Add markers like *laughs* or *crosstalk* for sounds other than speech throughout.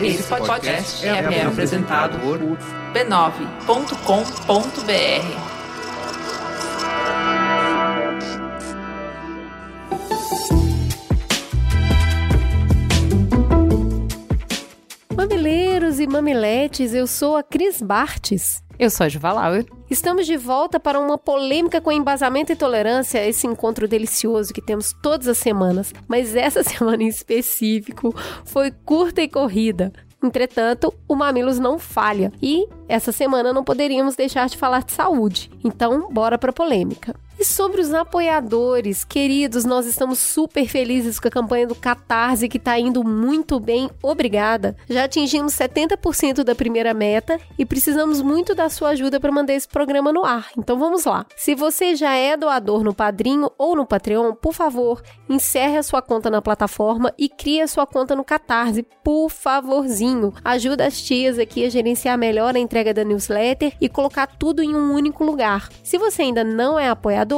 Esse podcast é, é apresentado por b9.com.br. Mamileiros e mamiletes, eu sou a Cris Bartes. Eu sou a Juva Lauer. Estamos de volta para uma polêmica com embasamento e tolerância, esse encontro delicioso que temos todas as semanas. Mas essa *laughs* semana em específico foi curta e corrida. Entretanto, o Mamilos não falha e essa semana não poderíamos deixar de falar de saúde. Então, bora para polêmica. E sobre os apoiadores, queridos, nós estamos super felizes com a campanha do Catarse que está indo muito bem, obrigada. Já atingimos 70% da primeira meta e precisamos muito da sua ajuda para mandar esse programa no ar. Então vamos lá. Se você já é doador no Padrinho ou no Patreon, por favor, encerre a sua conta na plataforma e crie a sua conta no Catarse, por favorzinho. Ajuda as tias aqui a gerenciar melhor a entrega da newsletter e colocar tudo em um único lugar. Se você ainda não é apoiador,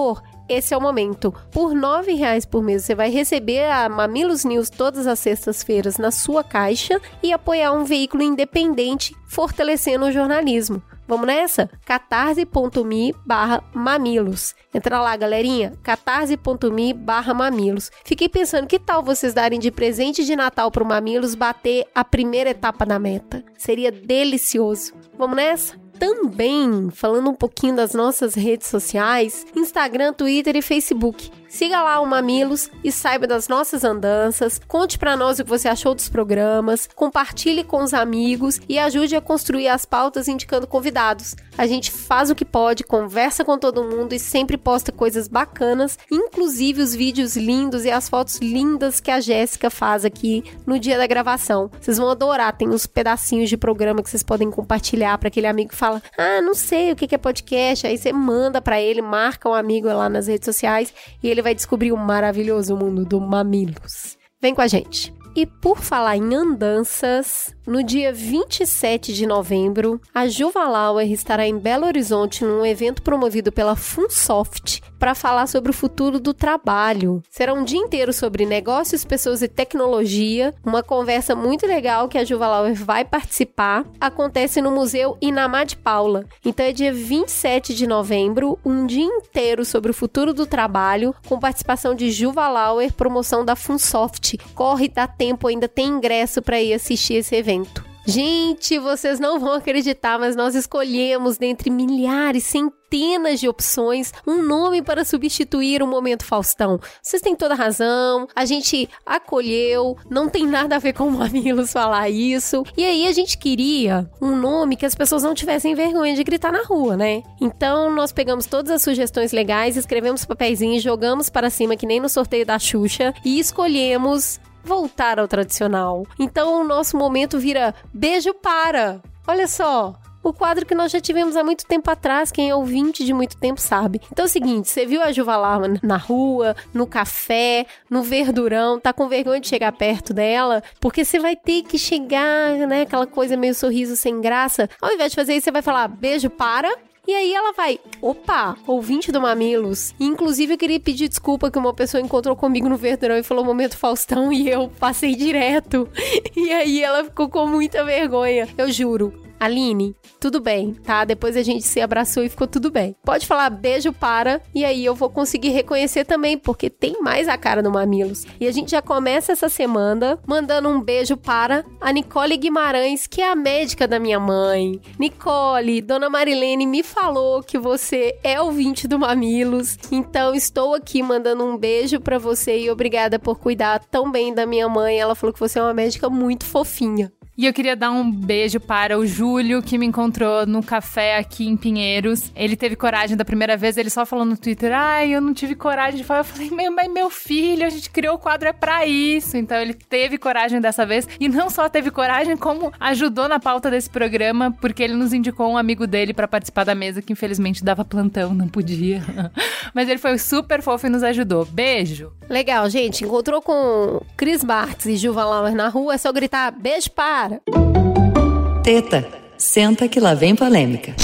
esse é o momento. Por R$ reais por mês, você vai receber a Mamilos News todas as sextas-feiras na sua caixa e apoiar um veículo independente, fortalecendo o jornalismo. Vamos nessa? catarse.me barra mamilos. Entra lá, galerinha. catarse.me barra mamilos. Fiquei pensando, que tal vocês darem de presente de Natal pro Mamilos bater a primeira etapa da meta? Seria delicioso. Vamos nessa? Também falando um pouquinho das nossas redes sociais, Instagram, Twitter e Facebook. Siga lá o Mamilos e saiba das nossas andanças. Conte para nós o que você achou dos programas, compartilhe com os amigos e ajude a construir as pautas indicando convidados. A gente faz o que pode, conversa com todo mundo e sempre posta coisas bacanas, inclusive os vídeos lindos e as fotos lindas que a Jéssica faz aqui no dia da gravação. Vocês vão adorar, tem uns pedacinhos de programa que vocês podem compartilhar para aquele amigo que fala: "Ah, não sei o que é podcast". Aí você manda para ele, marca um amigo lá nas redes sociais e ele vai descobrir o maravilhoso mundo do Mamilos. Vem com a gente! E por falar em andanças, no dia 27 de novembro, a Juva Lauer estará em Belo Horizonte num evento promovido pela Funsoft para falar sobre o futuro do trabalho. Será um dia inteiro sobre negócios, pessoas e tecnologia, uma conversa muito legal que a Juva Lauer vai participar. Acontece no Museu Inamá de Paula. Então é dia 27 de novembro, um dia inteiro sobre o futuro do trabalho, com participação de Juva Lauer, promoção da Funsoft. Corre, dá tempo, ainda tem ingresso para ir assistir esse evento. Gente, vocês não vão acreditar, mas nós escolhemos dentre milhares, centenas de opções, um nome para substituir o momento Faustão. Vocês têm toda a razão, a gente acolheu, não tem nada a ver com mamilos falar isso. E aí a gente queria um nome que as pessoas não tivessem vergonha de gritar na rua, né? Então nós pegamos todas as sugestões legais, escrevemos papeizinhos, jogamos para cima que nem no sorteio da Xuxa e escolhemos voltar ao tradicional. Então o nosso momento vira beijo para. Olha só, o quadro que nós já tivemos há muito tempo atrás, quem é ouvinte de muito tempo sabe. Então é o seguinte, você viu a Juva Larma na rua, no café, no verdurão, tá com vergonha de chegar perto dela, porque você vai ter que chegar, né, aquela coisa meio sorriso sem graça. Ao invés de fazer isso, você vai falar beijo para e aí ela vai, opa, ouvinte do Mamilos. E, inclusive eu queria pedir desculpa que uma pessoa encontrou comigo no Verdurão e falou momento Faustão e eu passei direto. *laughs* E aí ela ficou com muita vergonha. Eu juro, Aline, tudo bem, tá? Depois a gente se abraçou e ficou tudo bem. Pode falar beijo para, e aí eu vou conseguir reconhecer também, porque tem mais a cara no Mamilos. E a gente já começa essa semana mandando um beijo para a Nicole Guimarães, que é a médica da minha mãe. Nicole, dona Marilene me falou que você é ouvinte do Mamilos, então estou aqui mandando um beijo para você e obrigada por cuidar tão bem da minha mãe. Ela falou que você é uma médica muito fofinha. E eu queria dar um beijo para o Júlio, que me encontrou no café aqui em Pinheiros. Ele teve coragem da primeira vez, ele só falou no Twitter: ai, eu não tive coragem de falar. Eu falei: meu, mas meu filho, a gente criou o quadro é pra isso. Então ele teve coragem dessa vez. E não só teve coragem, como ajudou na pauta desse programa, porque ele nos indicou um amigo dele para participar da mesa, que infelizmente dava plantão, não podia. *laughs* mas ele foi super fofo e nos ajudou. Beijo! Legal, gente. Encontrou com Cris Bartz e Juva Lauer na rua, é só gritar: beijo, para! Cara. Teta, senta que lá vem polêmica.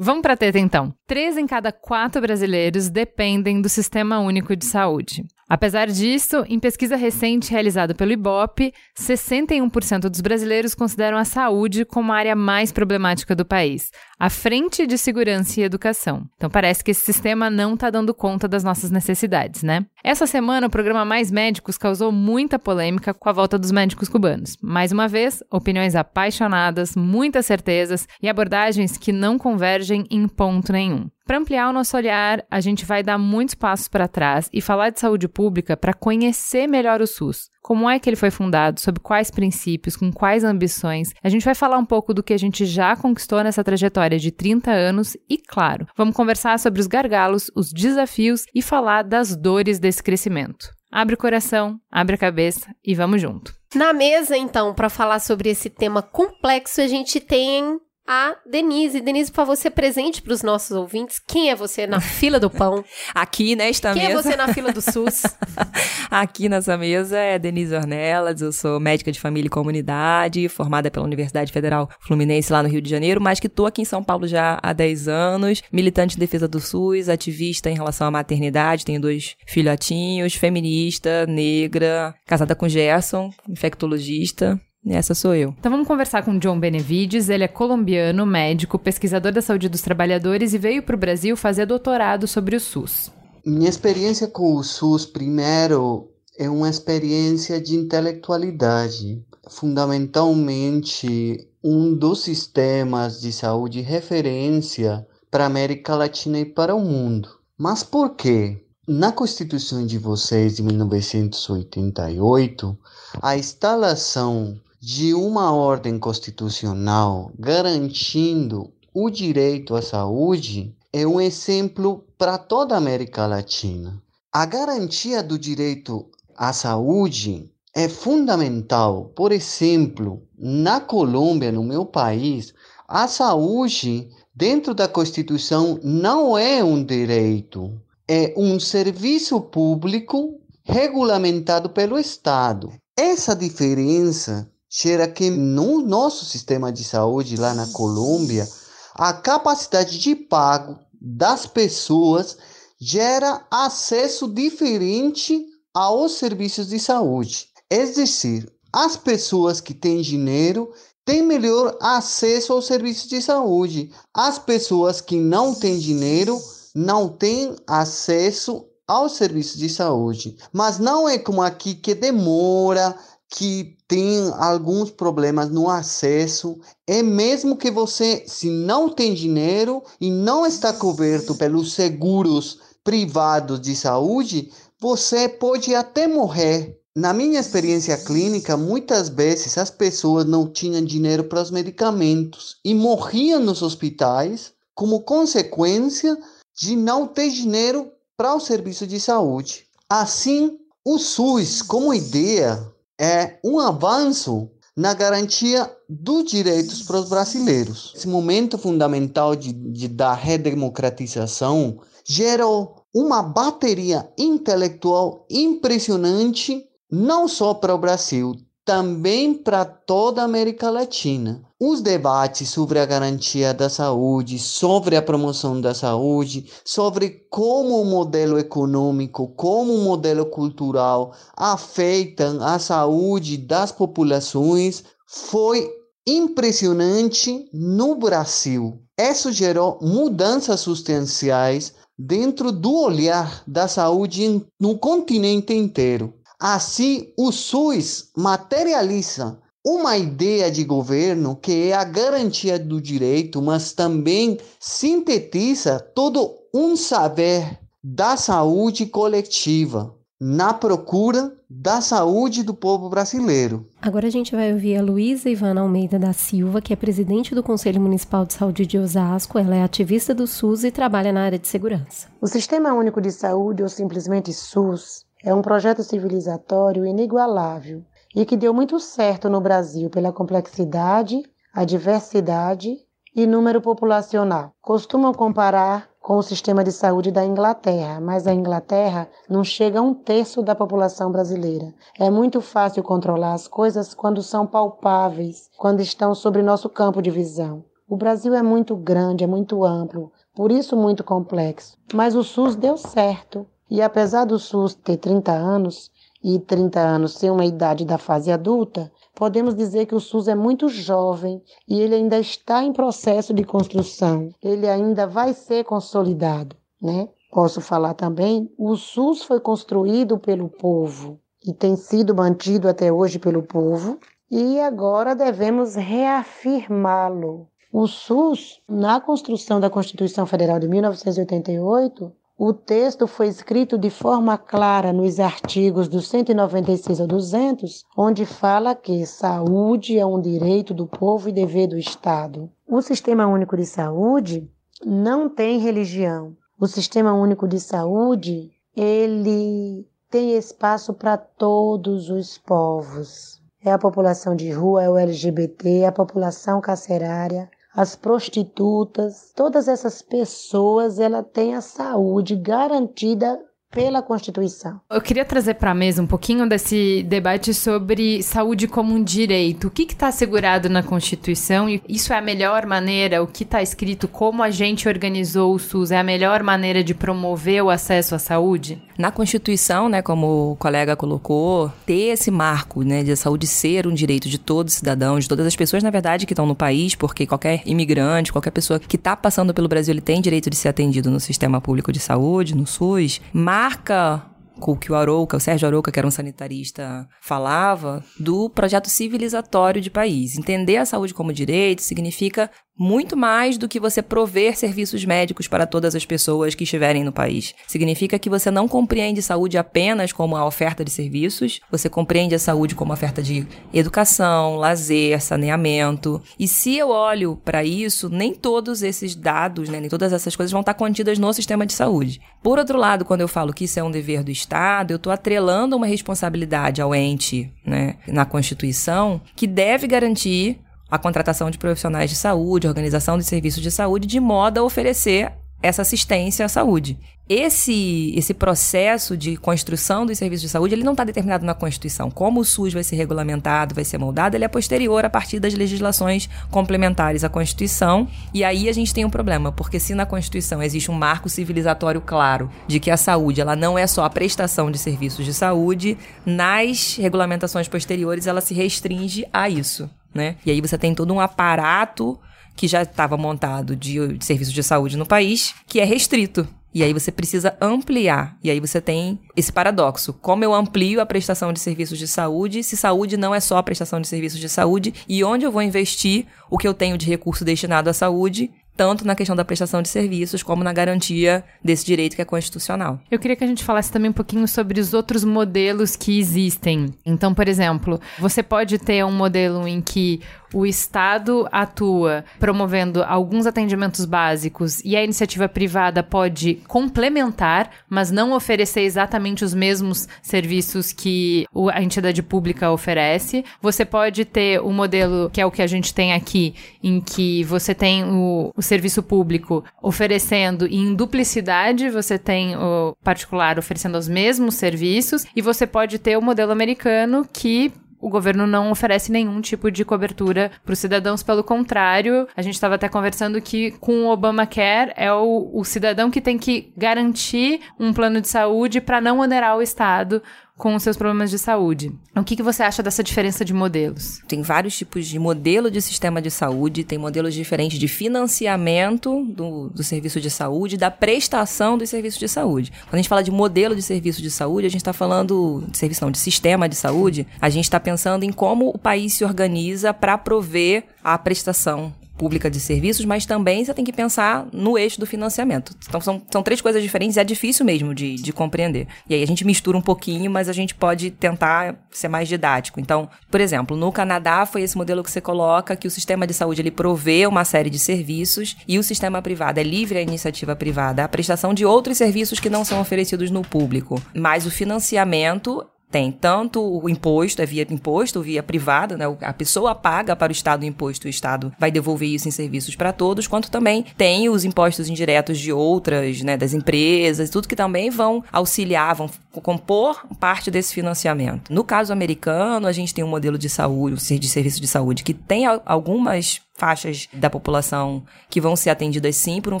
Vamos para teta então. Três em cada quatro brasileiros dependem do Sistema Único de Saúde. Apesar disso, em pesquisa recente realizada pelo IBOP, 61% dos brasileiros consideram a saúde como a área mais problemática do país, à frente de segurança e educação. Então parece que esse sistema não está dando conta das nossas necessidades, né? Essa semana, o programa Mais Médicos causou muita polêmica com a volta dos médicos cubanos. Mais uma vez, opiniões apaixonadas, muitas certezas e abordagens que não convergem em ponto nenhum. Para ampliar o nosso olhar, a gente vai dar muitos passos para trás e falar de saúde pública para conhecer melhor o SUS. Como é que ele foi fundado, sob quais princípios, com quais ambições. A gente vai falar um pouco do que a gente já conquistou nessa trajetória de 30 anos e, claro, vamos conversar sobre os gargalos, os desafios e falar das dores desse crescimento. Abre o coração, abre a cabeça e vamos junto. Na mesa, então, para falar sobre esse tema complexo, a gente tem a Denise. Denise, por favor, você presente para os nossos ouvintes. Quem é você na *laughs* fila do pão? Aqui nesta Quem mesa. é você na fila do SUS? *laughs* Aqui nessa mesa é Denise Ornelas, eu sou médica de família e comunidade, formada pela Universidade Federal Fluminense lá no Rio de Janeiro, mas que estou aqui em São Paulo já há 10 anos, militante em defesa do SUS, ativista em relação à maternidade, tenho dois filhotinhos, feminista, negra, casada com Gerson, infectologista, essa sou eu. Então vamos conversar com John Benevides. Ele é colombiano, médico, pesquisador da saúde dos trabalhadores e veio para o Brasil fazer doutorado sobre o SUS. Minha experiência com o SUS, primeiro, é uma experiência de intelectualidade. Fundamentalmente, um dos sistemas de saúde referência para a América Latina e para o mundo. Mas por quê? Na Constituição de vocês de 1988, a instalação de uma ordem constitucional garantindo o direito à saúde é um exemplo para toda a América Latina. A garantia do direito à saúde é fundamental. Por exemplo, na Colômbia, no meu país, a saúde dentro da Constituição não é um direito, é um serviço público regulamentado pelo Estado. Essa diferença gera que no nosso sistema de saúde lá na Colômbia, a capacidade de pago das pessoas gera acesso diferente aos serviços de saúde. É decir, as pessoas que têm dinheiro têm melhor acesso aos serviços de saúde. As pessoas que não têm dinheiro não têm acesso aos serviços de saúde. Mas não é como aqui que demora, que tem alguns problemas no acesso. É mesmo que você, se não tem dinheiro e não está coberto pelos seguros privados de saúde, você pode até morrer. Na minha experiência clínica, muitas vezes as pessoas não tinham dinheiro para os medicamentos e morriam nos hospitais como consequência de não ter dinheiro para o serviço de saúde. Assim, o SUS, como ideia, é um avanço na garantia dos direitos para os brasileiros. Esse momento fundamental de, de da redemocratização gerou uma bateria intelectual impressionante, não só para o Brasil, também para toda a América Latina. Os debates sobre a garantia da saúde, sobre a promoção da saúde, sobre como o modelo econômico, como o modelo cultural afetam a saúde das populações, foi impressionante no Brasil. Isso gerou mudanças substanciais dentro do olhar da saúde no continente inteiro. Assim, o SUS materializa uma ideia de governo que é a garantia do direito, mas também sintetiza todo um saber da saúde coletiva na procura da saúde do povo brasileiro. Agora a gente vai ouvir a Luísa Ivana Almeida da Silva, que é presidente do Conselho Municipal de Saúde de Osasco. Ela é ativista do SUS e trabalha na área de segurança. O Sistema Único de Saúde, ou simplesmente SUS, é um projeto civilizatório inigualável e que deu muito certo no Brasil pela complexidade, a diversidade e número populacional. Costumam comparar com o sistema de saúde da Inglaterra, mas a Inglaterra não chega a um terço da população brasileira. É muito fácil controlar as coisas quando são palpáveis, quando estão sobre nosso campo de visão. O Brasil é muito grande, é muito amplo, por isso muito complexo. Mas o SUS deu certo E apesar do SUS ter 30 anos e 30 anos ser uma idade da fase adulta, podemos dizer que o SUS é muito jovem e ele ainda está em processo de construção. Ele ainda vai ser consolidado, né? Posso falar também, o SUS foi construído pelo povo e tem sido mantido até hoje pelo povo, e agora devemos reafirmá-lo. O SUS, na construção da Constituição Federal de 1988, o texto foi escrito de forma clara nos artigos do 196 ao 200, onde fala que saúde é um direito do povo e dever do Estado. O Sistema Único de Saúde não tem religião. O Sistema Único de Saúde, ele tem espaço para todos os povos. É a população de rua, é o LGBT, é a população carcerária, as prostitutas, todas essas pessoas, ela tem a saúde garantida pela Constituição. Eu queria trazer para a mesa um pouquinho desse debate sobre saúde como um direito. O que está assegurado na Constituição? E isso é a melhor maneira? O que está escrito? Como a gente organizou o SUS? É a melhor maneira de promover o acesso à saúde? Na Constituição, né, como o colega colocou, ter esse marco, né, de a saúde ser um direito de todos os cidadãos, de todas as pessoas, na verdade, que estão no país, porque qualquer imigrante, qualquer pessoa que está passando pelo Brasil, ele tem direito de ser atendido no sistema público de saúde, no SUS. Marca o que o Arouca, o Sérgio Arouca, que era um sanitarista, falava do projeto civilizatório de país. Entender a saúde como direito significa muito mais do que você prover serviços médicos para todas as pessoas que estiverem no país. Significa que você não compreende saúde apenas como a oferta de serviços, você compreende a saúde como a oferta de educação, lazer, saneamento. E se eu olho para isso, nem todos esses dados, né, nem todas essas coisas vão estar contidas no sistema de saúde. Por outro lado, quando eu falo que isso é um dever do Estado, eu estou atrelando uma responsabilidade ao ente, né, na Constituição, que deve garantir a contratação de profissionais de saúde, organização de serviços de saúde, de modo a oferecer essa assistência à saúde. Esse, esse processo de construção dos serviços de saúde, ele não está determinado na Constituição. Como o SUS vai ser regulamentado, vai ser moldado, ele é posterior a partir das legislações complementares à Constituição. E aí a gente tem um problema, porque se na Constituição existe um marco civilizatório claro de que a saúde ela não é só a prestação de serviços de saúde, nas regulamentações posteriores ela se restringe a isso né? E aí você tem todo um aparato que já estava montado de, de serviços de saúde no país, que é restrito. E aí você precisa ampliar. E aí você tem esse paradoxo. Como eu amplio a prestação de serviços de saúde, se saúde não é só a prestação de serviços de saúde, e onde eu vou investir o que eu tenho de recurso destinado à saúde tanto na questão da prestação de serviços como na garantia desse direito que é constitucional. Eu queria que a gente falasse também um pouquinho sobre os outros modelos que existem. Então, por exemplo, você pode ter um modelo em que o Estado atua promovendo alguns atendimentos básicos e a iniciativa privada pode complementar, mas não oferecer exatamente os mesmos serviços que a entidade pública oferece. Você pode ter o um modelo que é o que a gente tem aqui, em que você tem o, o serviço público oferecendo e em duplicidade você tem o particular oferecendo os mesmos serviços e você pode ter o modelo americano que o governo não oferece nenhum tipo de cobertura para os cidadãos, pelo contrário, a gente estava até conversando que com o Obamacare é o, o cidadão que tem que garantir um plano de saúde para não onerar o Estado com os seus problemas de saúde. O que, que você acha dessa diferença de modelos? Tem vários tipos de modelo de sistema de saúde, tem modelos diferentes de financiamento do, do serviço de saúde, da prestação dos serviços de saúde. Quando a gente fala de modelo de serviço de saúde, a gente está falando de serviço não, de sistema de saúde, a gente está pensando em como o país se organiza para prover a prestação pública de serviços, mas também você tem que pensar no eixo do financiamento. Então são, são três coisas diferentes e é difícil mesmo de, de compreender. E aí a gente mistura um pouquinho, mas a gente pode tentar ser mais didático. Então, por exemplo, no Canadá foi esse modelo que você coloca que o sistema de saúde ele provê uma série de serviços e o sistema privado é livre à iniciativa privada, a prestação de outros serviços que não são oferecidos no público. Mas o financiamento tem tanto o imposto, é via imposto, via privada, né? A pessoa paga para o Estado o imposto, o Estado vai devolver isso em serviços para todos, quanto também tem os impostos indiretos de outras, né, das empresas, tudo que também vão auxiliar, vão compor parte desse financiamento. No caso americano, a gente tem um modelo de saúde, de serviço de saúde que tem algumas faixas da população que vão ser atendidas sim por um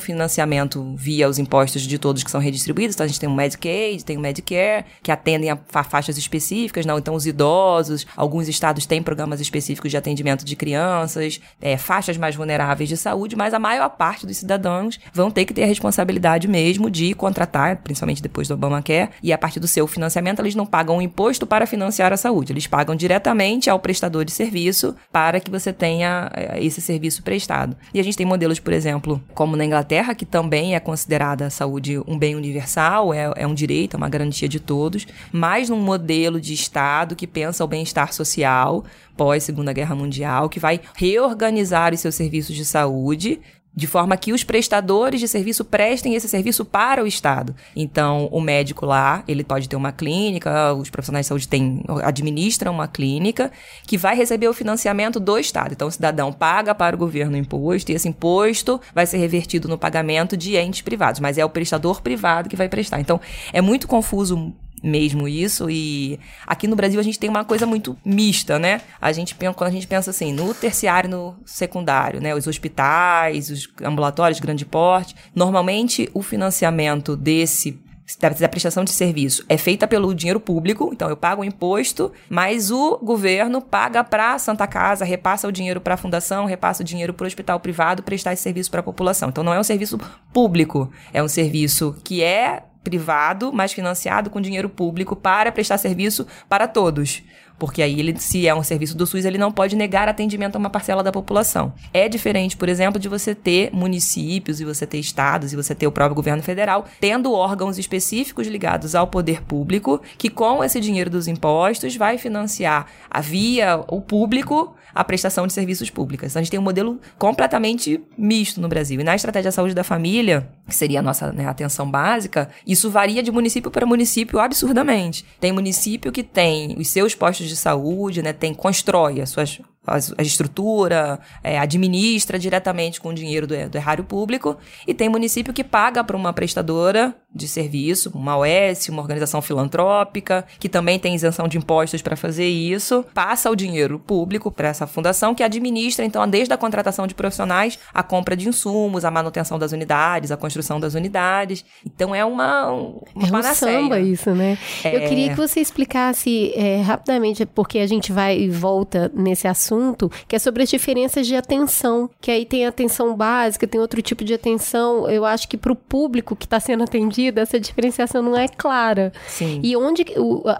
financiamento via os impostos de todos que são redistribuídos. Então a gente tem o Medicaid, tem o Medicare, que atendem a fa faixas específicas, não? Então os idosos, alguns estados têm programas específicos de atendimento de crianças, é, faixas mais vulneráveis de saúde, mas a maior parte dos cidadãos vão ter que ter a responsabilidade mesmo de contratar, principalmente depois do Obamacare, e a partir do seu financiamento eles não pagam um imposto para financiar a saúde, eles pagam diretamente ao prestador de serviço para que você tenha é, esse serviço prestado. E a gente tem modelos, por exemplo, como na Inglaterra, que também é considerada a saúde um bem universal, é, é um direito, é uma garantia de todos, mas num modelo de Estado que pensa o bem-estar social pós Segunda Guerra Mundial, que vai reorganizar os seus serviços de saúde de forma que os prestadores de serviço prestem esse serviço para o Estado. Então, o médico lá, ele pode ter uma clínica, os profissionais de saúde têm, administram uma clínica que vai receber o financiamento do Estado. Então, o cidadão paga para o governo imposto e esse imposto vai ser revertido no pagamento de entes privados, mas é o prestador privado que vai prestar. Então, é muito confuso mesmo isso. E aqui no Brasil a gente tem uma coisa muito mista, né? A gente quando a gente pensa assim, no terciário e no secundário, né? Os hospitais, os ambulatórios de grande porte, normalmente o financiamento desse da prestação de serviço é feita pelo dinheiro público, então eu pago o imposto, mas o governo paga para Santa Casa, repassa o dinheiro para a fundação, repassa o dinheiro para o hospital privado prestar esse serviço para a população. Então não é um serviço público, é um serviço que é privado, mas financiado com dinheiro público para prestar serviço para todos. Porque aí, ele, se é um serviço do SUS, ele não pode negar atendimento a uma parcela da população. É diferente, por exemplo, de você ter municípios, e você ter estados, e você ter o próprio governo federal, tendo órgãos específicos ligados ao poder público, que com esse dinheiro dos impostos vai financiar via o público a prestação de serviços públicos. Então, a gente tem um modelo completamente misto no Brasil. E na estratégia de saúde da família, que seria a nossa né, atenção básica, isso varia de município para município absurdamente. Tem município que tem os seus postos de saúde, né, tem constrói as suas a, estrutura, é, administra diretamente com o dinheiro do, do erário público, e tem município que paga para uma prestadora de serviço, uma OS, uma organização filantrópica, que também tem isenção de impostos para fazer isso, passa o dinheiro público para essa fundação que administra, então, desde a contratação de profissionais, a compra de insumos, a manutenção das unidades, a construção das unidades. Então, é uma, uma é um samba isso, né? É... Eu queria que você explicasse é, rapidamente, porque a gente vai e volta nesse assunto, assunto, que é sobre as diferenças de atenção, que aí tem atenção básica, tem outro tipo de atenção. Eu acho que para o público que está sendo *laughs* atendido, essa diferenciação não é clara. Sim. E onde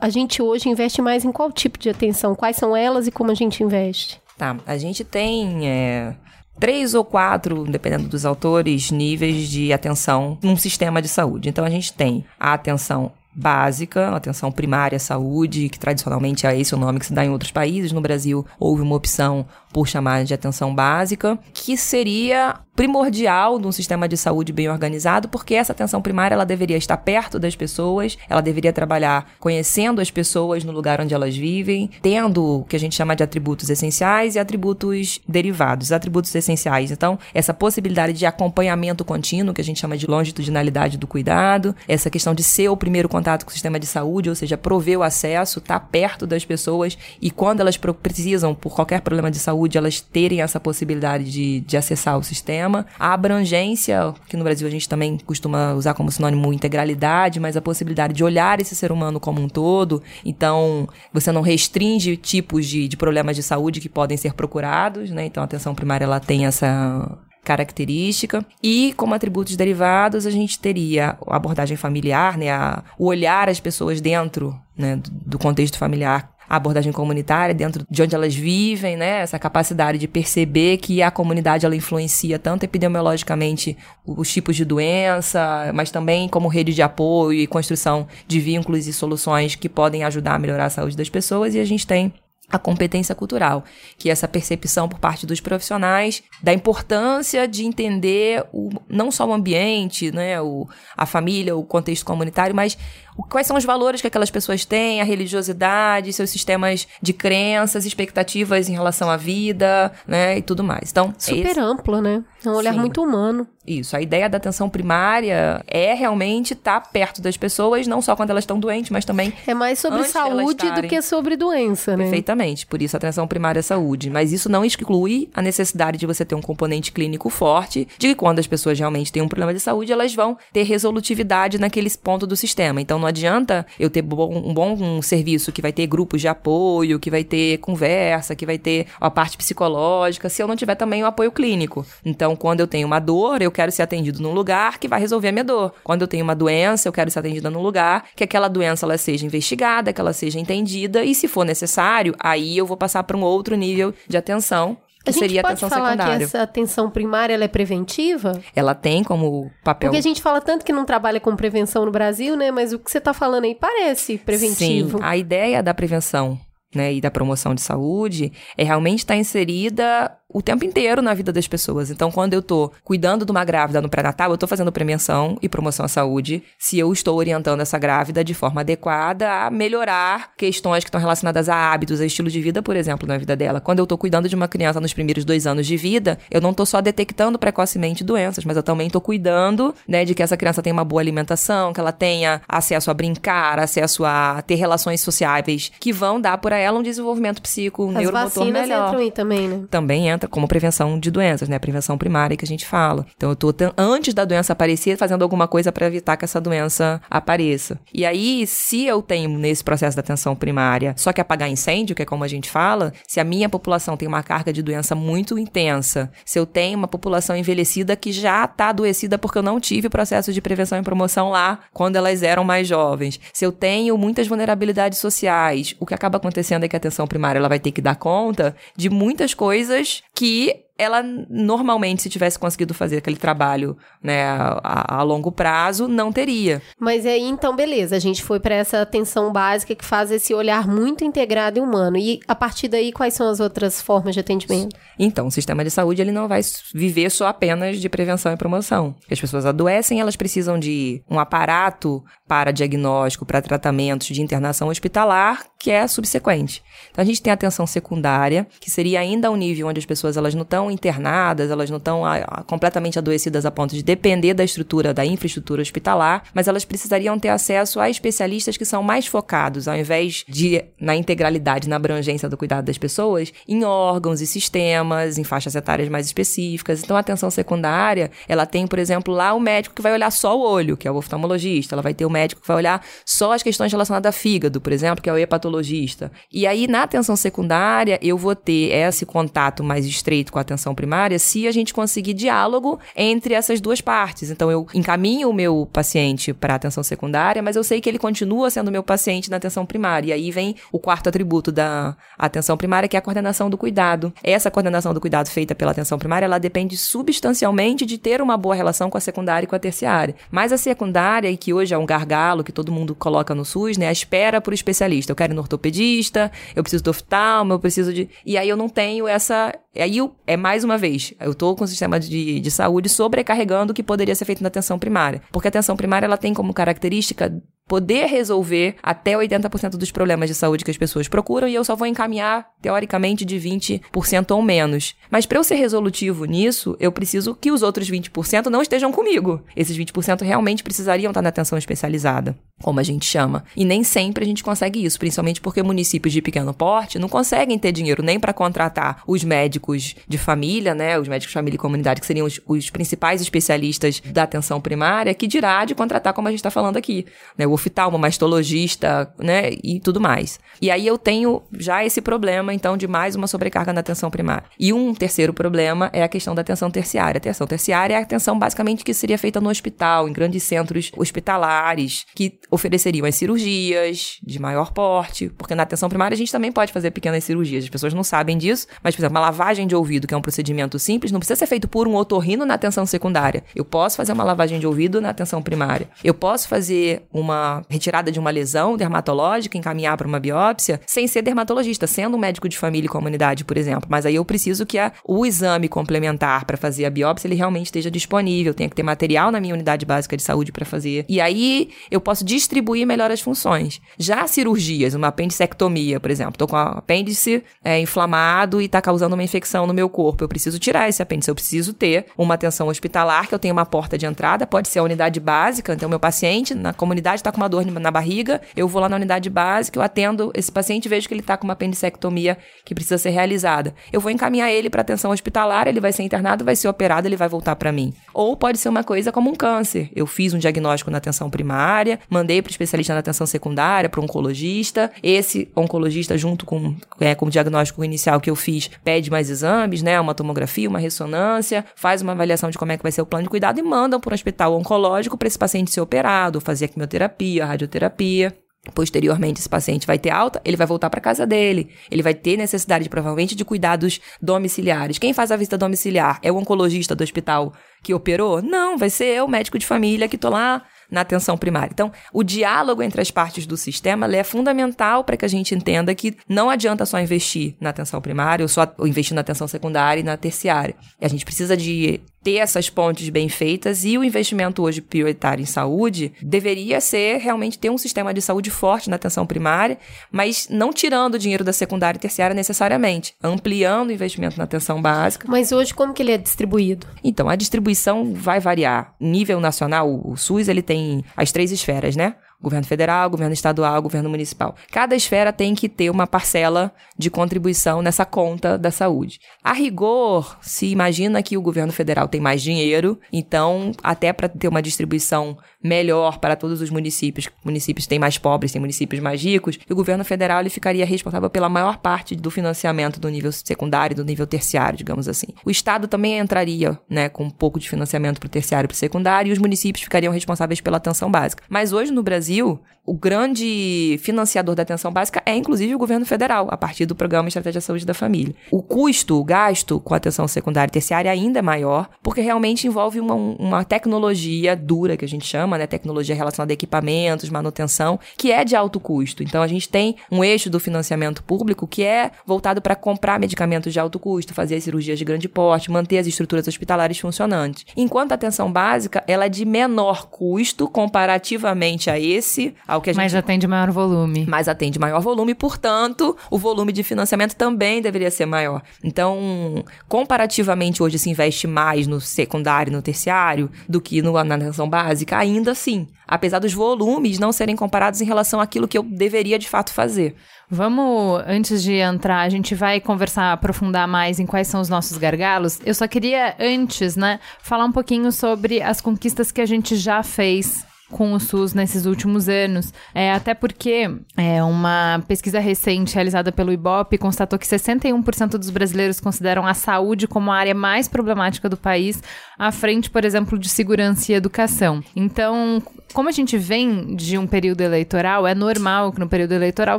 a gente hoje investe mais em qual tipo de atenção? Quais são elas e como a gente investe? Tá, a gente tem é, três ou quatro, dependendo dos autores, níveis de atenção num sistema de saúde. Então a gente tem a atenção básica, atenção primária à saúde, que tradicionalmente é esse o nome que se dá em outros países. No Brasil, houve uma opção por chamar de atenção básica, que seria primordial de um sistema de saúde bem organizado, porque essa atenção primária ela deveria estar perto das pessoas, ela deveria trabalhar conhecendo as pessoas no lugar onde elas vivem, tendo o que a gente chama de atributos essenciais e atributos derivados. Atributos essenciais, então, essa possibilidade de acompanhamento contínuo, que a gente chama de longitudinalidade do cuidado, essa questão de ser o primeiro contato com o sistema de saúde, ou seja, prover o acesso, estar tá perto das pessoas e quando elas precisam por qualquer problema de saúde, elas terem essa possibilidade de, de acessar o sistema. A abrangência, que no Brasil a gente também costuma usar como sinônimo integralidade, mas a possibilidade de olhar esse ser humano como um todo. Então, você não restringe tipos de, de problemas de saúde que podem ser procurados, né? Então, a atenção primária ela tem essa característica. E como atributos derivados, a gente teria a abordagem familiar, né, a, o olhar as pessoas dentro né, do contexto familiar a abordagem comunitária dentro de onde elas vivem, né? Essa capacidade de perceber que a comunidade ela influencia tanto epidemiologicamente os tipos de doença, mas também como rede de apoio e construção de vínculos e soluções que podem ajudar a melhorar a saúde das pessoas. E a gente tem a competência cultural, que é essa percepção por parte dos profissionais da importância de entender o, não só o ambiente, né, o, a família, o contexto comunitário, mas quais são os valores que aquelas pessoas têm, a religiosidade, seus sistemas de crenças, expectativas em relação à vida, né, e tudo mais. Então, é Super esse- amplo, né? É um olhar Sim. muito humano. isso, a ideia da atenção primária é realmente estar perto das pessoas, não só quando elas estão doentes, mas também É mais sobre saúde do estarem- que sobre doença, né? Perfeitamente, por isso a atenção primária à saúde. Mas isso não exclui a necessidade de você ter um componente clínico forte, de que quando as pessoas realmente têm um problema de saúde, elas vão ter resolutividade naquele ponto do sistema. Então não adianta eu ter bom- um bom um serviço que vai ter grupos de apoio, que vai ter conversa, que vai ter a parte psicológica, se eu não tiver também o apoio clínico. Então, quando eu tenho uma dor, eu quero ser atendido num lugar que vai resolver a minha dor. Quando eu tenho uma doença, eu quero ser atendida num lugar que aquela doença ela seja investigada, que ela seja entendida e, se for necessário, aí eu vou passar para um outro nível de atenção, A gente seria pode atenção falar secundária. que essa atenção primária ela é preventiva? Ela tem como papel Porque a gente fala tanto que não trabalha com prevenção no Brasil, né? Mas o que você tá falando aí parece preventivo. Sim, a ideia da prevenção né, e da promoção de saúde é realmente estar inserida o tempo inteiro na vida das pessoas. Então, quando eu tô cuidando de uma grávida no pré-natal, eu tô fazendo prevenção e promoção à saúde, se eu estou orientando essa grávida de forma adequada a melhorar questões que estão relacionadas a hábitos, a estilo de vida, por exemplo, na vida dela. Quando eu tô cuidando de uma criança nos primeiros dois anos de vida, eu não tô só detectando precocemente doenças, mas eu também tô cuidando, né, de que essa criança tenha uma boa alimentação, que ela tenha acesso a brincar, acesso a ter relações sociáveis que vão dar por ela um desenvolvimento psico, um As neuromotor vacinas melhor entram aí também, né? também entra como prevenção de doenças, né? A prevenção primária que a gente fala. Então, eu tô antes da doença aparecer, fazendo alguma coisa para evitar que essa doença apareça. E aí, se eu tenho nesse processo da atenção primária só que apagar incêndio, que é como a gente fala, se a minha população tem uma carga de doença muito intensa, se eu tenho uma população envelhecida que já tá adoecida porque eu não tive processo de prevenção e promoção lá quando elas eram mais jovens, se eu tenho muitas vulnerabilidades sociais, o que acaba acontecendo é que a atenção primária ela vai ter que dar conta de muitas coisas que ela normalmente, se tivesse conseguido fazer aquele trabalho né, a, a longo prazo, não teria. Mas aí, então, beleza. A gente foi pra essa atenção básica que faz esse olhar muito integrado e humano. E a partir daí, quais são as outras formas de atendimento? Então, o sistema de saúde ele não vai viver só apenas de prevenção e promoção. As pessoas adoecem, elas precisam de um aparato para diagnóstico, para tratamentos de internação hospitalar, que é subsequente. Então, a gente tem a atenção secundária, que seria ainda um nível onde as pessoas elas não estão internadas, elas não estão ah, completamente adoecidas a ponto de depender da estrutura, da infraestrutura hospitalar, mas elas precisariam ter acesso a especialistas que são mais focados, ao invés de na integralidade, na abrangência do cuidado das pessoas, em órgãos e sistemas, em faixas etárias mais específicas. Então, a atenção secundária, ela tem, por exemplo, lá o médico que vai olhar só o olho, que é o oftalmologista, ela vai ter o médico que vai olhar só as questões relacionadas a fígado, por exemplo, que é o hepatologista. E aí, na atenção secundária, eu vou ter esse contato mais estreito com a atenção primária se a gente conseguir diálogo entre essas duas partes. Então, eu encaminho o meu paciente para atenção secundária, mas eu sei que ele continua sendo meu paciente na atenção primária. E aí vem o quarto atributo da atenção primária, que é a coordenação do cuidado. Essa coordenação do cuidado feita pela atenção primária, ela depende substancialmente de ter uma boa relação com a secundária e com a terciária. Mas a secundária, e que hoje é um gargalo que todo mundo coloca no SUS, né? A espera por especialista. Eu quero ir no ortopedista, eu preciso do oftalmo, eu preciso de. E aí eu não tenho essa. Aí eu- é mais uma vez, eu tô com o sistema de, de saúde sobrecarregando o que poderia ser feito na atenção primária. Porque a atenção primária ela tem como característica poder resolver até 80% dos problemas de saúde que as pessoas procuram e eu só vou encaminhar, teoricamente, de 20% ou menos. Mas para eu ser resolutivo nisso, eu preciso que os outros 20% não estejam comigo. Esses 20% realmente precisariam estar na atenção especializada, como a gente chama. E nem sempre a gente consegue isso, principalmente porque municípios de pequeno porte não conseguem ter dinheiro nem para contratar os médicos de família, né, os médicos de família e comunidade, que seriam os, os principais especialistas da atenção primária, que dirá de contratar, como a gente está falando aqui, né, o oftalmo, mastologista, né, e tudo mais. E aí eu tenho já esse problema, então, de mais uma sobrecarga na atenção primária. E um terceiro problema é a questão da atenção terciária. A atenção terciária é a atenção basicamente que seria feita no hospital, em grandes centros hospitalares, que ofereceriam as cirurgias de maior porte, porque na atenção primária a gente também pode fazer pequenas cirurgias. As pessoas não sabem disso, mas, por exemplo, uma lavagem de ouvido, que é um procedimento simples, não precisa ser feito por um otorrino na atenção secundária. Eu posso fazer uma lavagem de ouvido na atenção primária. Eu posso fazer uma retirada de uma lesão dermatológica, encaminhar para uma biópsia, sem ser dermatologista, sendo um médico médico de família e comunidade, por exemplo, mas aí eu preciso que a, o exame complementar para fazer a biópsia ele realmente esteja disponível, tenha que ter material na minha unidade básica de saúde para fazer. E aí eu posso distribuir melhor as funções. Já cirurgias, uma apendicectomia, por exemplo, tô com o apêndice é, inflamado e está causando uma infecção no meu corpo, eu preciso tirar esse apêndice, eu preciso ter uma atenção hospitalar, que eu tenho uma porta de entrada, pode ser a unidade básica, então meu paciente na comunidade está com uma dor na barriga, eu vou lá na unidade básica, eu atendo esse paciente e vejo que ele está com uma apendicectomia que precisa ser realizada. Eu vou encaminhar ele para atenção hospitalar, ele vai ser internado, vai ser operado, ele vai voltar para mim. Ou pode ser uma coisa como um câncer. Eu fiz um diagnóstico na atenção primária, mandei para o especialista na atenção secundária, para o oncologista. Esse oncologista, junto com, é, com o diagnóstico inicial que eu fiz, pede mais exames, né? Uma tomografia, uma ressonância, faz uma avaliação de como é que vai ser o plano de cuidado e mandam para um hospital oncológico para esse paciente ser operado, fazer a quimioterapia, a radioterapia. Posteriormente, esse paciente vai ter alta, ele vai voltar para casa dele. Ele vai ter necessidade, provavelmente, de cuidados domiciliares. Quem faz a visita domiciliar é o oncologista do hospital que operou? Não, vai ser eu, médico de família, que tô lá na atenção primária. Então, o diálogo entre as partes do sistema é fundamental para que a gente entenda que não adianta só investir na atenção primária ou só investir na atenção secundária e na terciária. A gente precisa de ter essas pontes bem feitas e o investimento hoje prioritário em saúde deveria ser realmente ter um sistema de saúde forte na atenção primária, mas não tirando o dinheiro da secundária e terciária necessariamente, ampliando o investimento na atenção básica. Mas hoje como que ele é distribuído? Então, a distribuição vai variar. Nível nacional, o SUS ele tem as três esferas, né? Governo federal, governo estadual, governo municipal. Cada esfera tem que ter uma parcela de contribuição nessa conta da saúde. A rigor, se imagina que o governo federal tem mais dinheiro, então até para ter uma distribuição melhor para todos os municípios, municípios têm mais pobres, tem municípios mais ricos, e o governo federal ele ficaria responsável pela maior parte do financiamento do nível secundário e do nível terciário, digamos assim. O estado também entraria, né, com um pouco de financiamento para o terciário e para o secundário, e os municípios ficariam responsáveis pela atenção básica. Mas hoje no Brasil Brasil, o grande financiador da atenção básica é inclusive o governo federal, a partir do Programa Estratégia de Saúde da Família. O custo, o gasto com a atenção secundária e terciária ainda é maior, porque realmente envolve uma, uma tecnologia dura, que a gente chama, né? Tecnologia relacionada a equipamentos, manutenção, que é de alto custo. Então a gente tem um eixo do financiamento público que é voltado para comprar medicamentos de alto custo, fazer as cirurgias de grande porte, manter as estruturas hospitalares funcionantes. Enquanto a atenção básica, ela é de menor custo comparativamente a esse esse ao que a gente... Mas atende maior volume. Mas atende maior volume, portanto, o volume de financiamento também deveria ser maior. Então, comparativamente, hoje se investe mais no secundário e no terciário do que no, na atenção básica, ainda assim. Apesar dos volumes não serem comparados em relação àquilo que eu deveria de fato fazer. Vamos, antes de entrar, a gente vai conversar, aprofundar mais em quais são os nossos gargalos. Eu só queria, antes, né, falar um pouquinho sobre as conquistas que a gente já fez com o SUS nesses últimos anos. É, até porque é, uma pesquisa recente realizada pelo IBOP constatou que 61% dos brasileiros consideram a saúde como a área mais problemática do país, à frente, por exemplo, de segurança e educação. Então, como a gente vem de um período eleitoral, é normal que no período eleitoral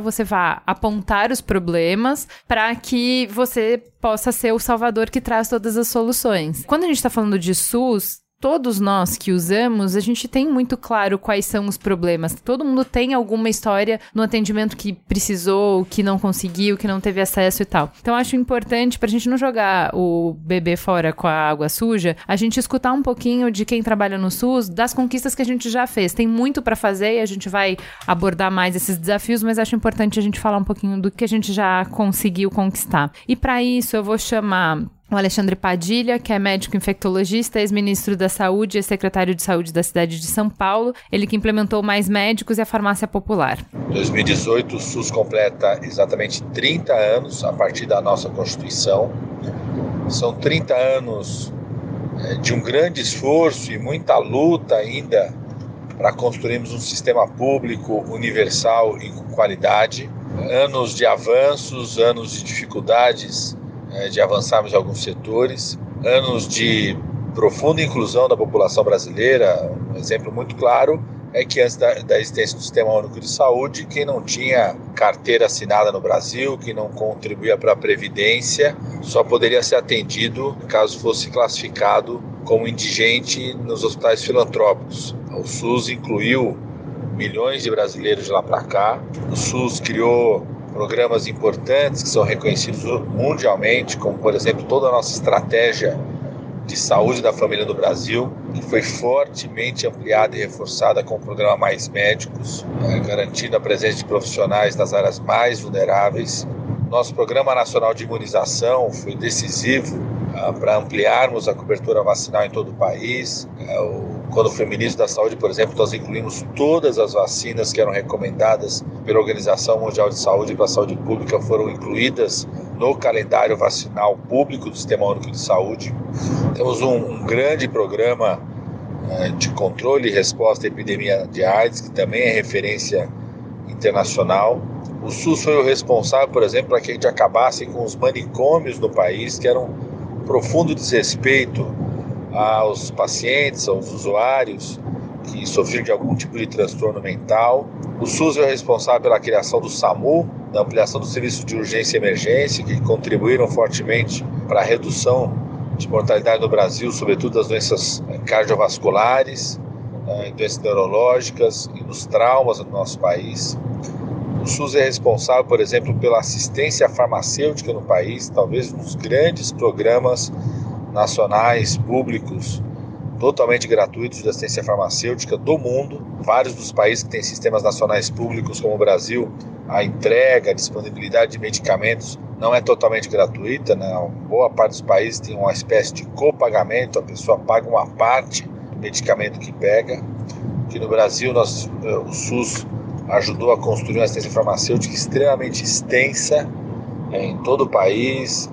você vá apontar os problemas para que você possa ser o salvador que traz todas as soluções. Quando a gente está falando de SUS, todos nós que usamos, a gente tem muito claro quais são os problemas. Todo mundo tem alguma história no atendimento que precisou, que não conseguiu, que não teve acesso e tal. Então acho importante pra gente não jogar o bebê fora com a água suja, a gente escutar um pouquinho de quem trabalha no SUS, das conquistas que a gente já fez. Tem muito para fazer e a gente vai abordar mais esses desafios, mas acho importante a gente falar um pouquinho do que a gente já conseguiu conquistar. E para isso eu vou chamar o Alexandre Padilha, que é médico infectologista, ex-ministro da Saúde e secretário de Saúde da cidade de São Paulo. Ele que implementou mais médicos e a farmácia popular. Em 2018, o SUS completa exatamente 30 anos a partir da nossa Constituição. São 30 anos é, de um grande esforço e muita luta ainda para construirmos um sistema público universal e com qualidade. Anos de avanços, anos de dificuldades de avançarmos em alguns setores, anos de profunda inclusão da população brasileira. Um exemplo muito claro é que antes da, da, existência do Sistema Único de Saúde, quem não tinha carteira assinada no Brasil, quem não contribuía para a Previdência, só poderia ser atendido caso fosse classificado como indigente nos hospitais filantrópicos. O SUS incluiu milhões de brasileiros de lá para cá. O SUS criou programas importantes que são reconhecidos mundialmente, como por exemplo toda a nossa estratégia de saúde da família no Brasil, que foi fortemente ampliada e reforçada com o programa Mais Médicos, né, garantindo a presença de profissionais nas áreas mais vulneráveis. Nosso Programa Nacional de Imunização foi decisivo uh, para ampliarmos a cobertura vacinal em todo o país. Uh, quando fui ministro da Saúde, por exemplo, nós incluímos todas as vacinas que eram recomendadas pela Organização Mundial de Saúde para a Saúde Pública, foram incluídas no calendário vacinal público do Sistema Único de Saúde. Temos um, um grande programa uh, de controle e resposta à epidemia de AIDS, que também é referência internacional. O SUS foi o responsável, por exemplo, para que a gente acabasse com os manicômios no país, que eram um profundo desrespeito aos pacientes, aos usuários que sofriam de algum tipo de transtorno mental. O SUS é responsável pela criação do SAMU, da ampliação do serviço de urgência e emergência, que contribuíram fortemente para a redução de mortalidade no Brasil, sobretudo das doenças eh, cardiovasculares, eh, doenças neurológicas e nos traumas no nosso país. O SUS é responsável, por exemplo, pela assistência farmacêutica no país, talvez um dos grandes programas nacionais públicos totalmente gratuitos de assistência farmacêutica do mundo. Vários dos países que têm sistemas nacionais públicos, como o Brasil, a entrega, a disponibilidade de medicamentos não é totalmente gratuita. Né? Boa parte dos países tem uma espécie de copagamento, a pessoa paga uma parte do medicamento que pega. Aqui no Brasil, nós, eh, o SUS ajudou a construir uma assistência farmacêutica extremamente extensa eh, em todo o país,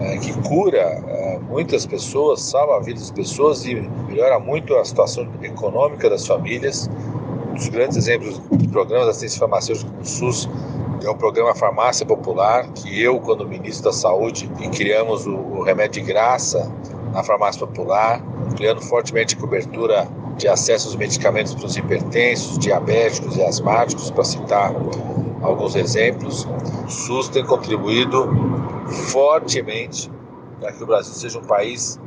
é, que cura muitas pessoas, salva a vida das pessoas e melhora muito a situação econômica das famílias. Um dos grandes exemplos de programas de assistência farmacêutica no SUS é o programa Farmácia Popular, que eu, quando ministro da Saúde, criamos o, o remédio de graça na farmácia popular, ampliando fortemente cobertura de acesso aos medicamentos para os hipertensos, diabéticos e asmáticos, para citar alguns exemplos. O SUS tem contribuído fortemente para que o Brasil seja um país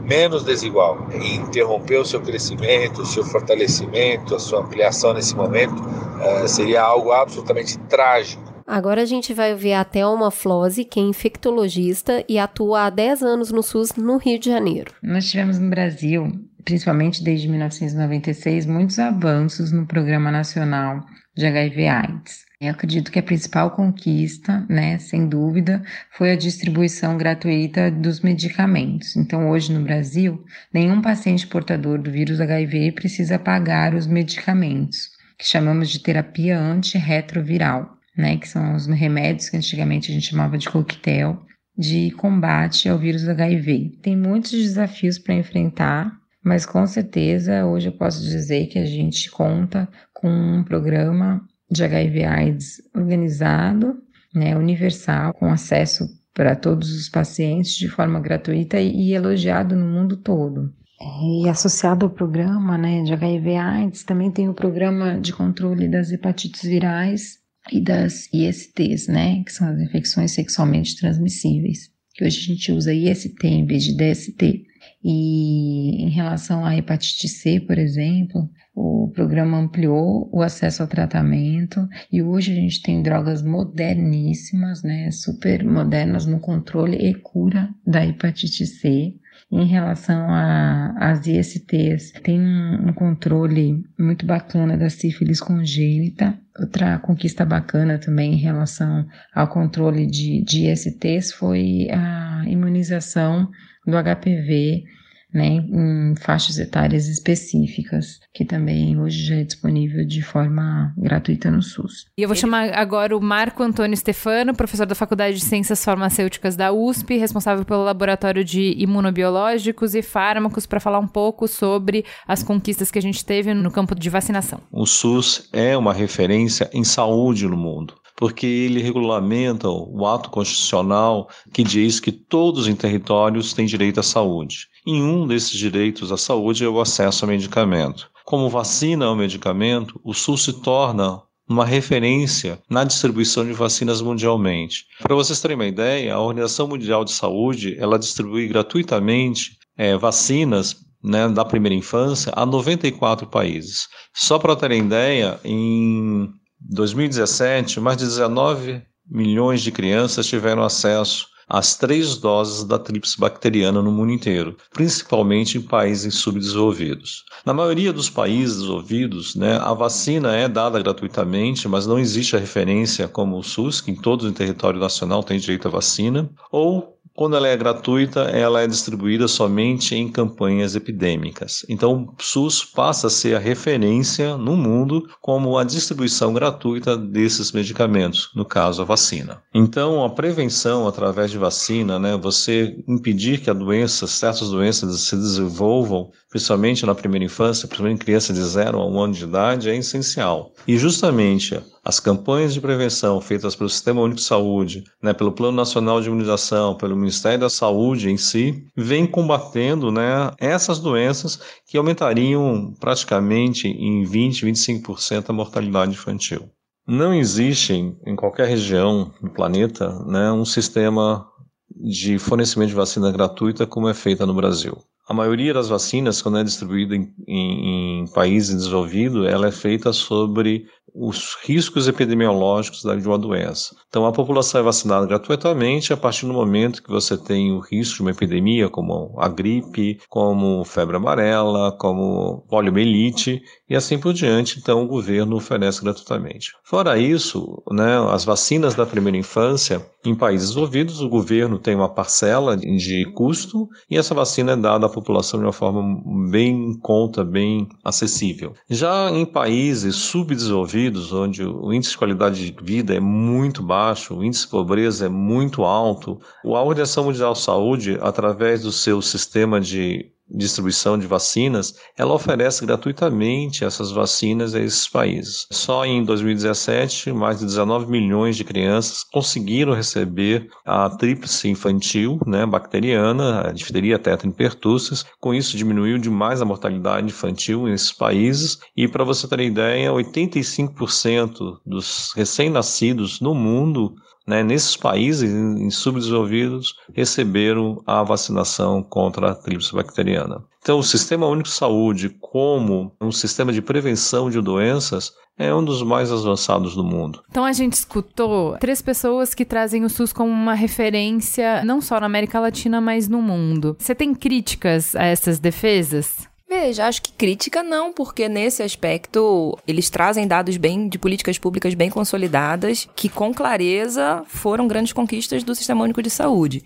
menos desigual e interromper o seu crescimento, o seu fortalecimento, a sua ampliação nesse momento eh, seria algo absolutamente trágico. Agora a gente vai ouvir a Thelma Flose, que é infectologista e atua há 10 anos no SUS no Rio de Janeiro. Nós tivemos no Brasil, principalmente desde 1996, muitos avanços no Programa Nacional de HIV/AIDS. Eu acredito que a principal conquista, né, sem dúvida, foi a distribuição gratuita dos medicamentos. Então, hoje no Brasil, nenhum paciente portador do vírus HIV precisa pagar os medicamentos, que chamamos de terapia antirretroviral, né, que são os remédios que antigamente a gente chamava de coquetel de combate ao vírus HIV. Tem muitos desafios para enfrentar, mas com certeza hoje eu posso dizer que a gente conta com um programa de HIV/AIDS organizado, né, universal, com acesso para todos os pacientes de forma gratuita e, e elogiado no mundo todo. E associado ao programa né, de HIV/AIDS, também tem o programa de controle das hepatites virais e das ISTs, né, que são as infecções sexualmente transmissíveis, que hoje a gente usa IST em vez de DST. E em relação à hepatite C, por exemplo, o programa ampliou o acesso ao tratamento e hoje a gente tem drogas moderníssimas, né, super modernas no controle e cura da hepatite C. Em relação às ISTs, tem um, controle muito bacana da sífilis congênita. Outra conquista bacana também em relação ao controle de, de ISTs foi a imunização do HPV né, em faixas etárias específicas, que também hoje já é disponível de forma gratuita no SUS. E eu vou chamar agora o Marco Antônio Stefano, professor da Faculdade de Ciências Farmacêuticas da USP, responsável pelo Laboratório de Imunobiológicos e Fármacos, para falar um pouco sobre as conquistas que a gente teve no campo de vacinação. O SUS é uma referência em saúde no mundo porque ele regulamenta o ato constitucional que diz que todos em territórios têm direito à saúde. E um desses direitos à saúde é o acesso ao medicamento. Como vacina ao medicamento, o SUS se torna uma referência na distribuição de vacinas mundialmente. Para vocês terem uma ideia, a Organização Mundial de Saúde ela distribui gratuitamente é, vacinas né, da primeira infância a 94 países. Só para terem ideia, em 2017, mais de 19 milhões de crianças tiveram acesso às três doses da tríplice bacteriana no mundo inteiro, principalmente em países subdesenvolvidos. Na maioria dos países desenvolvidos, né, a vacina é dada gratuitamente, mas não existe a referência como o SUS, que em todo o território nacional tem direito à vacina, ou quando ela é gratuita, ela é distribuída somente em campanhas epidêmicas. Então, o SUS passa a ser a referência no mundo como a distribuição gratuita desses medicamentos, no caso a vacina. Então, a prevenção através de vacina, né, você impedir que a doença, certas doenças se desenvolvam, principalmente na primeira infância, principalmente em crianças de 0 a 1 ano de idade, é essencial. E justamente as campanhas de prevenção feitas pelo Sistema Único de Saúde, né, pelo Plano Nacional de Imunização, pelo Ministério da Saúde em si, vem combatendo né, essas doenças que aumentariam praticamente em 20, 25% a mortalidade infantil. Não existe em qualquer região do planeta né, um sistema de fornecimento de vacina gratuita como é feita no Brasil. A maioria das vacinas, quando é distribuída em, em, em países desenvolvidos, ela é feita sobre os riscos epidemiológicos de uma doença. Então, a população é vacinada gratuitamente a partir do momento que você tem o risco de uma epidemia, como a gripe, como febre amarela, como poliomielite e assim por diante. Então, o governo oferece gratuitamente. Fora isso, né, as vacinas da primeira infância, em países desenvolvidos, o governo tem uma parcela de custo e essa vacina é dada à população de uma forma bem em conta, bem acessível. Já em países subdesenvolvidos, onde o índice de qualidade de vida é muito baixo, o índice de pobreza é muito alto, a Organização Mundial de Saúde, através do seu sistema de distribuição de vacinas, ela oferece gratuitamente essas vacinas a esses países. Só em 2017, mais de 19 milhões de crianças conseguiram receber a tríplice infantil, né, bacteriana, a difteria, tetra e pertussis. Com isso, diminuiu demais a mortalidade infantil nesses países. E para você ter ideia, 85% dos recém-nascidos no mundo né, nesses países em subdesenvolvidos receberam a vacinação contra a tríplice bacteriana. Então, o Sistema Único de Saúde, como um sistema de prevenção de doenças, é um dos mais avançados do mundo. Então a gente escutou três pessoas que trazem o SUS como uma referência não só na América Latina, mas no mundo. Você tem críticas a essas defesas? Veja, acho que crítica não, porque nesse aspecto eles trazem dados bem de políticas públicas bem consolidadas, que com clareza foram grandes conquistas do Sistema Único de Saúde.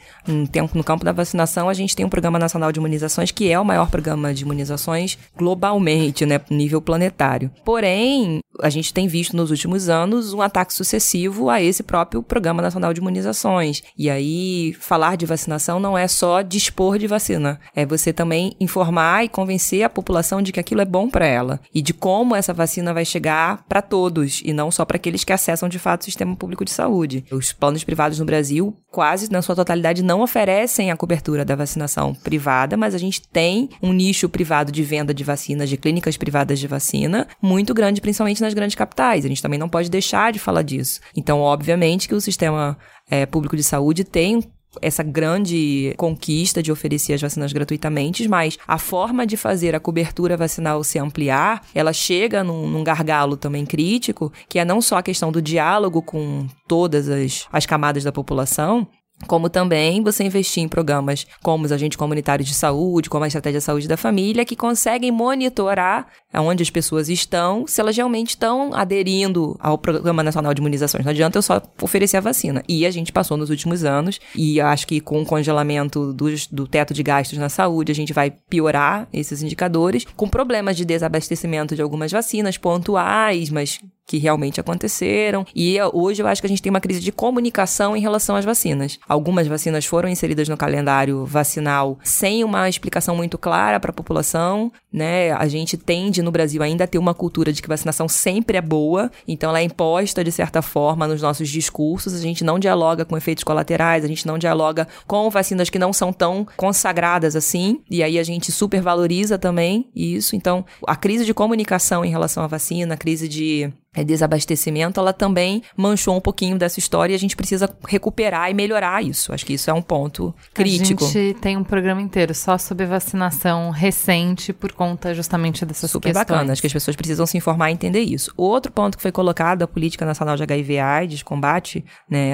No campo da vacinação, a gente tem um Programa Nacional de Imunizações, que é o maior programa de imunizações globalmente, né, nível planetário. Porém, a gente tem visto nos últimos anos um ataque sucessivo a esse próprio Programa Nacional de Imunizações. E aí, falar de vacinação não é só dispor de vacina, é você também informar e convencer convencer a população de que aquilo é bom para ela e de como essa vacina vai chegar para todos e não só para aqueles que acessam de fato o sistema público de saúde. Os planos privados no Brasil, quase na sua totalidade, não oferecem a cobertura da vacinação privada, mas a gente tem um nicho privado de venda de vacinas, de clínicas privadas de vacina, muito grande, principalmente nas grandes capitais. A gente também não pode deixar de falar disso. Então, obviamente que o sistema é, público de saúde tem essa grande conquista de oferecer as vacinas gratuitamente, mas a forma de fazer a cobertura vacinal se ampliar, ela chega num, num gargalo também crítico, que é não só a questão do diálogo com todas as, as camadas da população, como também você investir em programas como os agentes comunitários de saúde, como a estratégia de saúde da família, que conseguem monitorar onde as pessoas estão, se elas realmente estão aderindo ao Programa Nacional de Imunizações. Não adianta eu só oferecer a vacina. E a gente passou nos últimos anos, e acho que com o congelamento dos, do teto de gastos na saúde, a gente vai piorar esses indicadores, com problemas de desabastecimento de algumas vacinas pontuais, mas que realmente aconteceram. E hoje eu acho que a gente tem uma crise de comunicação em relação às vacinas. Algumas vacinas foram inseridas no calendário vacinal sem uma explicação muito clara para a população, né? A gente tende no Brasil ainda a ter uma cultura de que vacinação sempre é boa, então ela é imposta de certa forma nos nossos discursos. A gente não dialoga com efeitos colaterais, a gente não dialoga com vacinas que não são tão consagradas assim, e aí a gente supervaloriza também isso. Então, a crise de comunicação em relação à vacina, a crise de desabastecimento, ela também manchou um pouquinho dessa história e a gente precisa recuperar e melhorar isso. Acho que isso é um ponto crítico. A gente tem um programa inteiro só sobre vacinação recente por conta justamente dessas Super questões. bacana. Acho que as pessoas precisam se informar e entender isso. Outro ponto que foi colocado, a Política Nacional de HIV AIDS, combate né,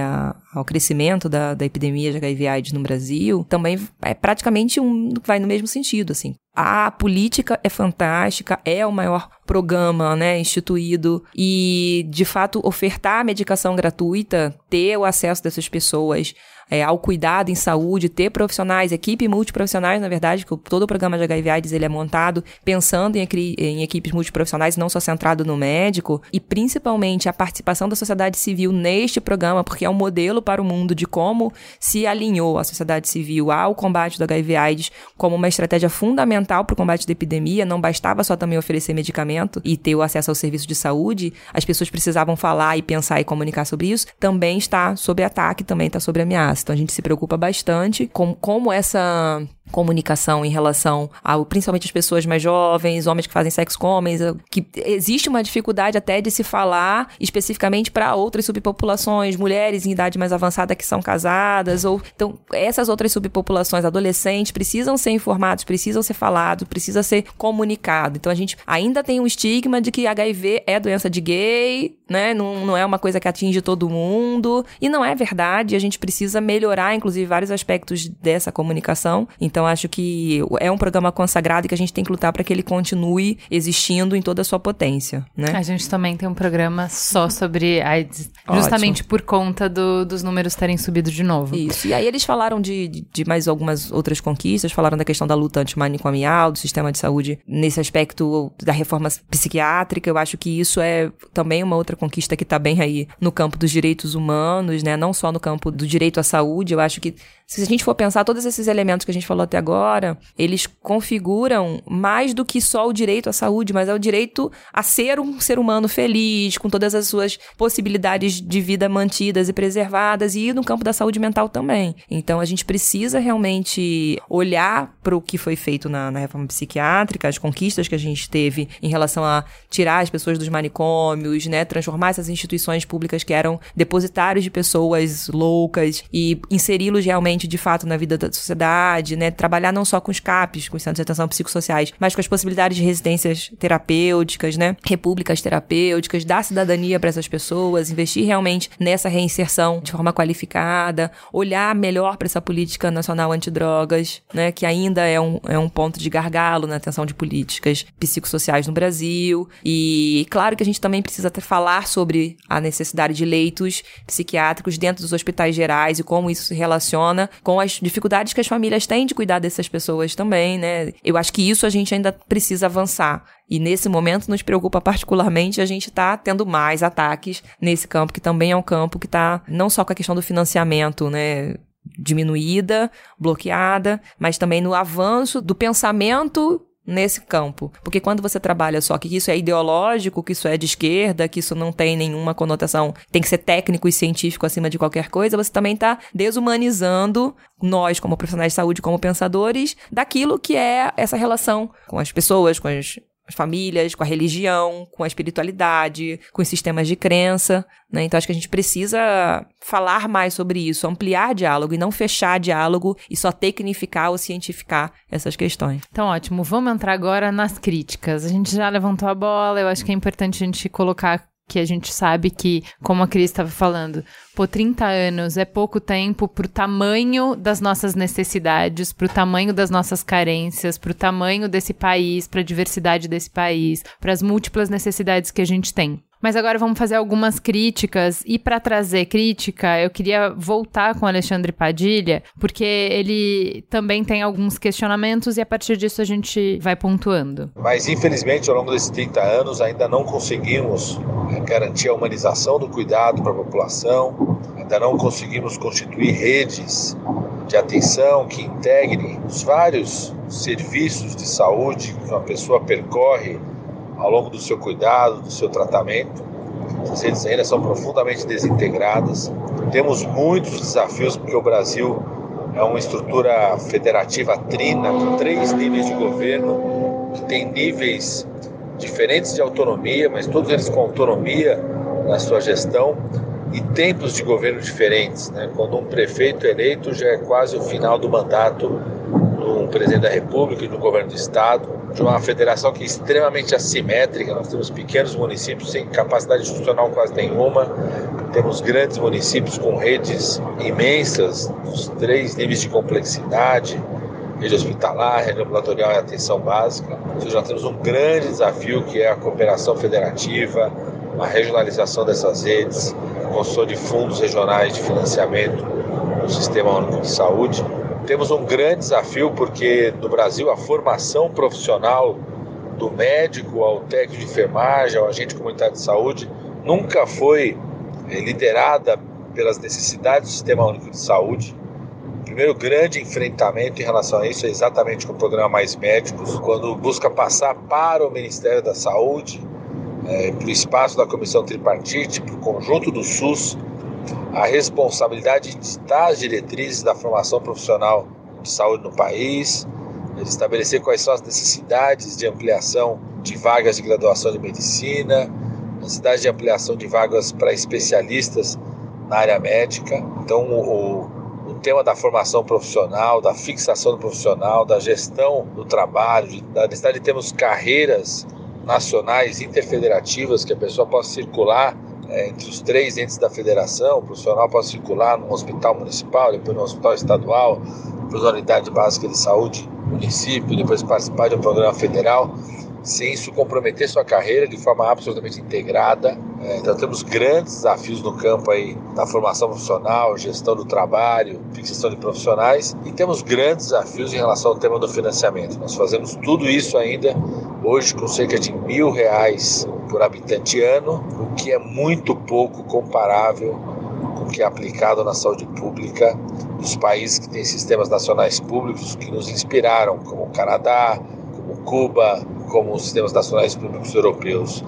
ao crescimento da, da epidemia de HIV AIDS no Brasil, também é praticamente um vai no mesmo sentido, assim. A política é fantástica, é o maior programa, né, instituído. E, de fato, ofertar medicação gratuita, ter o acesso dessas pessoas é, ao cuidado em saúde, ter profissionais, equipe multiprofissionais, na verdade, que todo o programa de HIV AIDS ele é montado pensando em, em equipes multiprofissionais, não só centrado no médico, e principalmente a participação da sociedade civil neste programa, porque é um modelo para o mundo de como se alinhou a sociedade civil ao combate do HIV AIDS como uma estratégia fundamental para o combate da epidemia, não bastava só também oferecer medicamento e ter o acesso ao serviço de saúde, as pessoas precisavam falar e pensar e comunicar sobre isso, também está sob ataque, também está sob ameaça. Então a gente se preocupa bastante com como essa comunicação em relação ao principalmente as pessoas mais jovens, homens que fazem sexo com homens, que existe uma dificuldade até de se falar especificamente para outras subpopulações, mulheres em idade mais avançada que são casadas ou então essas outras subpopulações adolescentes precisam ser informados, precisam ser falados, precisa ser comunicado. Então a gente ainda tem um estigma de que HIV é doença de gay, né? Não, não é uma coisa que atinge todo mundo e não é verdade. A gente precisa melhorar inclusive vários aspectos dessa comunicação. Então então acho que é um programa consagrado e que a gente tem que lutar para que ele continue existindo em toda a sua potência, né? A gente também tem um programa só sobre AIDS, justamente Ótimo. por conta do, dos números terem subido de novo. Isso. E aí eles falaram de, de mais algumas outras conquistas, falaram da questão da luta antimanicomial, do sistema de saúde nesse aspecto da reforma psiquiátrica. Eu acho que isso é também uma outra conquista que está bem aí no campo dos direitos humanos, né? Não só no campo do direito à saúde. Eu acho que se a gente for pensar todos esses elementos que a gente falou até agora, eles configuram mais do que só o direito à saúde, mas é o direito a ser um ser humano feliz, com todas as suas possibilidades de vida mantidas e preservadas, e no campo da saúde mental também. Então a gente precisa realmente olhar para o que foi feito na, na reforma psiquiátrica, as conquistas que a gente teve em relação a tirar as pessoas dos manicômios, né, transformar essas instituições públicas que eram depositários de pessoas loucas e inseri-los realmente de fato na vida da sociedade, né? Trabalhar não só com os CAPs, com os centros de atenção psicossociais, mas com as possibilidades de residências terapêuticas, né? Repúblicas terapêuticas, dar cidadania para essas pessoas, investir realmente nessa reinserção de forma qualificada, olhar melhor para essa política nacional antidrogas, né? Que ainda é um, é um ponto de gargalo na atenção de políticas psicossociais no Brasil. E claro que a gente também precisa até falar sobre a necessidade de leitos psiquiátricos dentro dos hospitais gerais e como isso se relaciona com as dificuldades que as famílias têm de cuidar dessas pessoas também, né? Eu acho que isso a gente ainda precisa avançar. E nesse momento nos preocupa particularmente a gente tá tendo mais ataques nesse campo, que também é um campo que tá não só com a questão do financiamento, né? diminuída, bloqueada, mas também no avanço do pensamento nesse campo. Porque quando você trabalha só que isso é ideológico, que isso é de esquerda, que isso não tem nenhuma conotação, tem que ser técnico e científico acima de qualquer coisa, você também está desumanizando nós, como profissionais de saúde, como pensadores, daquilo que é essa relação com as pessoas, com as as famílias, com a religião, com a espiritualidade, com os sistemas de crença. Né? Então, acho que a gente precisa falar mais sobre isso, ampliar diálogo e não fechar diálogo e só tecnificar ou cientificar essas questões. Então, ótimo. Vamos entrar agora nas críticas. A gente já levantou a bola, eu acho que é importante a gente colocar que a gente sabe que, como a Cris estava falando, por 30 anos é pouco tempo para o tamanho das nossas necessidades, para o tamanho das nossas carências, para o tamanho desse país, para a diversidade desse país, para as múltiplas necessidades que a gente tem. Mas agora vamos fazer algumas críticas. E para trazer crítica, eu queria voltar com Alexandre Padilha, porque ele também tem alguns questionamentos e a partir disso a gente vai pontuando. Mas infelizmente, ao longo desses 30 anos, ainda não conseguimos é, garantir a humanização do cuidado para a população, ainda não conseguimos constituir redes de atenção que integrem os vários serviços de saúde que uma pessoa percorre ao longo do seu cuidado, do seu tratamento. As redes ainda são profundamente desintegradas. Temos muitos desafios porque o Brasil é uma estrutura federativa trina, com três níveis de governo, que tem níveis diferentes de autonomia, mas todos eles com autonomia na sua gestão e tempos de governo diferentes. Né? Quando um prefeito eleito já é quase o final do mandato do presidente da República e do governo do Estado, de uma federação que é extremamente assimétrica. Nós temos pequenos municípios sem capacidade institucional quase nenhuma, temos grandes municípios com redes imensas, os três níveis de complexidade, rede hospitalar, rede ambulatorial e atenção básica. Seja, nós temos um grande desafio que é a cooperação federativa, a regionalização dessas redes, a construção de fundos regionais de financiamento no Sistema Único de Saúde. Temos um grande desafio porque no Brasil a formação profissional do médico ao técnico de enfermagem, ao agente comunitário de saúde, nunca foi eh, liderada pelas necessidades do Sistema Único de Saúde. O primeiro grande enfrentamento em relação a isso é exatamente com o programa Mais Médicos, quando busca passar para o Ministério da Saúde é, para o espaço da comissão tripartite, para o conjunto do SUS, a responsabilidade de as diretrizes da formação profissional de saúde no país, estabelecer quais são as necessidades de ampliação de vagas de graduação de medicina, necessidade de ampliação de vagas para especialistas na área médica. Então, o, o tema da formação profissional, da fixação do profissional, da gestão do trabalho, da necessidade de termos carreiras nacionais interfederativas que a pessoa possa circular é, entre os três entes da federação, o profissional possa circular num hospital municipal, depois no hospital estadual, para a unidade básica de saúde município, depois participar de um programa federal, sem isso comprometer sua carreira de forma absolutamente integrada. É, então temos grandes desafios no campo aí da formação profissional, gestão do trabalho, fixação de profissionais e temos grandes desafios em relação ao tema do financiamento. Nós fazemos tudo isso ainda hoje com cerca de mil reais por habitante ano, o que é muito pouco comparável com o que é aplicado na saúde pública dos países que têm sistemas nacionais públicos que nos inspiraram, como o Canadá, como Cuba, como os sistemas nacionais públicos europeus,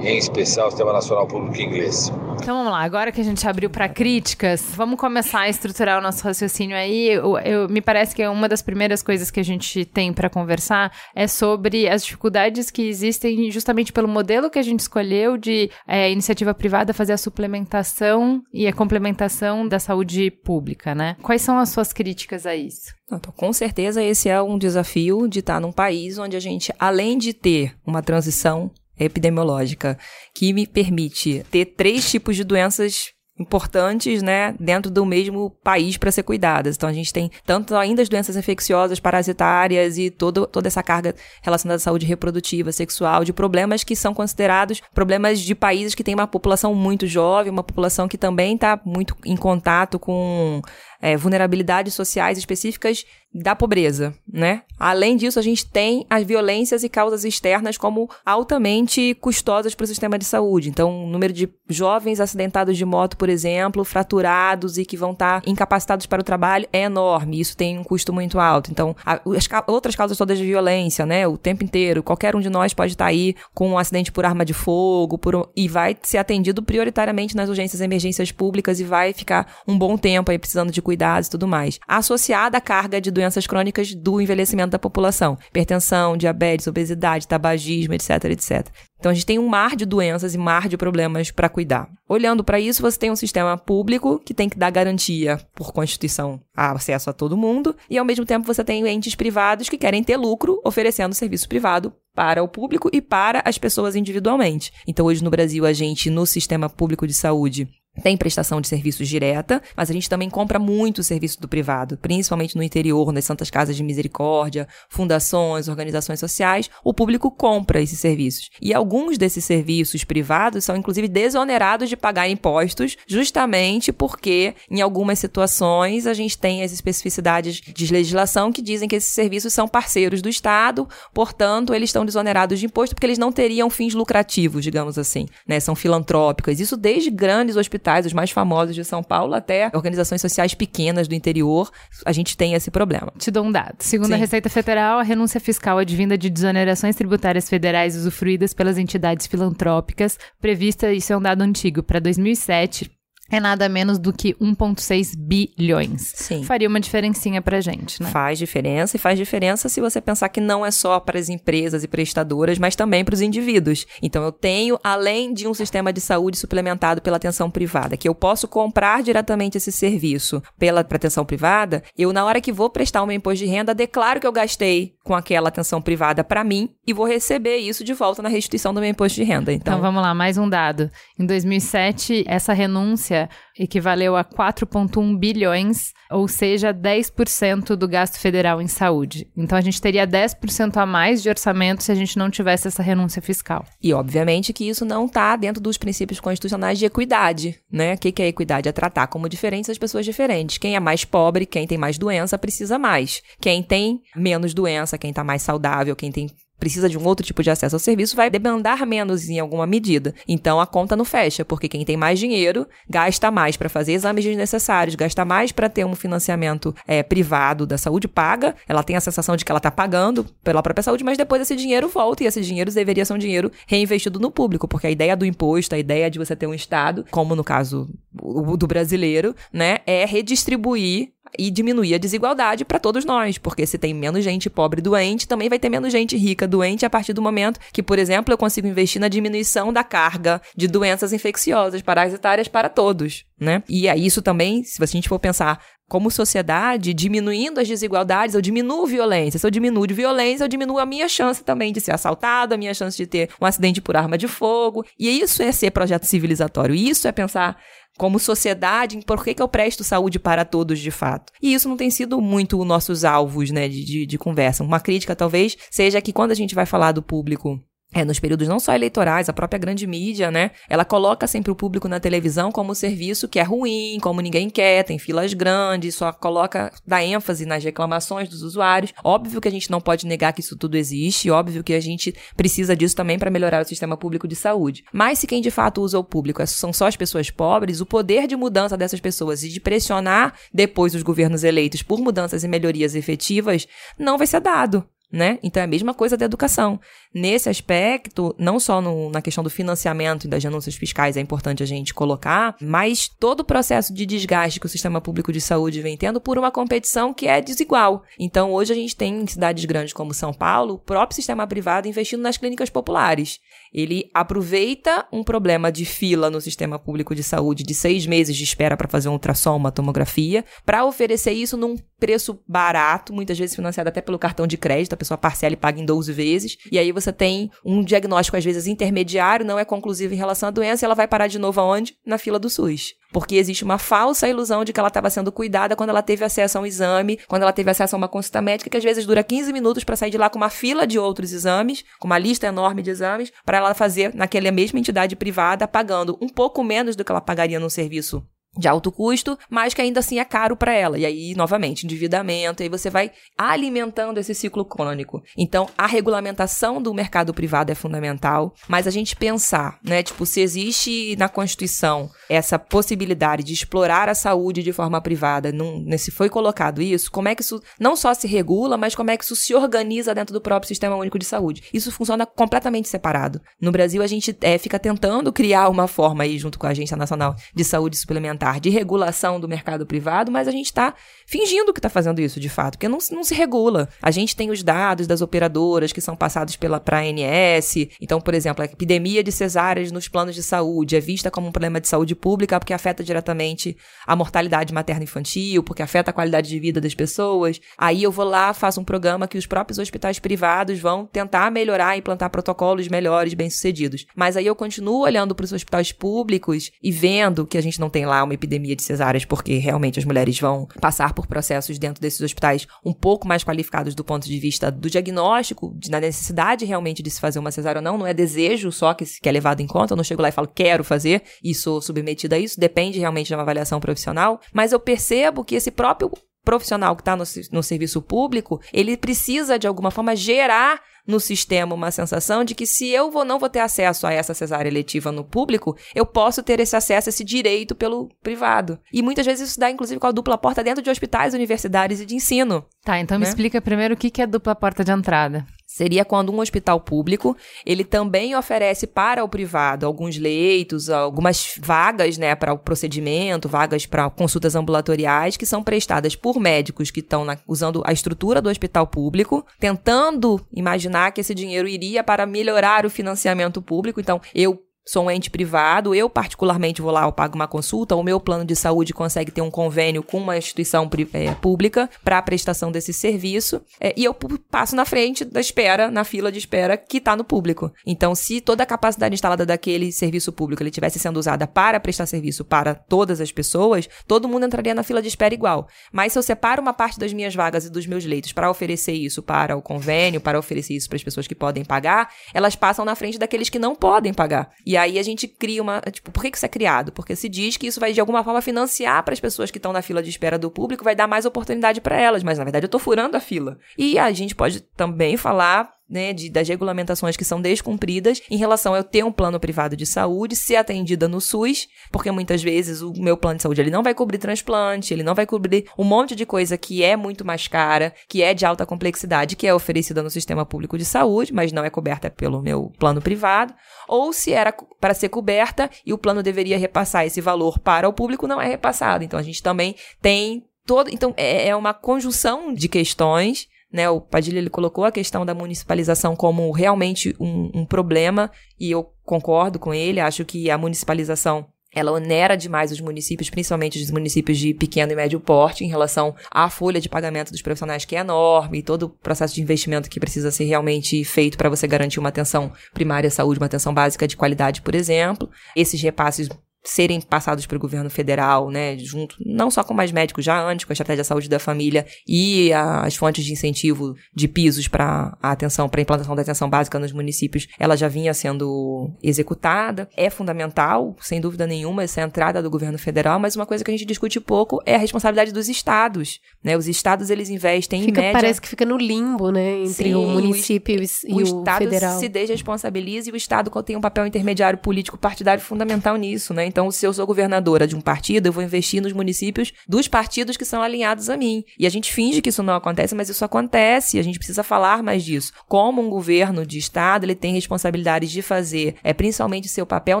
em especial o Sistema Nacional Público Inglês. Então vamos lá, agora que a gente abriu para críticas, vamos começar a estruturar o nosso raciocínio aí. Eu, eu, me parece que uma das primeiras coisas que a gente tem para conversar é sobre as dificuldades que existem justamente pelo modelo que a gente escolheu de é, iniciativa privada fazer a suplementação e a complementação da saúde pública, né? Quais são as suas críticas a isso? Então, com certeza esse é um desafio de estar num país onde a gente, além de ter uma transição epidemiológica que me permite ter três tipos de doenças importantes, né, dentro do mesmo país para ser cuidadas. Então a gente tem tanto ainda as doenças infecciosas, parasitárias e todo, toda essa carga relacionada à saúde reprodutiva, sexual, de problemas que são considerados problemas de países que têm uma população muito jovem, uma população que também está muito em contato com é, vulnerabilidades sociais específicas da pobreza, né? Além disso, a gente tem as violências e causas externas como altamente custosas para o sistema de saúde. Então, o número de jovens acidentados de moto, por exemplo, fraturados e que vão estar tá incapacitados para o trabalho é enorme. Isso tem um custo muito alto. Então, a, as ca outras causas todas de violência, né? O tempo inteiro, qualquer um de nós pode estar tá aí com um acidente por arma de fogo por, e vai ser atendido prioritariamente nas urgências e emergências públicas e vai ficar um bom tempo aí precisando de cuidados e tudo mais. Associada à carga de doenças crônicas do envelhecimento da população. Hipertensão, diabetes, obesidade, tabagismo, etc, etc. Então a gente tem um mar de doenças e mar de problemas para cuidar. Olhando para isso, você tem um sistema público que tem que dar garantia por Constituição a acesso a todo mundo, e ao mesmo tempo você tem entes privados que querem ter lucro oferecendo serviço privado para o público e para as pessoas individualmente. Então hoje no Brasil a gente no sistema público de saúde tem prestação de serviços direta, mas a gente também compra muito serviço do privado, principalmente no interior, nas santas casas de misericórdia, fundações, organizações sociais, o público compra esses serviços. E alguns desses serviços privados são inclusive desonerados de pagar impostos, justamente porque em algumas situações a gente tem as especificidades de legislação que dizem que esses serviços são parceiros do Estado, portanto, eles estão desonerados de imposto porque eles não teriam fins lucrativos, digamos assim, né? São filantrópicas. Isso desde grandes hospitais hospitais, os mais famosos de São Paulo, até organizações sociais pequenas do interior, a gente tem esse problema. Te dou um dado. Segundo Sim. a Receita Federal, a renúncia fiscal advinda de desonerações tributárias federais usufruídas pelas entidades filantrópicas, prevista, isso é um dado antigo, para 2007, é nada menos do que 1,6 bilhões. Sim. Faria uma diferencinha pra gente, né? Faz diferença e faz diferença se você pensar que não é só para as empresas e prestadoras, mas também para os indivíduos. Então eu tenho, além de um sistema de saúde suplementado pela atenção privada, que eu posso comprar diretamente esse serviço pela atenção privada, eu na hora que vou prestar o meu imposto de renda, declaro que eu gastei com aquela atenção privada para mim e vou receber isso de volta na restituição do meu imposto de renda. Então, Então vamos lá, mais um dado. Em 2007, essa renúncia equivaleu a 4,1 bilhões, ou seja, 10% do gasto federal em saúde. Então a gente teria 10% a mais de orçamento se a gente não tivesse essa renúncia fiscal. E obviamente que isso não está dentro dos princípios constitucionais de equidade, né? O que, que é equidade? É tratar como diferentes as pessoas diferentes. Quem é mais pobre, quem tem mais doença, precisa mais. Quem tem menos doença, quem está mais saudável, quem tem precisa de um outro tipo de acesso ao serviço, vai demandar menos em alguma medida. Então a conta não fecha, porque quem tem mais dinheiro gasta mais para fazer exames desnecessários, gasta mais para ter um financiamento é, privado da saúde paga. Ela tem a sensação de que ela está pagando pela própria saúde, mas depois esse dinheiro volta e esse dinheiro deveria ser um dinheiro reinvestido no público, porque a ideia do imposto, a ideia de você ter um Estado, como no caso do brasileiro, né, é redistribuir e diminuir a desigualdade para todos nós, porque se tem menos gente pobre doente, também vai ter menos gente rica doente a partir do momento que, por exemplo, eu consigo investir na diminuição da carga de doenças infecciosas parasitárias para todos, né? E aí isso também, se a gente for pensar como sociedade, diminuindo as desigualdades, eu diminuo violência. Se eu diminuo de violência, eu diminuo a minha chance também de ser assaltado, a minha chance de ter um acidente por arma de fogo. E isso é ser projeto civilizatório. Isso é pensar como sociedade, em por que, que eu presto saúde para todos de fato. E isso não tem sido muito nossos alvos, né, de, de, de conversa. Uma crítica, talvez, seja que quando a gente vai falar do público é, nos períodos não só eleitorais, a própria grande mídia, né? Ela coloca sempre o público na televisão como um serviço que é ruim, como ninguém quer, tem filas grandes, só coloca, dá ênfase nas reclamações dos usuários. Óbvio que a gente não pode negar que isso tudo existe, óbvio que a gente precisa disso também para melhorar o sistema público de saúde. Mas se quem de fato usa o público são só as pessoas pobres, o poder de mudança dessas pessoas e de pressionar depois os governos eleitos por mudanças e melhorias efetivas não vai ser dado né? Então é a mesma coisa da educação. Nesse aspecto, não só no, na questão do financiamento e das denúncias fiscais é importante a gente colocar, mas todo o processo de desgaste que o sistema público de saúde vem tendo por uma competição que é desigual. Então hoje a gente tem em cidades grandes como São Paulo, o próprio sistema privado investindo nas clínicas populares. Ele aproveita um problema de fila no sistema público de saúde de seis meses de espera para fazer um ultrassom, uma tomografia, para oferecer isso num preço barato, muitas vezes financiado até pelo cartão de crédito, a pessoa parcela e paga em 12 vezes, e aí você tem um diagnóstico às vezes intermediário, não é conclusivo em relação à doença, e ela vai parar de novo aonde? Na fila do SUS. Porque existe uma falsa ilusão de que ela estava sendo cuidada quando ela teve acesso a um exame, quando ela teve acesso a uma consulta médica, que às vezes dura 15 minutos para sair de lá com uma fila de outros exames, com uma lista enorme de exames, para ela fazer naquela mesma entidade privada, pagando um pouco menos do que ela pagaria num serviço de alto custo, mas que ainda assim é caro para ela. E aí, novamente, endividamento, e aí você vai alimentando esse ciclo crônico. Então, a regulamentação do mercado privado é fundamental, mas a gente pensar, né, tipo, se existe na Constituição essa possibilidade de explorar a saúde de forma privada, né, se foi colocado isso, como é que isso não só se regula, mas como é que isso se organiza dentro do próprio Sistema Único de Saúde? Isso funciona completamente separado. No Brasil, a gente é, fica tentando criar uma forma aí, junto com a Agência Nacional de Saúde Suplementar, de regulação do mercado privado, mas a gente está fingindo que está fazendo isso de fato, porque não, não se regula. A gente tem os dados das operadoras que são passados pela ANS. Então, por exemplo, a epidemia de cesáreas nos planos de saúde é vista como um problema de saúde pública porque afeta diretamente a mortalidade materna infantil, porque afeta a qualidade de vida das pessoas. Aí eu vou lá, faço um programa que os próprios hospitais privados vão tentar melhorar, implantar protocolos melhores, bem-sucedidos. Mas aí eu continuo olhando para os hospitais públicos e vendo que a gente não tem lá uma epidemia de cesáreas, porque realmente as mulheres vão passar por processos dentro desses hospitais um pouco mais qualificados do ponto de vista do diagnóstico, de, da necessidade realmente de se fazer uma cesárea ou não, não é desejo só que, que é levado em conta, eu não chego lá e falo quero fazer e sou submetida a isso, depende realmente de uma avaliação profissional, mas eu percebo que esse próprio profissional que está no, no serviço público, ele precisa de alguma forma gerar no sistema uma sensação de que se eu vou, não vou ter acesso a essa cesárea eletiva no público, eu posso ter esse acesso, esse direito pelo privado. E muitas vezes isso dá, inclusive, com a dupla porta dentro de hospitais, universidades e de ensino. Tá, então me Né? explica primeiro o que que é dupla porta de entrada. Seria quando um hospital público, ele também oferece para o privado alguns leitos, algumas vagas, né, para o procedimento, vagas para consultas ambulatoriais que são prestadas por médicos que estão usando a estrutura do hospital público, tentando imaginar que esse dinheiro iria para melhorar o financiamento público. Então, eu sou um ente privado, eu particularmente vou lá, eu pago uma consulta, o meu plano de saúde consegue ter um convênio com uma instituição é, pública para a prestação desse serviço, é, e eu passo na frente da espera, na fila de espera que está no público. Então, se toda a capacidade instalada daquele serviço público ele sendo usada para prestar serviço para todas as pessoas, todo mundo entraria na fila de espera igual. Mas se eu separo uma parte das minhas vagas e dos meus leitos para oferecer isso para o convênio, para oferecer isso para as pessoas que podem pagar, elas passam na frente daqueles que não podem pagar. E e aí a gente cria uma. Tipo, por que isso é criado? Porque se diz que isso vai de alguma forma financiar para as pessoas que estão na fila de espera do público, vai dar mais oportunidade para elas, mas na verdade eu tô furando a fila. E a gente pode também falar né, de, das regulamentações que são descumpridas em relação a eu ter um plano privado de saúde, ser atendida no SUS, porque muitas vezes o meu plano de saúde ele não vai cobrir transplante, ele não vai cobrir um monte de coisa que é muito mais cara, que é de alta complexidade, que é oferecida no sistema público de saúde, mas não é coberta pelo meu plano privado, ou se era para ser coberta e o plano deveria repassar esse valor para o público, não é repassado. Então a gente também tem todo, então é, é uma conjunção de questões né, o Padilha ele colocou a questão da municipalização como realmente um, um problema e eu concordo com ele. Acho que a municipalização ela onera demais os municípios, principalmente os municípios de pequeno e médio porte, em relação à folha de pagamento dos profissionais, que é enorme, e todo o processo de investimento que precisa ser realmente feito para você garantir uma atenção primária à saúde, uma atenção básica de qualidade, por exemplo. Esses repasses serem passados para o governo federal, né, junto, não só com mais médicos, já antes, com a estratégia de saúde da família e a, as fontes de incentivo de pisos para a atenção, para a implantação da atenção básica nos municípios, ela já vinha sendo executada. É fundamental, sem dúvida nenhuma, essa entrada do governo federal, mas uma coisa que a gente discute pouco é a responsabilidade dos estados, né, os estados, eles investem fica, em média... Parece que fica no limbo, né, entre Sim, o município o, e o, o estado federal. se desresponsabiliza e o estado tem um papel intermediário político partidário fundamental nisso, né, então, se eu sou governadora de um partido, eu vou investir nos municípios dos partidos que são alinhados a mim. E a gente finge que isso não acontece, mas isso acontece. A gente precisa falar mais disso. Como um governo de estado, ele tem responsabilidades de fazer, é principalmente seu papel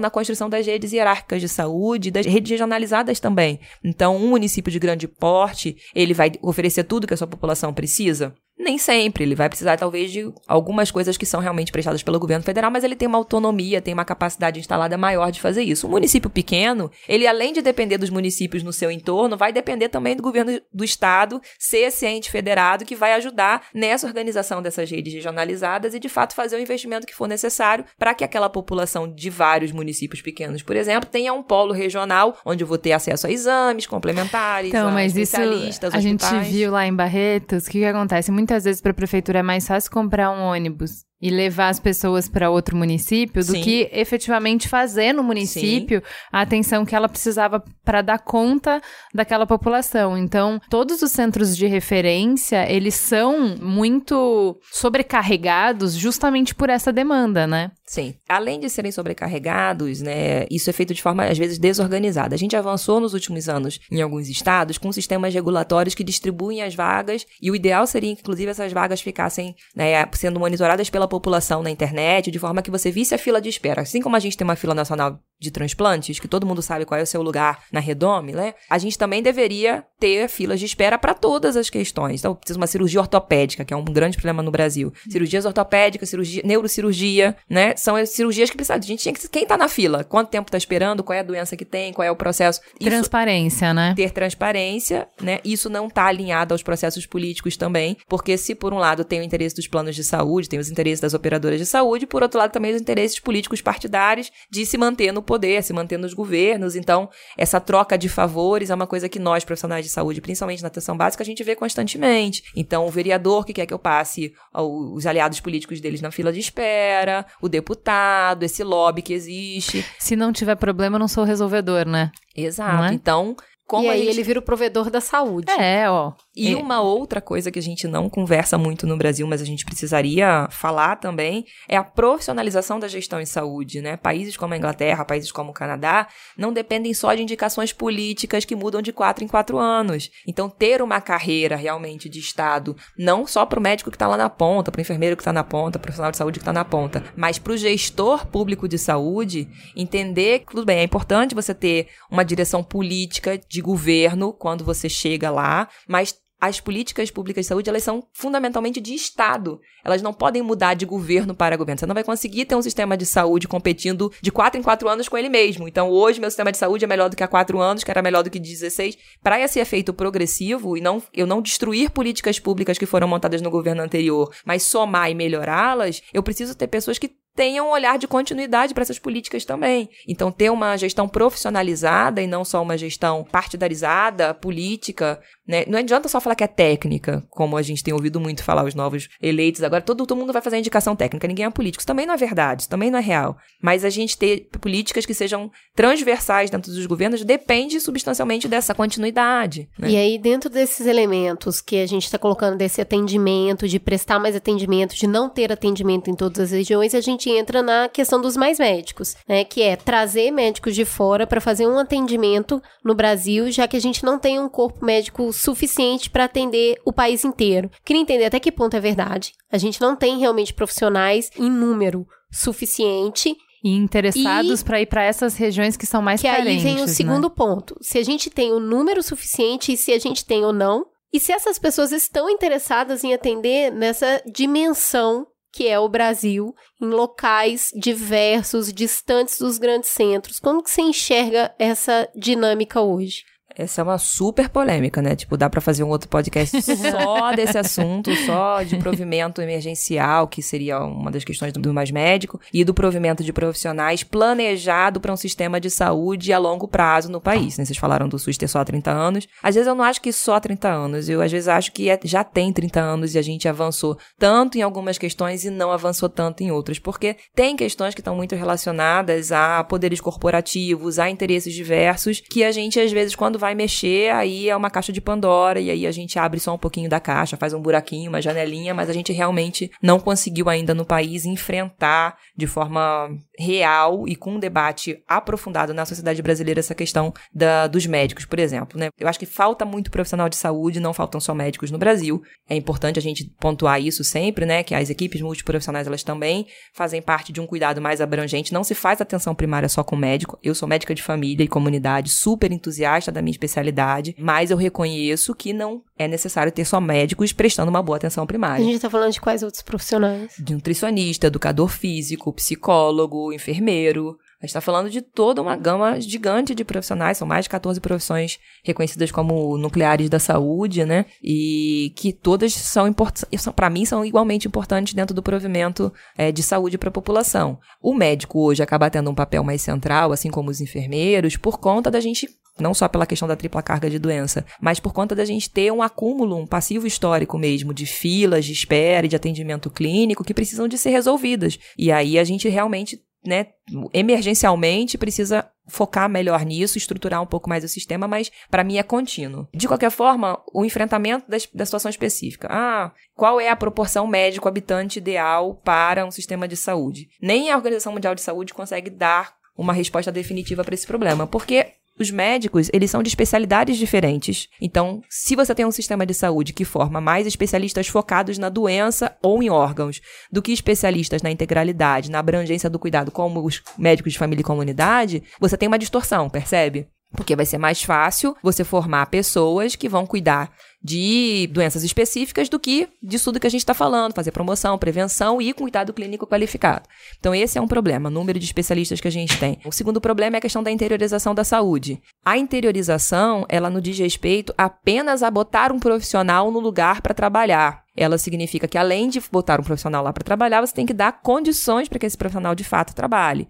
na construção das redes hierárquicas de saúde, das redes regionalizadas também. Então, um município de grande porte, ele vai oferecer tudo que a sua população precisa? Nem sempre. Ele vai precisar, talvez, de algumas coisas que são realmente prestadas pelo governo federal, mas ele tem uma autonomia, tem uma capacidade instalada maior de fazer isso. Um município pequeno, ele, além de depender dos municípios no seu entorno, vai depender também do governo do estado ser esse ente federado que vai ajudar nessa organização dessas redes regionalizadas e, de fato, fazer o investimento que for necessário para que aquela população de vários municípios pequenos, por exemplo, tenha um polo regional onde eu vou ter acesso a exames complementares, então, a mas isso a hospitais. gente viu lá em Barretos, o que, que acontece? Muito muitas vezes para a prefeitura é mais fácil comprar um ônibus e levar as pessoas para outro município do Sim. que efetivamente fazer no município Sim. a atenção que ela precisava para dar conta daquela população. Então, todos os centros de referência, eles são muito sobrecarregados justamente por essa demanda, né? Sim. Além de serem sobrecarregados, né, isso é feito de forma às vezes desorganizada. A gente avançou nos últimos anos em alguns estados com sistemas regulatórios que distribuem as vagas e o ideal seria que inclusive essas vagas ficassem, né, sendo monitoradas pela população na internet, de forma que você visse a fila de espera. Assim como a gente tem uma fila nacional de transplantes, que todo mundo sabe qual é o seu lugar na Redome, né? A gente também deveria ter filas de espera para todas as questões. Então, precisa uma cirurgia ortopédica, que é um grande problema no Brasil. Cirurgias ortopédicas, cirurgia, neurocirurgia, né? São as cirurgias que precisa. A gente tinha que. Quem tá na fila? Quanto tempo tá esperando? Qual é a doença que tem? Qual é o processo? Isso, transparência, né? Ter transparência, né? Isso não tá alinhado aos processos políticos também, porque se por um lado tem o interesse dos planos de saúde, tem os interesses das operadoras de saúde, por outro lado também os interesses políticos partidários de se manter no poder, se manter nos governos. Então, essa troca de favores é uma coisa que nós, profissionais de saúde, principalmente na atenção básica, a gente vê constantemente. Então, o vereador que quer que eu passe os aliados políticos deles na fila de espera, o deputado, esse lobby que existe. Se não tiver problema, eu não sou resolvedor, né? Exato. É? Então, como e aí gente... ele vira o provedor da saúde. É, ó. E É. uma outra coisa que a gente não conversa muito no Brasil, mas a gente precisaria falar também, é a profissionalização da gestão em saúde, né? Países como a Inglaterra, países como o Canadá, não dependem só de indicações políticas que mudam de quatro em quatro anos. Então, ter uma carreira realmente de Estado, não só para o médico que está lá na ponta, para o enfermeiro que está na ponta, para o profissional de saúde que está na ponta, mas para o gestor público de saúde, entender que, tudo bem, é importante você ter uma direção política de governo quando você chega lá, mas as políticas públicas de saúde, elas são fundamentalmente de Estado. Elas não podem mudar de governo para governo. Você não vai conseguir ter um sistema de saúde competindo de quatro em quatro anos com ele mesmo. Então, hoje, meu sistema de saúde é melhor do que há quatro anos, que era melhor do que 16. Para esse efeito progressivo e não, eu não destruir políticas públicas que foram montadas no governo anterior, mas somar e melhorá-las, eu preciso ter pessoas que tenham um olhar de continuidade para essas políticas também. Então, ter uma gestão profissionalizada e não só uma gestão partidarizada, política, né? Não adianta só falar que é técnica, como a gente tem ouvido muito falar os novos eleitos. Agora, todo, todo mundo vai fazer indicação técnica, ninguém é político. Isso também não é verdade, isso também não é real. Mas a gente ter políticas que sejam transversais dentro dos governos depende substancialmente dessa continuidade. Né? E aí, dentro desses elementos que a gente está colocando desse atendimento, de prestar mais atendimento, de não ter atendimento em todas as regiões, a gente entra na questão dos mais médicos, né? Que é trazer médicos de fora para fazer um atendimento no Brasil, já que a gente não tem um corpo médico suficiente para atender o país inteiro. Queria entender até que ponto é verdade. A gente não tem realmente profissionais em número suficiente E interessados pra ir pra essas regiões que são mais que carentes, aí vem o né? segundo ponto. Se a gente tem o número suficiente e se a gente tem ou não. E se essas pessoas estão interessadas em atender nessa dimensão que é o Brasil, em locais diversos, distantes dos grandes centros. Como que você enxerga essa dinâmica hoje? Essa é uma super polêmica, né? Tipo, dá pra fazer um outro podcast *laughs* só desse assunto, só de provimento emergencial, que seria uma das questões do mais médico, e do provimento de profissionais planejado para um sistema de saúde a longo prazo no país. Né? Vocês falaram do SUS ter só 30 anos. Às vezes eu não acho que só 30 anos, eu às vezes acho que é- já tem 30 anos e a gente avançou tanto em algumas questões e não avançou tanto em outras, porque tem questões que estão muito relacionadas a poderes corporativos, a interesses diversos, que a gente às vezes quando vai mexer, aí é uma caixa de Pandora e aí a gente abre só um pouquinho da caixa, faz um buraquinho, uma janelinha, mas a gente realmente não conseguiu ainda no país enfrentar de forma real e com um debate aprofundado na sociedade brasileira essa questão da, dos médicos, por exemplo, né? Eu acho que falta muito profissional de saúde, não faltam só médicos no Brasil. É importante a gente pontuar isso sempre, né? Que as equipes multiprofissionais, elas também fazem parte de um cuidado mais abrangente. Não se faz atenção primária só com médico. Eu sou médica de família e comunidade, super entusiasta da minha especialidade, mas eu reconheço que não é necessário ter só médicos prestando uma boa atenção A primária gente tá falando de quais outros profissionais? de nutricionista, educador físico, psicólogo, enfermeiro. A gente está falando de toda uma gama gigante de profissionais, são mais de 14 profissões reconhecidas como nucleares da saúde, né? E que todas são importantes, para mim, são igualmente importantes dentro do provimento eh, de saúde para a população. O médico hoje acaba tendo um papel mais central, assim como os enfermeiros, por conta da gente não só pela questão da tripla carga de doença, mas por conta da gente ter um acúmulo, um passivo histórico mesmo, de filas de espera e de atendimento clínico que precisam de ser resolvidas. E aí a gente realmente, né, emergencialmente precisa focar melhor nisso, estruturar um pouco mais o sistema, mas para mim é contínuo. De qualquer forma, o enfrentamento das- da situação específica. Ah, qual é a proporção médico-habitante ideal para um sistema de saúde? Nem a Organização Mundial de Saúde consegue dar uma resposta definitiva para esse problema, porque os médicos, eles são de especialidades diferentes. Então, se você tem um sistema de saúde que forma mais especialistas focados na doença ou em órgãos do que especialistas na integralidade, na abrangência do cuidado, como os médicos de família e comunidade, você tem uma distorção, percebe? Porque vai ser mais fácil você formar pessoas que vão cuidar de doenças específicas do que disso tudo que a gente está falando, fazer promoção, prevenção e cuidado clínico qualificado. Então, esse é um problema, o número de especialistas que a gente tem. O segundo problema é a questão da interiorização da saúde. A interiorização, ela não diz respeito apenas a botar um profissional no lugar para trabalhar. Ela significa que, além de botar um profissional lá para trabalhar, você tem que dar condições para que esse profissional de fato trabalhe.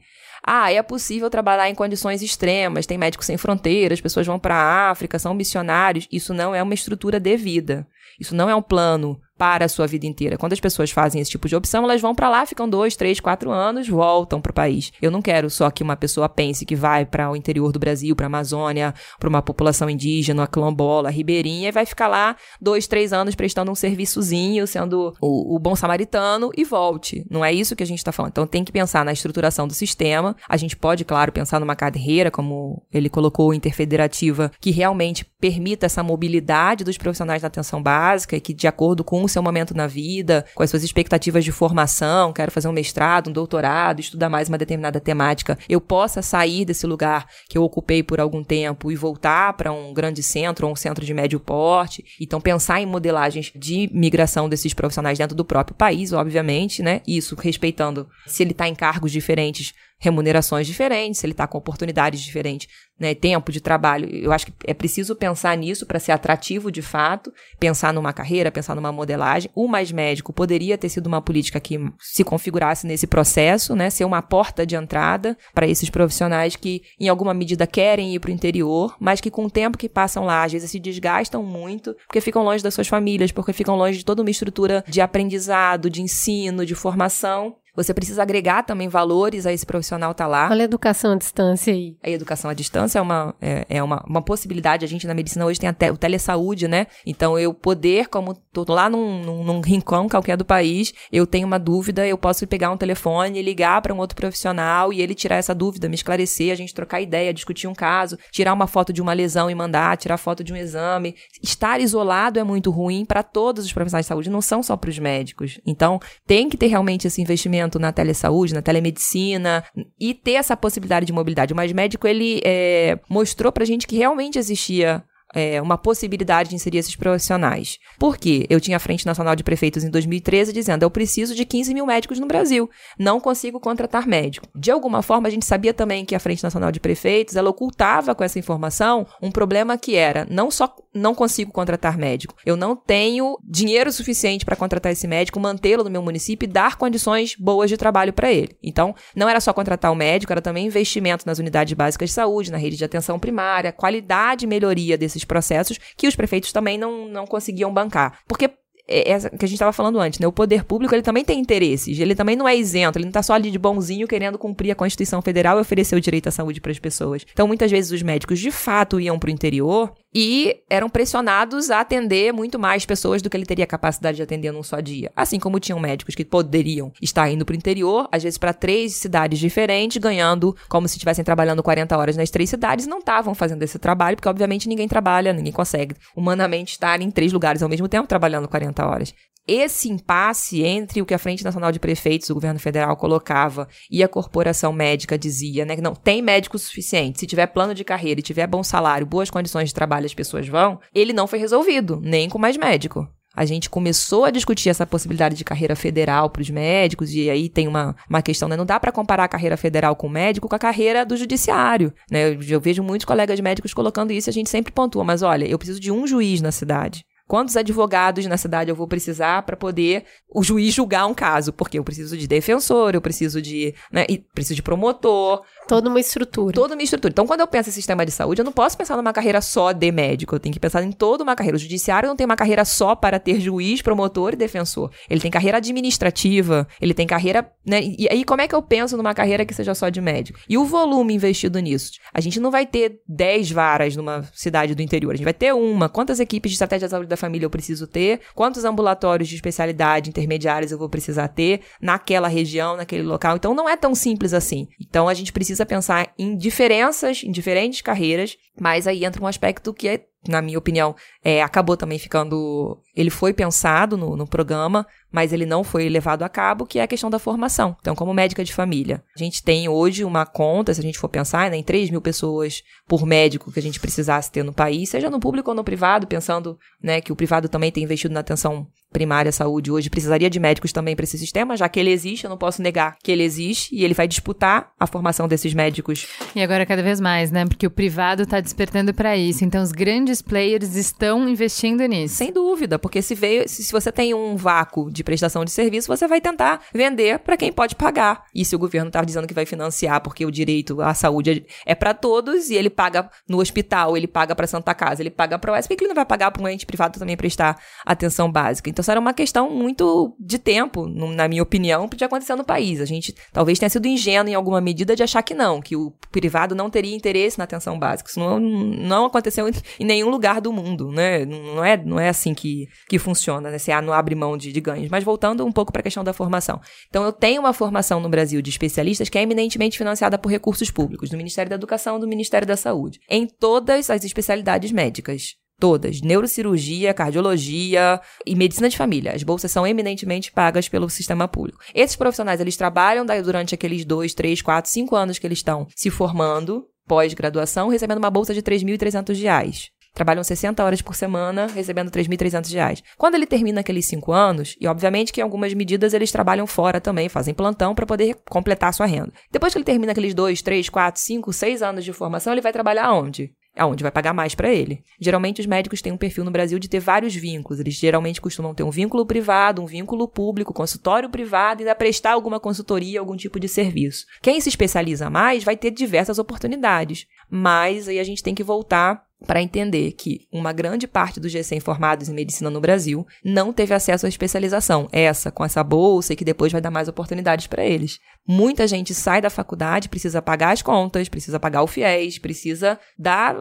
Ah, é possível trabalhar em condições extremas, tem médicos sem fronteiras, pessoas vão para a África, são missionários. Isso não é uma estrutura devida. Isso não é um plano para a sua vida inteira. Quando as pessoas fazem esse tipo de opção, elas vão para lá, ficam dois, três, quatro anos, voltam para o país. Eu não quero só que uma pessoa pense que vai para o interior do Brasil, para a Amazônia, para uma população indígena, uma quilombola, ribeirinha, e vai ficar lá dois, três anos prestando um serviçozinho, sendo o, o bom samaritano e volte. Não é isso que a gente está falando. Então tem que pensar na estruturação do sistema. A gente pode, claro, pensar numa carreira, como ele colocou, interfederativa, que realmente permita essa mobilidade dos profissionais da atenção básica e que, de acordo com o seu momento na vida, com as suas expectativas de formação, quero fazer um mestrado, um doutorado, estudar mais uma determinada temática, eu possa sair desse lugar que eu ocupei por algum tempo e voltar para um grande centro ou um centro de médio porte. Então, pensar em modelagens de migração desses profissionais dentro do próprio país, obviamente, né? Isso respeitando se ele está em cargos diferentes remunerações diferentes, se ele está com oportunidades diferentes, né, tempo de trabalho. Eu acho que é preciso pensar nisso para ser atrativo de fato, pensar numa carreira, pensar numa modelagem. O Mais Médico poderia ter sido uma política que se configurasse nesse processo, né, ser uma porta de entrada para esses profissionais que, em alguma medida, querem ir para o interior, mas que com o tempo que passam lá, às vezes se desgastam muito, porque ficam longe das suas famílias, porque ficam longe de toda uma estrutura de aprendizado, de ensino, de formação, você precisa agregar também valores a esse profissional estar tá lá. Olha a educação à distância aí. A educação à distância é uma, é, é uma, uma possibilidade. A gente na medicina hoje tem até o telesaúde, né? Então eu poder, como tô lá num, num, num rincão qualquer do país, eu tenho uma dúvida, eu posso pegar um telefone, ligar para um outro profissional e ele tirar essa dúvida, me esclarecer, a gente trocar ideia, discutir um caso, tirar uma foto de uma lesão e mandar, tirar foto de um exame. Estar isolado é muito ruim para todos os profissionais de saúde, não são só para os médicos. Então tem que ter realmente esse investimento na telesaúde, na telemedicina e ter essa possibilidade de mobilidade. O Mais Médico, ele é, mostrou pra gente que realmente existia é, uma possibilidade de inserir esses profissionais. Por quê? Eu tinha a Frente Nacional de Prefeitos em 2013 dizendo: eu preciso de 15 mil médicos no Brasil, não consigo contratar médico. De alguma forma, a gente sabia também que a Frente Nacional de Prefeitos ela ocultava com essa informação um problema que era não só não consigo contratar médico, eu não tenho dinheiro suficiente para contratar esse médico, mantê-lo no meu município e dar condições boas de trabalho para ele. Então, não era só contratar o médico, era também investimento nas unidades básicas de saúde, na rede de atenção primária, qualidade e melhoria desses processos que os prefeitos também não, não conseguiam bancar. Porque é, é que a gente estava falando antes, né? O poder público ele também tem interesses, ele também não é isento, ele não está só ali de bonzinho querendo cumprir a Constituição Federal e oferecer o direito à saúde para as pessoas. Então, muitas vezes os médicos de fato iam para o interior e eram pressionados a atender muito mais pessoas do que ele teria capacidade de atender num só dia. Assim como tinham médicos que poderiam estar indo para o interior, às vezes para três cidades diferentes, ganhando como se estivessem trabalhando 40 horas nas três cidades, não estavam fazendo esse trabalho, porque obviamente ninguém trabalha, ninguém consegue humanamente estar em três lugares ao mesmo tempo trabalhando 40 horas esse impasse entre o que a Frente Nacional de Prefeitos, o governo federal, colocava e a corporação médica dizia, né, que não tem médico suficiente, se tiver plano de carreira e tiver bom salário, boas condições de trabalho, as pessoas vão, ele não foi resolvido, nem com mais médico. A gente começou a discutir essa possibilidade de carreira federal para os médicos, e aí tem uma, uma questão, né? Não dá para comparar a carreira federal com o médico com a carreira do judiciário, né? Eu, eu vejo muitos colegas médicos colocando isso e a gente sempre pontua, mas olha, eu preciso de um juiz na cidade. Quantos advogados na cidade eu vou precisar para poder o juiz julgar um caso? Porque eu preciso de defensor, eu preciso de, né, preciso de promotor, Toda uma estrutura. Toda uma estrutura. Então, quando eu penso em sistema de saúde, eu não posso pensar numa carreira só de médico. Eu tenho que pensar em toda uma carreira. O judiciário não tem uma carreira só para ter juiz, promotor e defensor. Ele tem carreira administrativa, ele tem carreira. Né? E aí, como é que eu penso numa carreira que seja só de médico? E o volume investido nisso? A gente não vai ter 10 varas numa cidade do interior. A gente vai ter uma. Quantas equipes de estratégia de saúde da família eu preciso ter? Quantos ambulatórios de especialidade intermediários eu vou precisar ter naquela região, naquele local? Então, não é tão simples assim. Então, a gente precisa precisa pensar em diferenças, em diferentes carreiras, mas aí entra um aspecto que é, na minha opinião, é, acabou também ficando. Ele foi pensado no, no programa, mas ele não foi levado a cabo, que é a questão da formação. Então, como médica de família, a gente tem hoje uma conta, se a gente for pensar, né, em 3 mil pessoas por médico que a gente precisasse ter no país, seja no público ou no privado, pensando né, que o privado também tem investido na atenção primária à saúde hoje, precisaria de médicos também para esse sistema, já que ele existe, eu não posso negar que ele existe, e ele vai disputar a formação desses médicos. E agora cada vez mais, né? Porque o privado está despertando para isso, então os grandes players estão investindo nisso. Sem dúvida, porque se veio, se, se você tem um vácuo de prestação de serviço, você vai tentar vender para quem pode pagar. E se o governo está dizendo que vai financiar porque o direito à saúde é para todos e ele paga no hospital, ele paga para Santa Casa, ele paga para o UES, por que ele não vai pagar para um ente privado também prestar atenção básica? Então, isso era uma questão muito de tempo, na minha opinião, de acontecer no país. A gente talvez tenha sido ingênuo em alguma medida de achar que não, que o privado não teria interesse na atenção básica. Isso não, não aconteceu em nenhum lugar do mundo, né? Não é, não é assim que, que funciona, né? Você não abre mão de, de ganhos. Mas voltando um pouco para a questão da formação. Então, eu tenho uma formação no Brasil de especialistas que é eminentemente financiada por recursos públicos, do Ministério da Educação, do Ministério da Saúde, em todas as especialidades médicas. Todas. Neurocirurgia, cardiologia e medicina de família. As bolsas são eminentemente pagas pelo sistema público. Esses profissionais, eles trabalham durante aqueles dois, três, quatro, cinco anos que eles estão se formando, pós-graduação, recebendo uma bolsa de R$ 3.300 trabalham 60 horas por semana, recebendo 3.300 reais. Quando ele termina aqueles 5 anos, e obviamente que em algumas medidas eles trabalham fora também, fazem plantão para poder completar sua renda. Depois que ele termina aqueles 2, 3, 4, 5, 6 anos de formação, ele vai trabalhar onde? aonde vai pagar mais para ele. Geralmente os médicos têm um perfil no Brasil de ter vários vínculos. Eles geralmente costumam ter um vínculo privado, um vínculo público, consultório privado e ainda prestar alguma consultoria, algum tipo de serviço. Quem se especializa mais vai ter diversas oportunidades. Mas aí a gente tem que voltar para entender que uma grande parte dos recém-formados em medicina no Brasil não teve acesso à especialização, essa com essa bolsa e que depois vai dar mais oportunidades para eles. Muita gente sai da faculdade, precisa pagar as contas, precisa pagar o FIES, precisa dar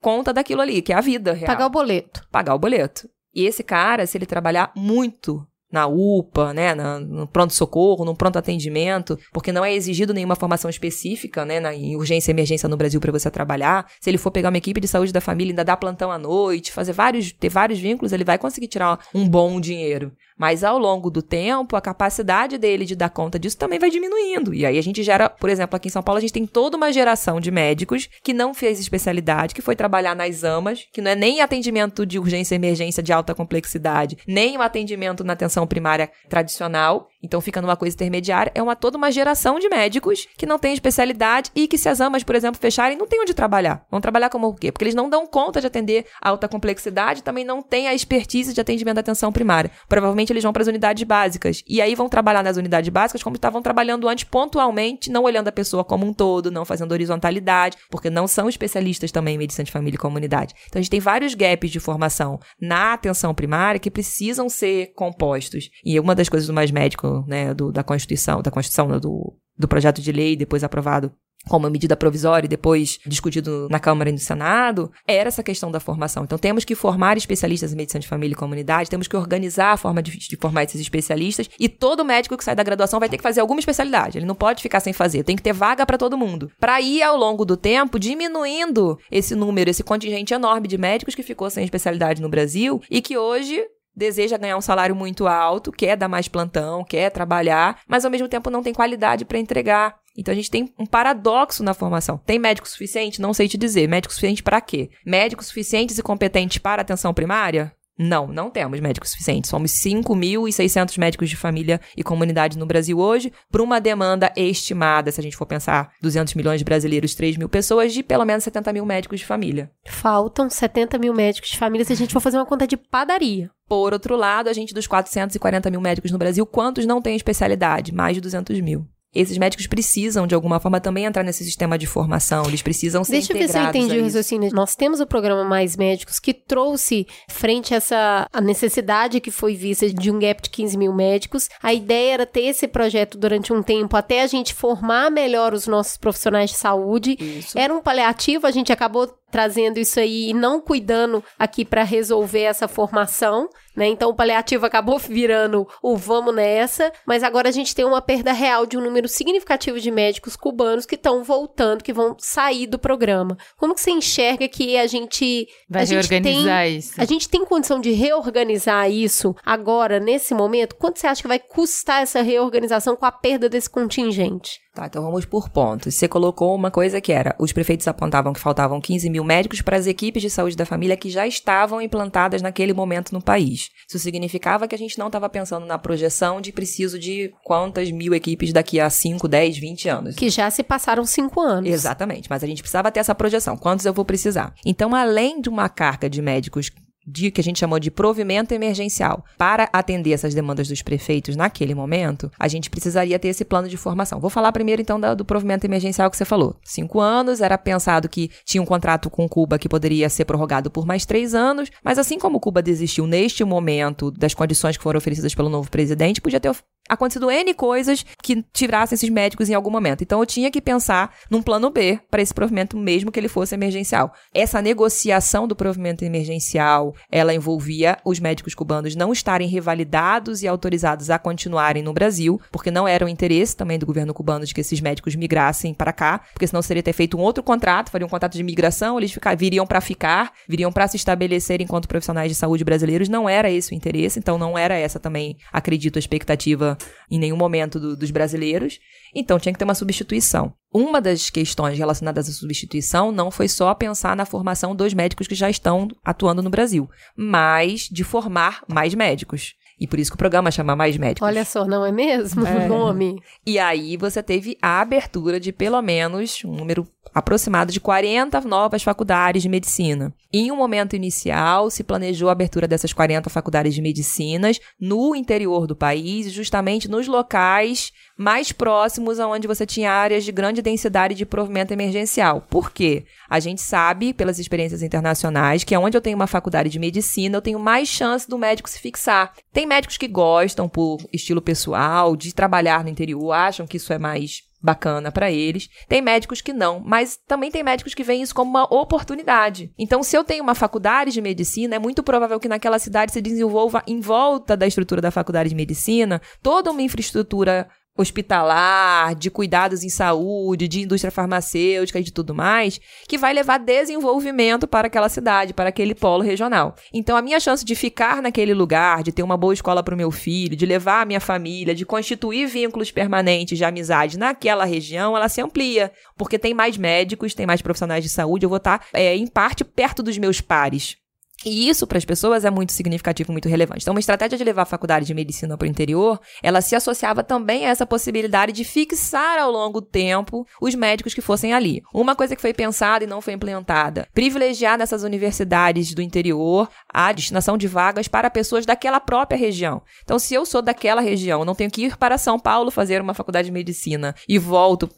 conta daquilo ali, que é a vida real. Pagar o boleto. Pagar o boleto. E esse cara, se ele trabalhar muito na UPA, né, na, no pronto-socorro, no pronto-atendimento, porque não é exigido nenhuma formação específica, né, na, em urgência e emergência no Brasil para você trabalhar. Se ele for pegar uma equipe de saúde da família, ainda dar plantão à noite, fazer vários, ter vários vínculos, ele vai conseguir tirar um bom dinheiro. Mas ao longo do tempo, a capacidade dele de dar conta disso também vai diminuindo. E aí a gente gera, por exemplo, aqui em São Paulo, a gente tem toda uma geração de médicos que não fez especialidade, que foi trabalhar nas AMAs, que não é nem atendimento de urgência e emergência de alta complexidade, nem o atendimento na atenção primária tradicional, então fica numa coisa intermediária. É uma toda uma geração de médicos que não tem especialidade e que se as amas, por exemplo, fecharem, não tem onde trabalhar. Vão trabalhar como o quê? Porque eles não dão conta de atender alta complexidade, também não têm a expertise de atendimento da atenção primária. Provavelmente eles vão para as unidades básicas. E aí vão trabalhar nas unidades básicas como estavam trabalhando antes, pontualmente, não olhando a pessoa como um todo, não fazendo horizontalidade, porque não são especialistas também em medicina de família e comunidade. Então a gente tem vários gaps de formação na atenção primária que precisam ser compostos. E uma das coisas do mais médico né, do, da Constituição, da Constituição, né, do, do projeto de lei, depois aprovado como medida provisória e depois discutido na Câmara e no Senado, era essa questão da formação. Então, temos que formar especialistas em medicina de família e comunidade, temos que organizar a forma de, de, formar esses especialistas, e todo médico que sai da graduação vai ter que fazer alguma especialidade. Ele não pode ficar sem fazer, tem que ter vaga para todo mundo. Para ir, ao longo do tempo, diminuindo esse número, esse contingente enorme de médicos que ficou sem especialidade no Brasil e que hoje deseja ganhar um salário muito alto, quer dar mais plantão, quer trabalhar, mas ao mesmo tempo não tem qualidade para entregar. Então a gente tem um paradoxo na formação. Tem médico suficiente? Não sei te dizer. Médico suficiente para quê? Médicos suficientes e competentes para atenção primária? Não, não temos médicos suficientes. Somos 5.600 médicos de família e comunidade no Brasil hoje, para uma demanda estimada, se a gente for pensar 200 milhões de brasileiros, 3 mil pessoas, de pelo menos 70 mil médicos de família. Faltam 70 mil médicos de família se a gente for fazer uma conta de padaria. Por outro lado, a gente dos 440 mil médicos no Brasil, quantos não têm especialidade? Mais de 200 mil esses médicos precisam, de alguma forma, também entrar nesse sistema de formação. Eles precisam ser Deixa eu ver se eu entendi o raciocínio. Nós temos o programa Mais Médicos que trouxe, frente a essa a necessidade que foi vista de um gap de 15 mil médicos, a ideia era ter esse projeto durante um tempo até a gente formar melhor os nossos profissionais de saúde. Isso. Era um paliativo, a gente acabou trazendo isso aí e não cuidando aqui para resolver essa formação, né? Então o paliativo acabou *laughs* virando o vamos nessa, mas agora a gente tem uma perda real de um número significativo de médicos cubanos que estão voltando, que vão sair do programa. Como que você enxerga que a gente vai a reorganizar tem, isso? A gente tem condição de reorganizar isso agora nesse momento? Quanto você acha que vai custar essa reorganização com a perda desse contingente? Tá, então vamos por pontos. Você colocou uma coisa que era: os prefeitos apontavam que faltavam 15 mil médicos para as equipes de saúde da família que já estavam implantadas naquele momento no país. Isso significava que a gente não estava pensando na projeção de preciso de quantas mil equipes daqui a 5, 10, 20 anos. Que já se passaram 5 anos. Exatamente, mas a gente precisava ter essa projeção. Quantos eu vou precisar? Então, além de uma carga de médicos de que a gente chamou de provimento emergencial. Para atender essas demandas dos prefeitos naquele momento, a gente precisaria ter esse plano de formação. Vou falar primeiro então do provimento emergencial que você falou. Cinco anos, era pensado que tinha um contrato com Cuba que poderia ser prorrogado por mais três anos, mas assim como Cuba desistiu neste momento das condições que foram oferecidas pelo novo presidente, podia ter acontecido N coisas que tirassem esses médicos em algum momento. Então eu tinha que pensar num plano B para esse provimento, mesmo que ele fosse emergencial. Essa negociação do provimento emergencial, ela envolvia os médicos cubanos não estarem revalidados e autorizados a continuarem no Brasil, porque não era o interesse também do governo cubano de que esses médicos migrassem para cá, porque senão seria ter feito um outro contrato, faria um contrato de migração, eles ficar, viriam para ficar, viriam para se estabelecer enquanto profissionais de saúde brasileiros, não era esse o interesse, então não era essa também, acredito, a expectativa em nenhum momento do, dos brasileiros. Então tinha que ter uma substituição. Uma das questões relacionadas à substituição não foi só pensar na formação dos médicos que já estão atuando no Brasil, mas de formar mais médicos. E por isso que o programa chama Mais Médicos. Olha só, não é mesmo? É. O *laughs* nome. E aí você teve a abertura de pelo menos um número aproximado de 40 novas faculdades de medicina. Em um momento inicial, se planejou a abertura dessas 40 faculdades de medicinas no interior do país, justamente nos locais mais próximos aonde você tinha áreas de grande densidade de provimento emergencial. Por quê? A gente sabe, pelas experiências internacionais, que onde eu tenho uma faculdade de medicina, eu tenho mais chance do médico se fixar. Tem médicos que gostam, por estilo pessoal, de trabalhar no interior, acham que isso é mais bacana para eles. Tem médicos que não, mas também tem médicos que veem isso como uma oportunidade. Então, se eu tenho uma faculdade de medicina, é muito provável que naquela cidade se desenvolva em volta da estrutura da faculdade de medicina toda uma infraestrutura hospitalar, de cuidados em saúde, de indústria farmacêutica e de tudo mais, que vai levar desenvolvimento para aquela cidade, para aquele polo regional. Então, a minha chance de ficar naquele lugar, de ter uma boa escola para o meu filho, de levar a minha família, de constituir vínculos permanentes de amizade naquela região, ela se amplia, porque tem mais médicos, tem mais profissionais de saúde, eu vou estar, é, em parte, perto dos meus pares. E isso para as pessoas é muito significativo, muito relevante. Então, uma estratégia de levar a faculdade de medicina para o interior, ela se associava também a essa possibilidade de fixar ao longo do tempo os médicos que fossem ali. Uma coisa que foi pensada e não foi implementada, privilegiar nessas universidades do interior a destinação de vagas para pessoas daquela própria região. Então, se eu sou daquela região, não tenho que ir para São Paulo fazer uma faculdade de medicina e volto,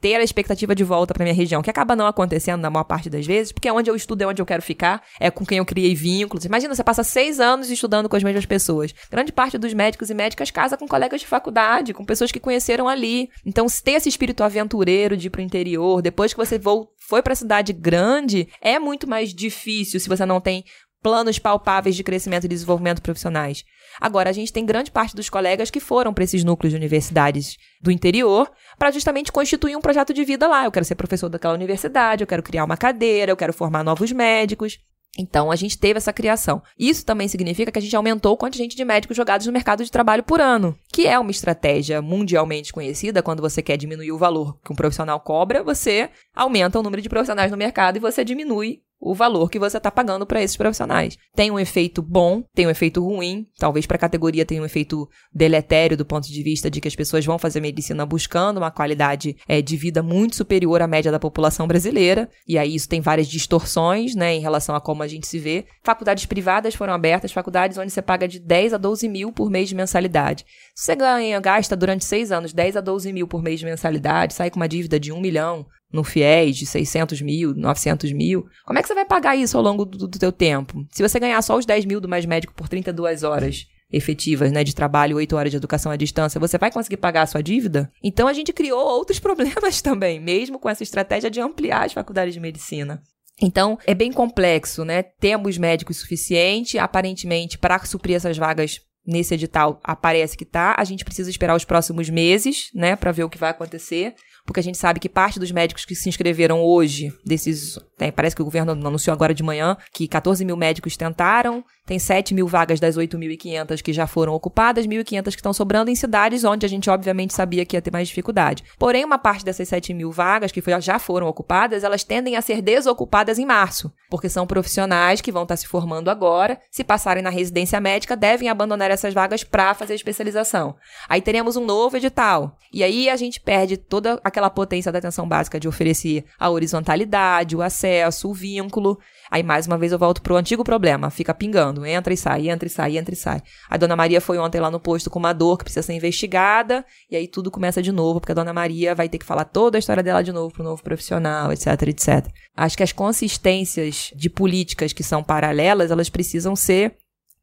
ter a expectativa de volta para minha região, que acaba não acontecendo na maior parte das vezes, porque é onde eu estudo, é onde eu quero ficar, é com quem eu criei vínculos. Imagina, você passa seis anos estudando com as mesmas pessoas. Grande parte dos médicos e médicas casa com colegas de faculdade, com pessoas que conheceram ali. Então, se tem esse espírito aventureiro de ir pro interior, depois que você foi pra cidade grande, é muito mais difícil se você não tem planos palpáveis de crescimento e desenvolvimento profissionais. Agora, a gente tem grande parte dos colegas que foram para esses núcleos de universidades do interior para justamente constituir um projeto de vida lá. Eu quero ser professor daquela universidade, eu quero criar uma cadeira, eu quero formar novos médicos. Então, a gente teve essa criação. Isso também significa que a gente aumentou o contingente de médicos jogados no mercado de trabalho por ano, que é uma estratégia mundialmente conhecida. Quando você quer diminuir o valor que um profissional cobra, você aumenta o número de profissionais no mercado e você diminui o valor que você está pagando para esses profissionais. Tem um efeito bom, tem um efeito ruim, talvez para a categoria tenha um efeito deletério do ponto de vista de que as pessoas vão fazer medicina buscando uma qualidade é, de vida muito superior à média da população brasileira, e aí isso tem várias distorções né, em relação a como a gente se vê. Faculdades privadas foram abertas, faculdades onde você paga de 10 a 12 mil por mês de mensalidade. Se você ganha, gasta durante seis anos 10 a 12 mil por mês de mensalidade, sai com uma dívida de 1 milhão, no FIES de 600 mil, 900 mil, como é que você vai pagar isso ao longo do, do teu tempo? Se você ganhar só os 10 mil do Mais Médico por 32 horas efetivas, né, de trabalho, 8 horas de educação à distância, você vai conseguir pagar a sua dívida? Então a gente criou outros *laughs* problemas também, mesmo com essa estratégia de ampliar as faculdades de medicina. Então, é bem complexo, né? Temos médicos suficiente, aparentemente, para suprir essas vagas nesse edital aparece que tá. A gente precisa esperar os próximos meses, né, para ver o que vai acontecer porque a gente sabe que parte dos médicos que se inscreveram hoje, desses. Né, parece que o governo anunciou agora de manhã que 14 mil médicos tentaram, tem 7 mil vagas das 8.500 que já foram ocupadas, 1.500 que estão sobrando em cidades onde a gente obviamente sabia que ia ter mais dificuldade. Porém, uma parte dessas 7 mil vagas que já foram ocupadas, elas tendem a ser desocupadas em março, porque são profissionais que vão estar se formando agora, se passarem na residência médica, devem abandonar essas vagas para fazer especialização. Aí teremos um novo edital. E aí a gente perde toda a aquela potência da atenção básica de oferecer a horizontalidade, o acesso, o vínculo. Aí, mais uma vez, eu volto pro antigo problema. Fica pingando. Entra e sai, entra e sai, entra e sai. A dona Maria foi ontem lá no posto com uma dor que precisa ser investigada. E aí tudo começa de novo, porque a dona Maria vai ter que falar toda a história dela de novo pro novo profissional, etc, etc. Acho que as consistências de políticas que são paralelas, elas precisam ser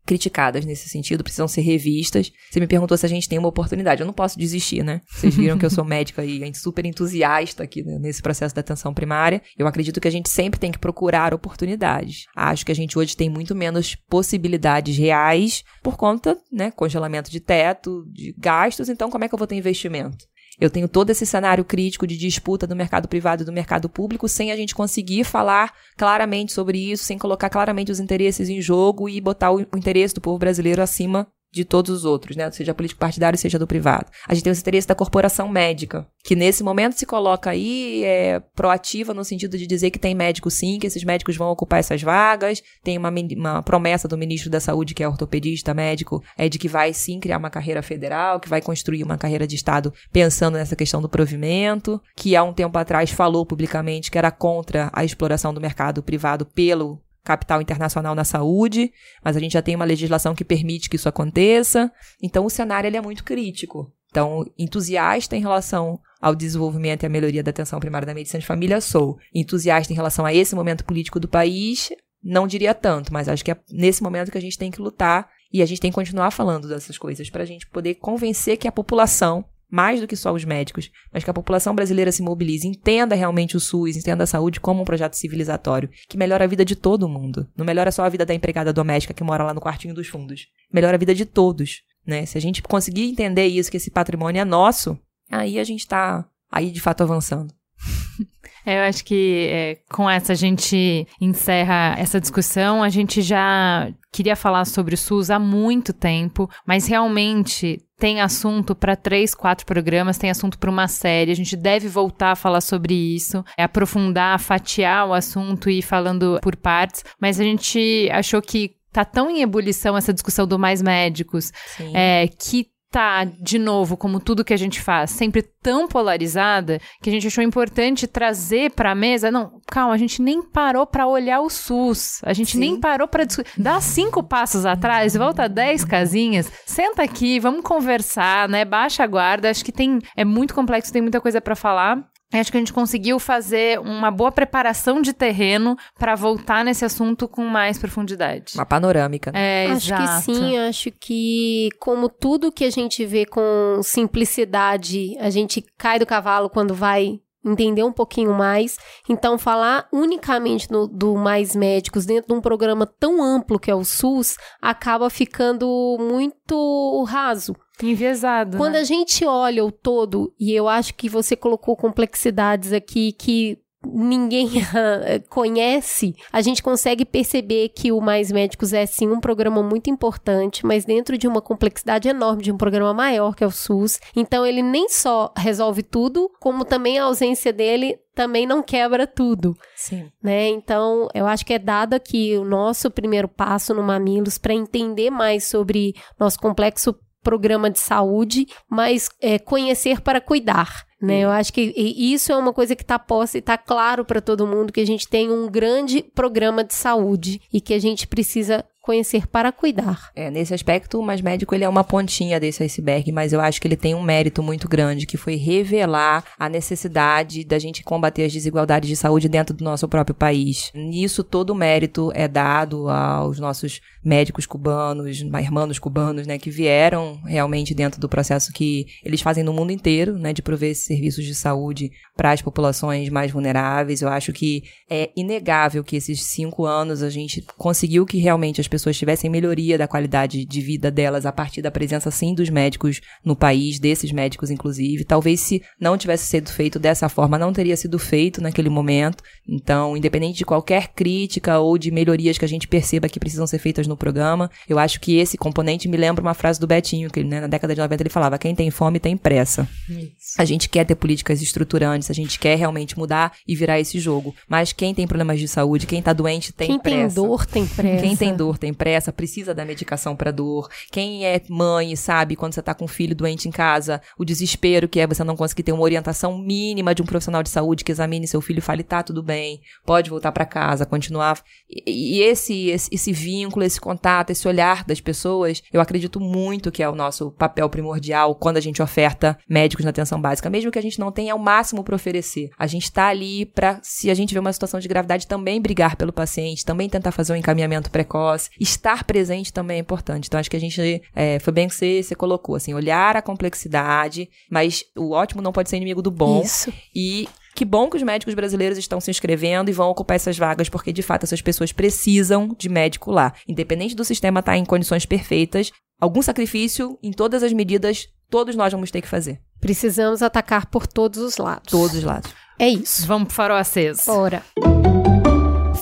criticadas nesse sentido, precisam ser revistas. Você me perguntou se a gente tem uma oportunidade. Eu não posso desistir, né? Vocês viram que eu sou médica e super entusiasta aqui né, nesse processo da atenção primária. Eu acredito que a gente sempre tem que procurar oportunidades. Acho que a gente hoje tem muito menos possibilidades reais por conta, né, congelamento de teto, de gastos. Então, como é que eu vou ter investimento? Eu tenho todo esse cenário crítico de disputa do mercado privado e do mercado público sem a gente conseguir falar claramente sobre isso, sem colocar claramente os interesses em jogo e botar o, interesse do povo brasileiro acima de todos os outros, né? Seja político partidário, seja do privado. A gente tem os interesses da corporação médica, que nesse momento se coloca aí é, proativa no sentido de dizer que tem médico sim, que esses médicos vão ocupar essas vagas. Tem uma, uma promessa do ministro da Saúde, que é ortopedista médico, é de que vai sim criar uma carreira federal, que vai construir uma carreira de Estado pensando nessa questão do provimento, que há um tempo atrás falou publicamente que era contra a exploração do mercado privado pelo capital internacional na saúde, mas a gente já tem uma legislação que permite que isso aconteça. Então o cenário ele é muito crítico. Então, entusiasta em relação ao desenvolvimento e à melhoria da atenção primária da medicina de família, sou. Entusiasta em relação a esse momento político do país, não diria tanto, mas acho que é nesse momento que a gente tem que lutar e a gente tem que continuar falando dessas coisas para a gente poder convencer que a população mais do que só os médicos, mas que a população brasileira se mobilize, entenda realmente o SUS, entenda a saúde como um projeto civilizatório, que melhora a vida de todo mundo. Não melhora só a vida da empregada doméstica que mora lá no quartinho dos fundos. Melhora a vida de todos, né? Se a gente conseguir entender isso, que esse patrimônio é nosso, aí a gente tá aí de fato avançando. *laughs* É, eu acho que é, com essa a gente encerra essa discussão. A gente já queria falar sobre o SUS há muito tempo, mas realmente tem assunto para três, quatro programas, tem assunto para uma série. A gente deve voltar a falar sobre isso, é aprofundar, fatiar o assunto e ir falando por partes. Mas a gente achou que tá tão em ebulição essa discussão do mais médicos, é, que tá, de novo, como tudo que a gente faz, sempre tão polarizada, que a gente achou importante trazer para a mesa. Não, calma, a gente nem parou para olhar o SUS. A gente Sim. nem parou para discutir. Dá cinco passos atrás, volta dez casinhas, senta aqui, vamos conversar, né? Baixa a guarda. Acho que tem é muito complexo, tem muita coisa para falar. Acho que a gente conseguiu fazer uma boa preparação de terreno para voltar nesse assunto com mais profundidade. Uma panorâmica. Né? É, acho exato. que sim, acho que como tudo que a gente vê com simplicidade, a gente cai do cavalo quando vai entender um pouquinho mais. Então, falar unicamente no, do Mais Médicos dentro de um programa tão amplo que é o SUS acaba ficando muito raso. Enviesado. Quando né? a gente olha o todo, e eu acho que você colocou complexidades aqui que ninguém *laughs* conhece, a gente consegue perceber que o Mais Médicos é sim um programa muito importante, mas dentro de uma complexidade enorme de um programa maior que é o SUS. Então ele nem só resolve tudo, como também a ausência dele também não quebra tudo. Sim. Né? Então, eu acho que é dado aqui o nosso primeiro passo no Mamilos para entender mais sobre nosso complexo programa de saúde, mas é, conhecer para cuidar. Né? Eu acho que isso é uma coisa que está posta e está claro para todo mundo que a gente tem um grande programa de saúde e que a gente precisa conhecer para cuidar. É, nesse aspecto, o Mais Médico ele é uma pontinha desse iceberg, mas eu acho que ele tem um mérito muito grande, que foi revelar a necessidade da gente combater as desigualdades de saúde dentro do nosso próprio país. Nisso, todo o mérito é dado aos nossos médicos cubanos, irmãos cubanos, né, que vieram realmente dentro do processo que eles fazem no mundo inteiro, né, de prover serviços de saúde para as populações mais vulneráveis. Eu acho que é inegável que esses cinco anos a gente conseguiu que realmente as pessoas tivessem melhoria da qualidade de vida delas a partir da presença, sim, dos médicos no país, desses médicos, inclusive. Talvez se não tivesse sido feito dessa forma, não teria sido feito naquele momento. Então, independente de qualquer crítica ou de melhorias que a gente perceba que precisam ser feitas no programa, eu acho que esse componente me lembra uma frase do Betinho, que né, na década de 90 ele falava: quem tem fome tem pressa. Isso. A gente quer ter políticas estruturantes, a gente quer realmente mudar e virar esse jogo. Mas quem tem problemas de saúde, quem tá doente, tem quem pressa. Quem tem dor, tem pressa. Quem tem dor, tem pressa, precisa da medicação para dor. Quem é mãe sabe quando você tá com um filho doente em casa, o desespero que é você não conseguir ter uma orientação mínima de um profissional de saúde que examine seu filho e fale, tá, tudo bem, pode voltar para casa, continuar. E, e esse, esse, esse vínculo, esse contato, esse olhar das pessoas, eu acredito muito que é o nosso papel primordial quando a gente oferta médicos na atenção básica, mesmo que a gente não tenha o máximo para oferecer. A gente tá ali para, se a gente vê uma situação de gravidade, também brigar pelo paciente, também tentar fazer um encaminhamento precoce. Estar presente também é importante. Então, acho que a gente, é, foi bem que você, você colocou, assim, olhar a complexidade, mas o ótimo não pode ser inimigo do bom. Isso. E que bom que os médicos brasileiros estão se inscrevendo e vão ocupar essas vagas, porque de fato essas pessoas precisam de médico lá. Independente do sistema estar em condições perfeitas, algum sacrifício em todas as medidas, todos nós vamos ter que fazer. Precisamos atacar por todos os lados. Todos os lados. É isso. Vamos pro farol aceso. Bora.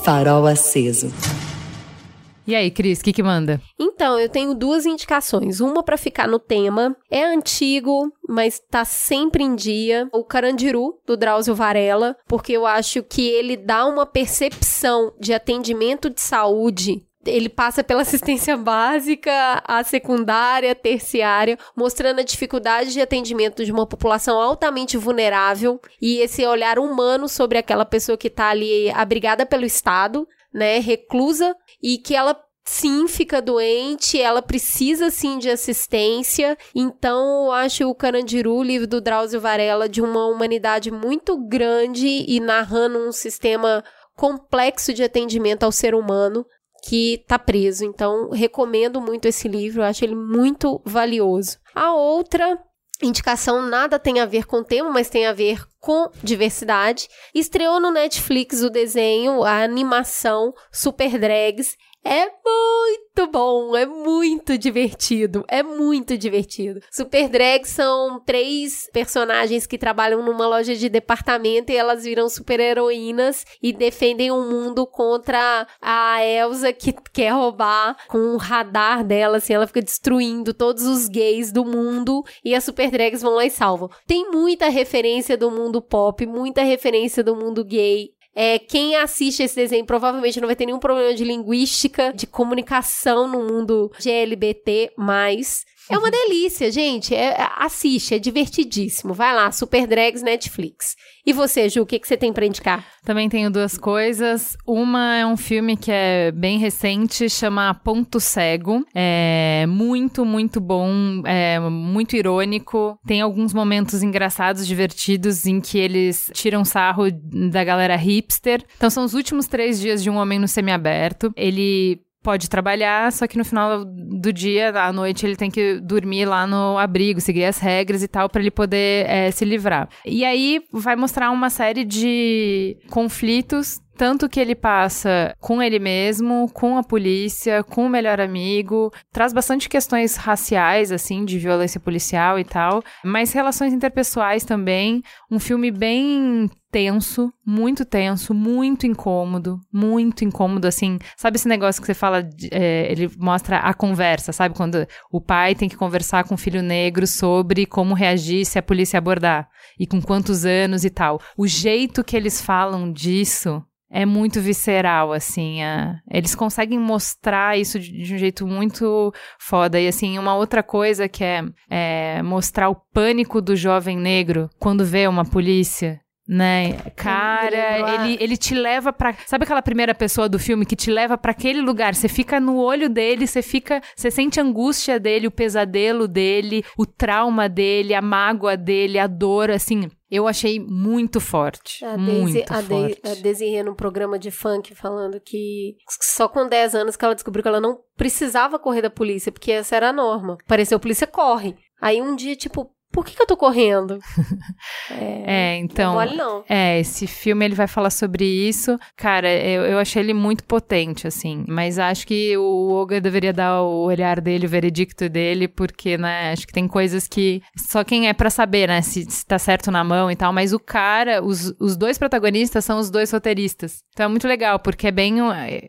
Farol aceso. E aí, Cris, o que que manda? Então, eu tenho duas indicações. Uma pra ficar no tema. É antigo, mas tá sempre em dia. O Carandiru, do Drauzio Varela. Porque eu acho que ele dá uma percepção de atendimento de saúde ele passa pela *laughs* assistência básica, a secundária, terciária, mostrando a dificuldade de atendimento de uma população altamente vulnerável e esse olhar humano sobre aquela pessoa que está ali abrigada pelo Estado, né, reclusa e que ela sim fica doente, ela precisa sim de assistência. Então, eu acho o Carandiru, o livro do Drauzio Varela, de uma humanidade muito grande e narrando um sistema complexo de atendimento ao ser humano que tá preso. Então, recomendo muito esse livro, acho ele muito valioso. A outra indicação nada tem a ver com o tema, mas tem a ver com diversidade. Estreou no Netflix o desenho, a animação Super Drags. É muito bom, é muito divertido, é muito divertido. Super Drag são três personagens que trabalham numa loja de departamento e elas viram super heroínas e defendem o mundo contra a Elsa que quer roubar com o radar dela, assim, ela fica destruindo todos os gays do mundo e as Super Drags vão lá e salvam. Tem muita referência do mundo pop, muita referência do mundo gay. É, quem assiste esse desenho provavelmente não vai ter nenhum problema de linguística, de comunicação no mundo GLBT, mas é uma delícia, gente. É, é, assiste, é divertidíssimo. Vai lá, Super Drags Netflix. E você, Ju, o que, que você tem pra indicar? Também tenho duas coisas. Uma é um filme que é bem recente, chama Ponto Cego. É muito, muito bom, é muito irônico. Tem alguns momentos engraçados, divertidos, em que eles tiram sarro da galera hipster. Então são os últimos três dias de um homem no semiaberto. Ele pode trabalhar, só que no final do dia, à noite, ele tem que dormir lá no abrigo, seguir as regras e tal, para ele poder é, se livrar. E aí vai mostrar uma série de conflitos tanto que ele passa com ele mesmo, com a polícia, com o melhor amigo, traz bastante questões raciais, assim, de violência policial e tal, mas relações interpessoais também. Um filme bem tenso, muito tenso, muito incômodo, muito incômodo, assim. Sabe esse negócio que você fala, de, é, ele mostra a conversa, sabe? Quando o pai tem que conversar com o filho negro sobre como reagir se a polícia abordar e com quantos anos e tal. O jeito que eles falam disso é muito visceral, assim. É. Eles conseguem mostrar isso de, de, um jeito muito foda. E, assim, uma outra coisa que é, é mostrar o pânico do jovem negro quando vê uma polícia né? Cara, ele, ele te leva para, sabe aquela primeira pessoa do filme que te leva para aquele lugar, você fica no olho dele, você fica, você sente a angústia dele, o pesadelo dele, o trauma dele, a mágoa dele, a dor, assim. Eu achei muito forte. A muito Daisy, a forte. a Desirê num programa de funk falando que só com 10 anos que ela descobriu que ela não precisava correr da polícia, porque essa era a norma. Pareceu polícia corre. Aí um dia, tipo, por que, que eu tô correndo? *laughs* É, então. Não vale não. É, esse filme ele vai falar sobre isso. Cara, eu, eu achei ele muito potente, assim. Mas acho que o Olga deveria dar o olhar dele, o veredicto dele, porque, né, acho que tem coisas que só quem é para saber, né, se, se tá certo na mão e tal. Mas o cara, os, os dois protagonistas são os dois roteiristas. Então é muito legal, porque é bem.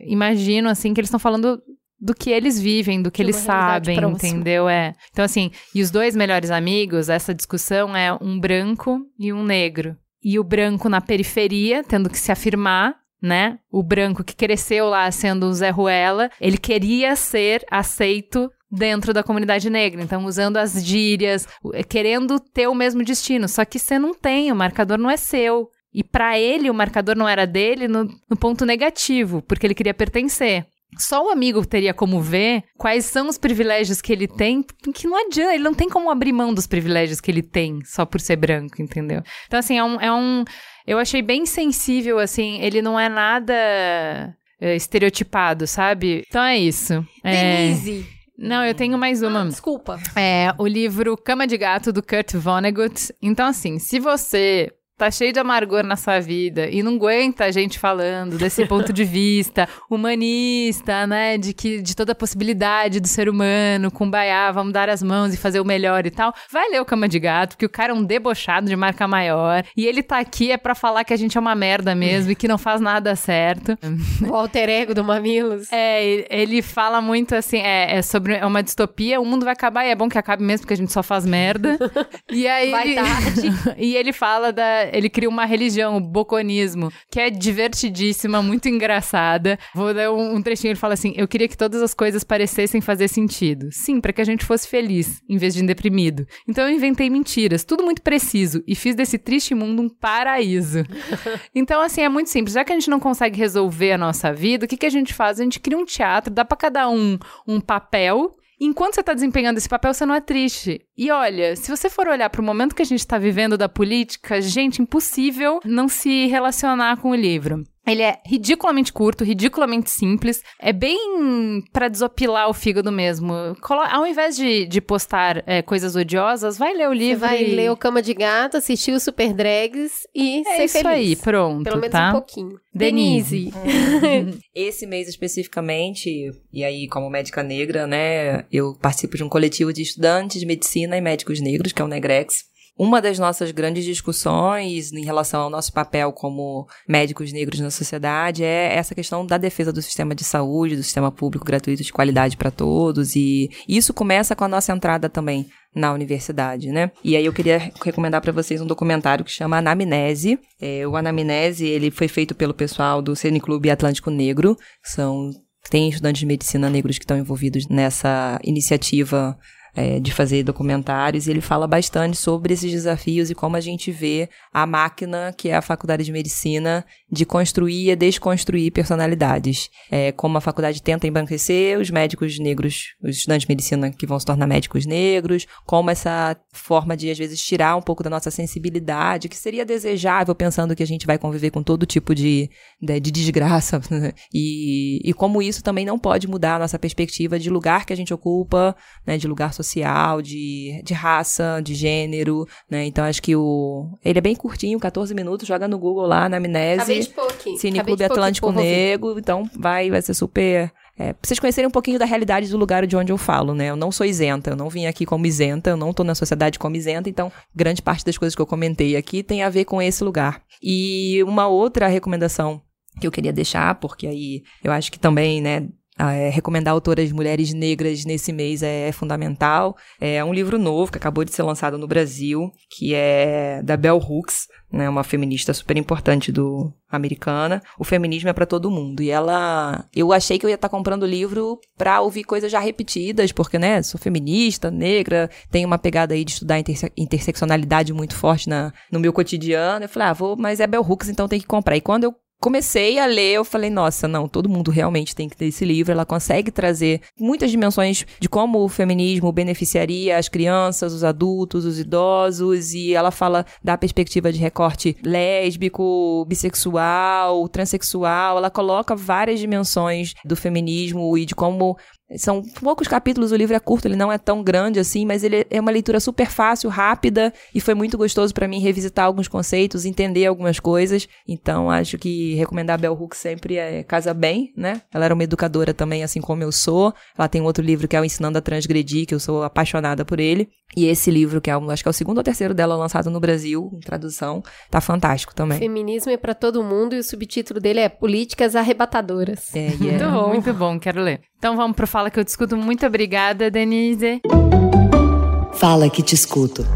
Imagino, assim, que eles estão falando do que eles vivem, do que eles sabem, entendeu? É. Então, assim, e os dois melhores amigos, essa discussão é um branco e um negro. E o branco na periferia, tendo que se afirmar, né? O branco que cresceu lá sendo o Zé Ruela, ele queria ser aceito dentro da comunidade negra. Então, usando as gírias, querendo ter o mesmo destino. Só que você não tem, o marcador não é seu. E para ele, o marcador não era dele no, no ponto negativo, porque ele queria pertencer. Só o amigo teria como ver quais são os privilégios que ele tem, que não adianta, ele não tem como abrir mão dos privilégios que ele tem só por ser branco, entendeu? Então, assim, é um. É um eu achei bem sensível, assim, ele não é nada é, estereotipado, sabe? Então é isso. Denise. É... Não, eu tenho mais uma. Ah, desculpa. É o livro Cama de Gato, do Kurt Vonnegut. Então, assim, se você tá cheio de amargor na sua vida e não aguenta a gente falando desse *laughs* ponto de vista humanista, né, de que de toda a possibilidade do ser humano com baiá, vamos dar as mãos e fazer o melhor e tal, vai ler o Cama de Gato, que o cara é um debochado de marca maior e ele tá aqui é para falar que a gente é uma merda mesmo e que não faz nada certo. *laughs* O alter ego do Mamilos. É, ele fala muito assim, é, é sobre é uma distopia, o mundo vai acabar e é bom que acabe mesmo porque a gente só faz merda. *laughs* e aí vai tarde. e ele fala da ele cria uma religião, o boconismo, que é divertidíssima, muito engraçada. Vou dar um, um trechinho, ele fala assim: Eu queria que todas as coisas parecessem fazer sentido. Sim, para que a gente fosse feliz, em vez de deprimido. Então eu inventei mentiras, tudo muito preciso, e fiz desse triste mundo um paraíso. *laughs* então, assim, é muito simples. Já que a gente não consegue resolver a nossa vida, o que, que a gente faz? A gente cria um teatro, dá para cada um um papel Enquanto você está desempenhando esse papel, você não é triste. E olha, se você for olhar para o momento que a gente está vivendo da política, gente, impossível não se relacionar com o livro. Ele é ridiculamente curto, ridiculamente simples. É bem para desopilar o fígado mesmo. Ao invés de, de postar é, coisas odiosas, vai ler o livro. Você vai e... ler o Cama de Gato, assistir o Super Drags e é ser isso feliz. aí, pronto. Pelo menos tá? um pouquinho. Denise. *laughs* Esse mês especificamente, e aí como médica negra, né, eu participo de um coletivo de estudantes de medicina e médicos negros, que é o Negrex. Uma das nossas grandes discussões em relação ao nosso papel como médicos negros na sociedade é essa questão da defesa do sistema de saúde, do sistema público gratuito de qualidade para todos. E isso começa com a nossa entrada também na universidade, né? E aí eu queria recomendar para vocês um documentário que chama Anamnese. É, o Anamnese, ele foi feito pelo pessoal do Clube Atlântico Negro, são tem estudantes de medicina negros que estão envolvidos nessa iniciativa é, de fazer documentários, e ele fala bastante sobre esses desafios e como a gente vê a máquina, que é a Faculdade de Medicina, de construir e desconstruir personalidades. É, como a faculdade tenta embranquecer os médicos negros, os estudantes de medicina que vão se tornar médicos negros, como essa forma de, às vezes, tirar um pouco da nossa sensibilidade, que seria desejável, pensando que a gente vai conviver com todo tipo de, de, de desgraça, *laughs* e, e como isso também não pode mudar a nossa perspectiva de lugar que a gente ocupa, né, de lugar social de, de raça, de gênero, né? Então acho que o. Ele é bem curtinho, 14 minutos, joga no Google lá, na Amnese. Acabei de pôr aqui. Cine Acabei Clube Atlântico Negro. Então vai, vai ser super. É, pra vocês conhecerem um pouquinho da realidade do lugar de onde eu falo, né? Eu não sou isenta, eu não vim aqui como isenta, eu não tô na sociedade como isenta, então grande parte das coisas que eu comentei aqui tem a ver com esse lugar. E uma outra recomendação que eu queria deixar, porque aí eu acho que também, né, é, recomendar autoras mulheres negras nesse mês é, é, fundamental. É um livro novo que acabou de ser lançado no Brasil, que é da Bell Hooks, né, uma feminista super importante do americana. O feminismo é para todo mundo. E ela, eu achei que eu ia estar tá comprando o livro para ouvir coisas já repetidas, porque né, sou feminista, negra, tenho uma pegada aí de estudar interse interseccionalidade muito forte na, no meu cotidiano. Eu falei, ah, vou, mas é Bell Hooks, então tem que comprar. E quando eu comecei a ler, eu falei, nossa, não, todo mundo realmente tem que ter esse livro. Ela consegue trazer muitas dimensões de como o feminismo beneficiaria as crianças, os adultos, os idosos, e ela fala da perspectiva de recorte lésbico, bissexual, transexual. Ela coloca várias dimensões do feminismo e de como são poucos capítulos, o livro é curto, ele não é tão grande assim, mas ele é uma leitura super fácil, rápida, e foi muito gostoso para mim revisitar alguns conceitos, entender algumas coisas. Então, acho que recomendar a Bell Hooks sempre é casa bem, né? Ela era uma educadora também, assim como eu sou. Ela tem um outro livro que é o Ensinando a Transgredir, que eu sou apaixonada por ele. E esse livro, que é, acho que é o segundo ou terceiro dela lançado no Brasil, em tradução, tá fantástico também. Feminismo é para todo mundo e o subtítulo dele é Políticas Arrebatadoras. É, yeah. Muito bom, muito bom, quero ler. Então vamos pro Fala que eu discuto. Muito obrigada, Denise. Fala que te escuto.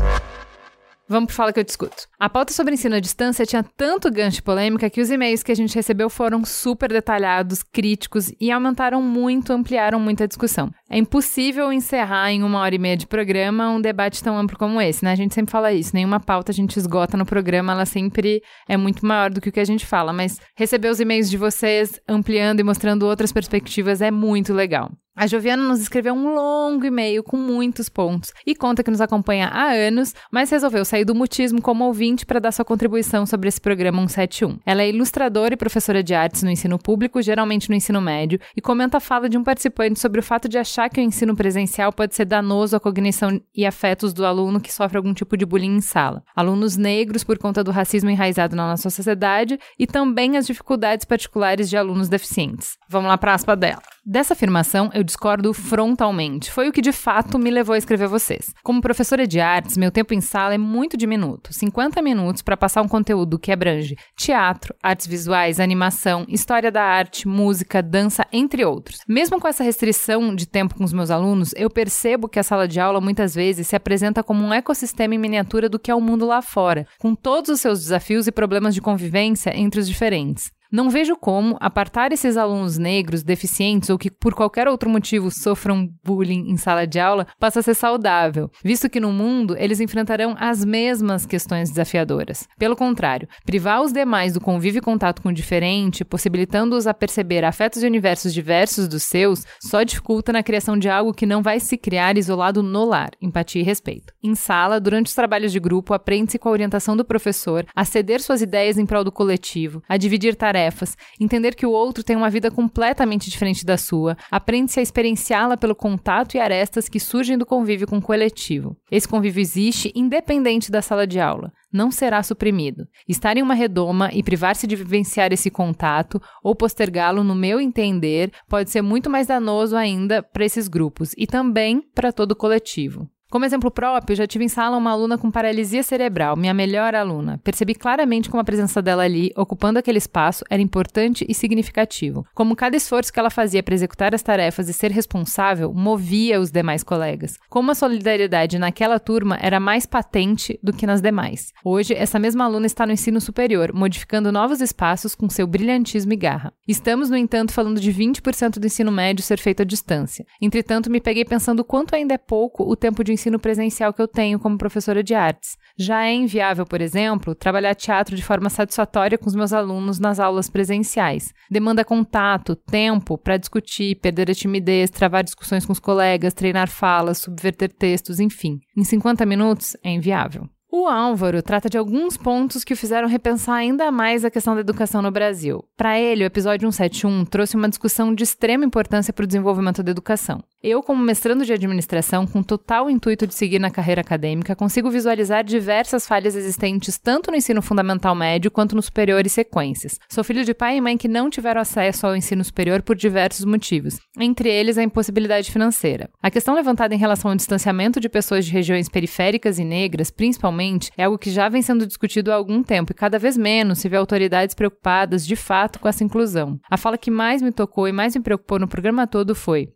Vamos pro Fala que eu discuto. A pauta sobre ensino à distância tinha tanto gancho e polêmica que os e-mails que a gente recebeu foram super detalhados, críticos e aumentaram muito, ampliaram muito a discussão. É impossível encerrar em uma hora e meia de programa um debate tão amplo como esse, né? A gente sempre fala isso, nenhuma pauta a gente esgota no programa, ela sempre é muito maior do que o que a gente fala, mas receber os e-mails de vocês ampliando e mostrando outras perspectivas é muito legal. A Joviana nos escreveu um longo e-mail com muitos pontos e conta que nos acompanha há anos, mas resolveu sair do mutismo como ouvinte para dar sua contribuição sobre esse programa 171. Ela é ilustradora e professora de artes no ensino público, geralmente no ensino médio, e comenta a fala de um participante sobre o fato de achar que o ensino presencial pode ser danoso à cognição e afetos do aluno que sofre algum tipo de bullying em sala. Alunos negros por conta do racismo enraizado na nossa sociedade e também as dificuldades particulares de alunos deficientes. Vamos lá para a aspa dela. Dessa afirmação, eu discordo frontalmente. Foi o que de fato me levou a escrever vocês. Como professora de artes, meu tempo em sala é muito diminuto 50 minutos para passar um conteúdo que abrange teatro, artes visuais, animação, história da arte, música, dança, entre outros. Mesmo com essa restrição de tempo com os meus alunos, eu percebo que a sala de aula muitas vezes se apresenta como um ecossistema em miniatura do que é o mundo lá fora, com todos os seus desafios e problemas de convivência entre os diferentes. Não vejo como apartar esses alunos negros, deficientes ou que por qualquer outro motivo sofram bullying em sala de aula passa a ser saudável, visto que no mundo eles enfrentarão as mesmas questões desafiadoras. Pelo contrário, privar os demais do convívio e contato com o diferente, possibilitando-os a perceber afetos e universos diversos dos seus, só dificulta na criação de algo que não vai se criar isolado no lar, empatia e respeito. Em sala, durante os trabalhos de grupo, aprende-se com a orientação do professor a ceder suas ideias em prol do coletivo, a dividir tarefas tarefas, entender que o outro tem uma vida completamente diferente da sua, aprende-se a experienciá-la pelo contato e arestas que surgem do convívio com o coletivo. Esse convívio existe independente da sala de aula não será suprimido. Estar em uma redoma e privar-se de vivenciar esse contato ou postergá-lo, no meu entender, pode ser muito mais danoso ainda para esses grupos e também para todo o coletivo. Como exemplo próprio, já tive em sala uma aluna com paralisia cerebral, minha melhor aluna. Percebi claramente como a presença dela ali, ocupando aquele espaço, era importante e significativo. Como cada esforço que ela fazia para executar as tarefas e ser responsável movia os demais colegas. Como a solidariedade naquela turma era mais patente do que nas demais. Hoje, essa mesma aluna está no ensino superior, modificando novos espaços com seu brilhantismo e garra. Estamos, no entanto, falando de 20% do ensino médio ser feito à distância. Entretanto, me peguei pensando quanto ainda é pouco o tempo de ensino presencial que eu tenho como professora de artes. Já é inviável, por exemplo, trabalhar teatro de forma satisfatória com os meus alunos nas aulas presenciais. Demanda contato, tempo para discutir, perder a timidez, travar discussões com os colegas, treinar falas, subverter textos, enfim. Em 50 minutos é inviável. O Álvaro trata de alguns pontos que o fizeram repensar ainda mais a questão da educação no Brasil. Para ele, o episódio 171 trouxe uma discussão de extrema importância para o desenvolvimento da educação. Eu, como mestrando de administração, com total intuito de seguir na carreira acadêmica, consigo visualizar diversas falhas existentes tanto no ensino fundamental médio quanto no superior e sequências. Sou filho de pai e mãe que não tiveram acesso ao ensino superior por diversos motivos, entre eles a impossibilidade financeira. A questão levantada em relação ao distanciamento de pessoas de regiões periféricas e negras, principalmente, é algo que já vem sendo discutido há algum tempo e cada vez menos se vê autoridades preocupadas de fato com essa inclusão. A fala que mais me tocou e mais me preocupou no programa todo foi: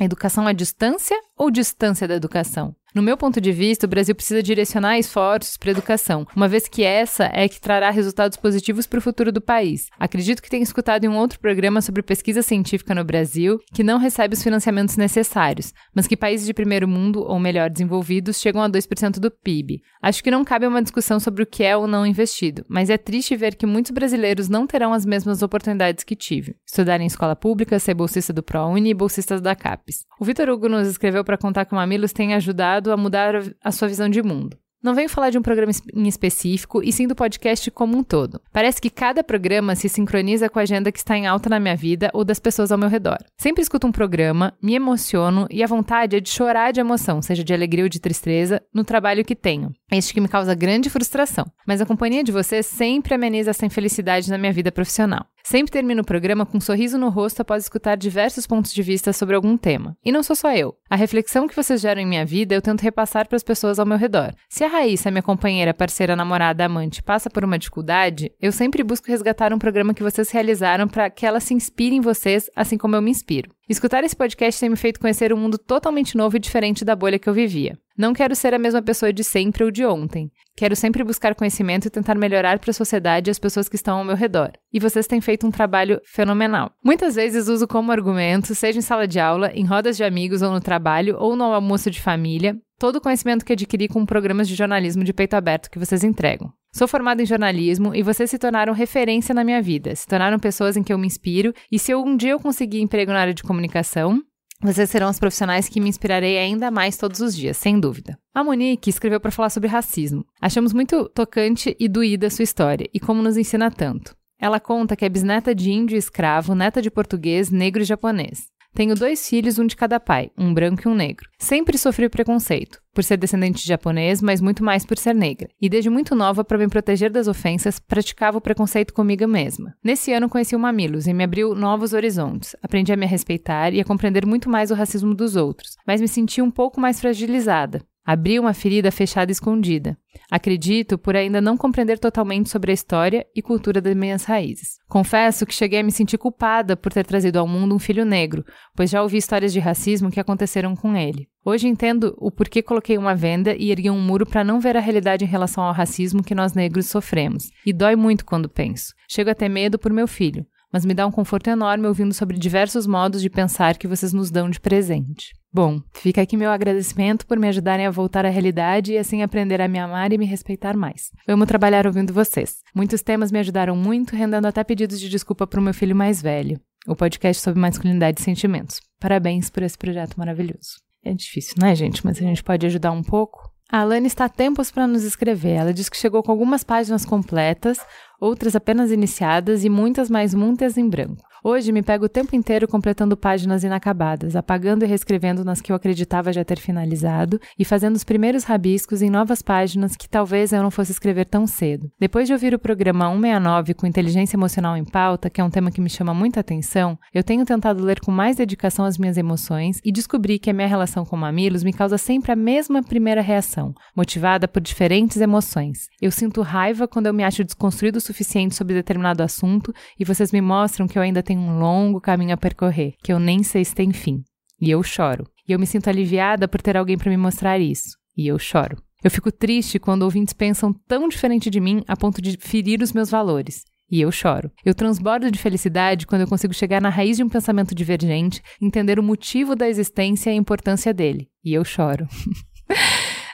Educação à distância ou distância da educação? No meu ponto de vista, o Brasil precisa direcionar esforços para a educação, uma vez que essa é que trará resultados positivos para o futuro do país. Acredito que tenha escutado em um outro programa sobre pesquisa científica no Brasil que não recebe os financiamentos necessários, mas que países de primeiro mundo, ou melhor, desenvolvidos, chegam a 2% do PIB. Acho que não cabe uma discussão sobre o que é ou não investido, mas é triste ver que muitos brasileiros não terão as mesmas oportunidades que tive. Estudar em escola pública, ser bolsista do ProUni e bolsistas da CAPES. O Vitor Hugo nos escreveu para contar que o Mamilos tem ajudado a mudar a sua visão de mundo. Não venho falar de um programa em específico, e sim do podcast como um todo. Parece que cada programa se sincroniza com a agenda que está em alta na minha vida ou das pessoas ao meu redor. Sempre escuto um programa, me emociono e a vontade é de chorar de emoção, seja de alegria ou de tristeza, no trabalho que tenho. Este que me causa grande frustração. Mas a companhia de vocês sempre ameniza essa infelicidade na minha vida profissional. Sempre termino o programa com um sorriso no rosto após escutar diversos pontos de vista sobre algum tema. E não sou só eu. A reflexão que vocês geram em minha vida eu tento repassar para as pessoas ao meu redor. Se a Raíssa, minha companheira, parceira, namorada, amante, passa por uma dificuldade, eu sempre busco resgatar um programa que vocês realizaram para que ela se inspire em vocês, assim como eu me inspiro. Escutar esse podcast tem me feito conhecer um mundo totalmente novo e diferente da bolha que eu vivia. Não quero ser a mesma pessoa de sempre ou de ontem. Quero sempre buscar conhecimento e tentar melhorar para a sociedade e as pessoas que estão ao meu redor. E vocês têm feito um trabalho fenomenal. Muitas vezes uso como argumento, seja em sala de aula, em rodas de amigos ou no trabalho, ou no almoço de família, todo o conhecimento que adquiri com programas de jornalismo de peito aberto que vocês entregam. Sou formada em jornalismo e vocês se tornaram referência na minha vida, se tornaram pessoas em que eu me inspiro, e se um dia eu conseguir emprego na área de comunicação, vocês serão os profissionais que me inspirarei ainda mais todos os dias, sem dúvida. A Monique escreveu para falar sobre racismo. Achamos muito tocante e doída a sua história e como nos ensina tanto. Ela conta que é bisneta de índio escravo, neta de português, negro e japonês. Tenho dois filhos, um de cada pai, um branco e um negro. Sempre sofri preconceito, por ser descendente de japonês, mas muito mais por ser negra. E desde muito nova, para me proteger das ofensas, praticava o preconceito comigo mesma. Nesse ano conheci o Mamilos e me abriu novos horizontes. Aprendi a me respeitar e a compreender muito mais o racismo dos outros, mas me senti um pouco mais fragilizada. Abri uma ferida fechada e escondida. Acredito por ainda não compreender totalmente sobre a história e cultura das minhas raízes. Confesso que cheguei a me sentir culpada por ter trazido ao mundo um filho negro, pois já ouvi histórias de racismo que aconteceram com ele. Hoje entendo o porquê coloquei uma venda e ergui um muro para não ver a realidade em relação ao racismo que nós negros sofremos. E dói muito quando penso. Chego a ter medo por meu filho, mas me dá um conforto enorme ouvindo sobre diversos modos de pensar que vocês nos dão de presente. Bom, fica aqui meu agradecimento por me ajudarem a voltar à realidade e assim aprender a me amar e me respeitar mais. amo trabalhar ouvindo vocês. Muitos temas me ajudaram muito, rendendo até pedidos de desculpa para o meu filho mais velho. O podcast sobre masculinidade e sentimentos. Parabéns por esse projeto maravilhoso. É difícil, né, gente? Mas a gente pode ajudar um pouco. A Alane está a tempos para nos escrever. Ela diz que chegou com algumas páginas completas, outras apenas iniciadas e muitas mais muitas em branco. Hoje me pego o tempo inteiro completando páginas inacabadas, apagando e reescrevendo nas que eu acreditava já ter finalizado e fazendo os primeiros rabiscos em novas páginas que talvez eu não fosse escrever tão cedo. Depois de ouvir o programa 169 com inteligência emocional em pauta, que é um tema que me chama muita atenção, eu tenho tentado ler com mais dedicação as minhas emoções e descobri que a minha relação com mamilos me causa sempre a mesma primeira reação, motivada por diferentes emoções. Eu sinto raiva quando eu me acho desconstruído o suficiente sobre determinado assunto e vocês me mostram que eu ainda tenho tenho um longo caminho a percorrer, que eu nem sei se tem fim. E eu choro. E eu me sinto aliviada por ter alguém para me mostrar isso. E eu choro. Eu fico triste quando ouvintes pensam tão diferente de mim a ponto de ferir os meus valores. E eu choro. Eu transbordo de felicidade quando eu consigo chegar na raiz de um pensamento divergente, entender o motivo da existência e a importância dele. E eu choro. *laughs*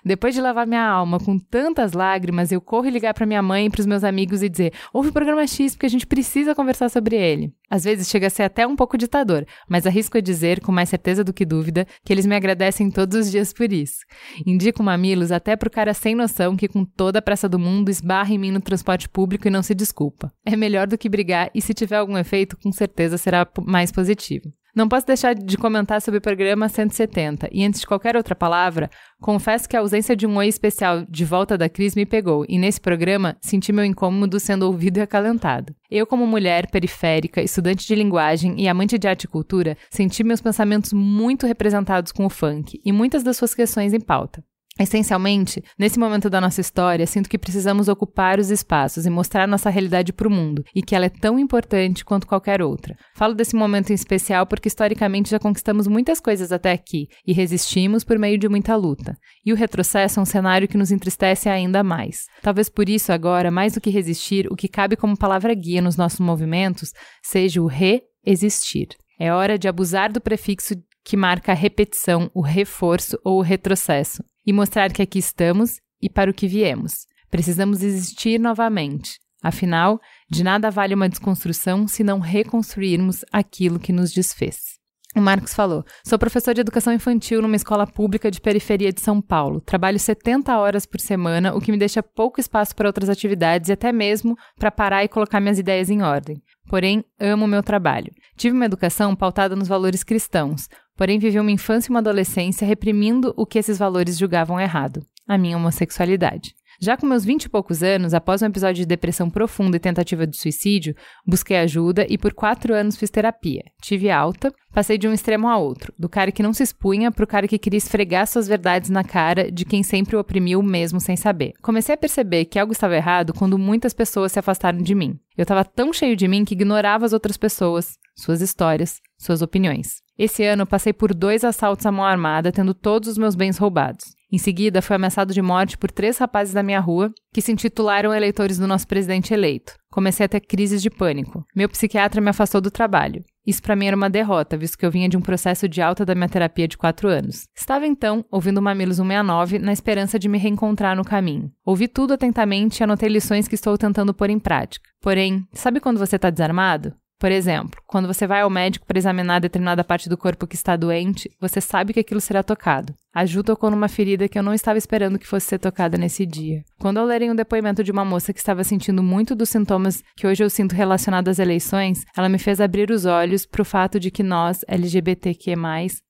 Depois de lavar minha alma com tantas lágrimas, eu corro ligar para minha mãe e para os meus amigos e dizer: ouve o programa X porque a gente precisa conversar sobre ele. Às vezes chega a ser até um pouco ditador, mas arrisco a dizer, com mais certeza do que dúvida, que eles me agradecem todos os dias por isso. Indico mamilos até pro cara sem noção que, com toda a pressa do mundo, esbarra em mim no transporte público e não se desculpa. É melhor do que brigar e, se tiver algum efeito, com certeza será mais positivo. Não posso deixar de comentar sobre o programa 170, e antes de qualquer outra palavra, confesso que a ausência de um oi especial de volta da Cris me pegou, e nesse programa senti meu incômodo sendo ouvido e acalentado. Eu, como mulher periférica, estudante de linguagem e amante de arte e cultura, senti meus pensamentos muito representados com o funk e muitas das suas questões em pauta. Essencialmente, nesse momento da nossa história, sinto que precisamos ocupar os espaços e mostrar nossa realidade para o mundo e que ela é tão importante quanto qualquer outra. Falo desse momento em especial porque historicamente já conquistamos muitas coisas até aqui e resistimos por meio de muita luta. E o retrocesso é um cenário que nos entristece ainda mais. Talvez por isso, agora, mais do que resistir, o que cabe como palavra guia nos nossos movimentos seja o re-existir. É hora de abusar do prefixo que marca a repetição, o reforço ou o retrocesso e mostrar que aqui estamos e para o que viemos. Precisamos existir novamente. Afinal, de nada vale uma desconstrução se não reconstruirmos aquilo que nos desfez. O Marcos falou: Sou professor de educação infantil numa escola pública de periferia de São Paulo. Trabalho 70 horas por semana, o que me deixa pouco espaço para outras atividades e até mesmo para parar e colocar minhas ideias em ordem. Porém, amo meu trabalho. Tive uma educação pautada nos valores cristãos, porém vivi uma infância e uma adolescência reprimindo o que esses valores julgavam errado, a minha homossexualidade. Já com meus vinte e poucos anos, após um episódio de depressão profunda e tentativa de suicídio, busquei ajuda e por quatro anos fiz terapia. Tive alta, passei de um extremo a outro, do cara que não se expunha pro cara que queria esfregar suas verdades na cara de quem sempre o oprimiu mesmo sem saber. Comecei a perceber que algo estava errado quando muitas pessoas se afastaram de mim. Eu estava tão cheio de mim que ignorava as outras pessoas, suas histórias, suas opiniões. Esse ano passei por dois assaltos à mão armada, tendo todos os meus bens roubados. Em seguida, fui ameaçado de morte por três rapazes da minha rua que se intitularam eleitores do nosso presidente eleito. Comecei a ter crises de pânico. Meu psiquiatra me afastou do trabalho. Isso para mim era uma derrota, visto que eu vinha de um processo de alta da minha terapia de quatro anos. Estava então ouvindo Mamilos 169 na esperança de me reencontrar no caminho. Ouvi tudo atentamente e anotei lições que estou tentando pôr em prática. Porém, sabe quando você está desarmado? Por exemplo, quando você vai ao médico para examinar determinada parte do corpo que está doente, você sabe que aquilo será tocado. Ajuda com uma ferida que eu não estava esperando que fosse ser tocada nesse dia. Quando eu lerei um depoimento de uma moça que estava sentindo muito dos sintomas que hoje eu sinto relacionados às eleições, ela me fez abrir os olhos para o fato de que nós, LGBTQ+,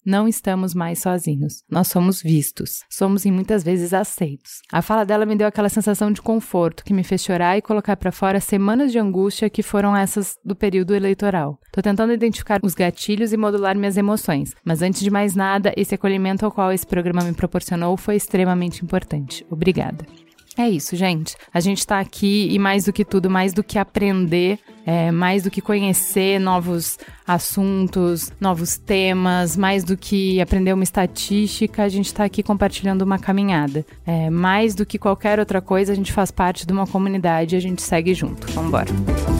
não estamos mais sozinhos. Nós somos vistos. Somos e muitas vezes aceitos. A fala dela me deu aquela sensação de conforto que me fez chorar e colocar para fora semanas de angústia que foram essas do período eleitoral. Tô tentando identificar os gatilhos e modular minhas emoções, mas antes de mais nada, esse acolhimento ao qual esse programa me proporcionou foi extremamente importante. Obrigada. É isso, gente. A gente tá aqui e mais do que tudo, mais do que aprender, é, mais do que conhecer novos assuntos, novos temas, mais do que aprender uma estatística, a gente tá aqui compartilhando uma caminhada. É, mais do que qualquer outra coisa, a gente faz parte de uma comunidade e a gente segue junto. Vambora.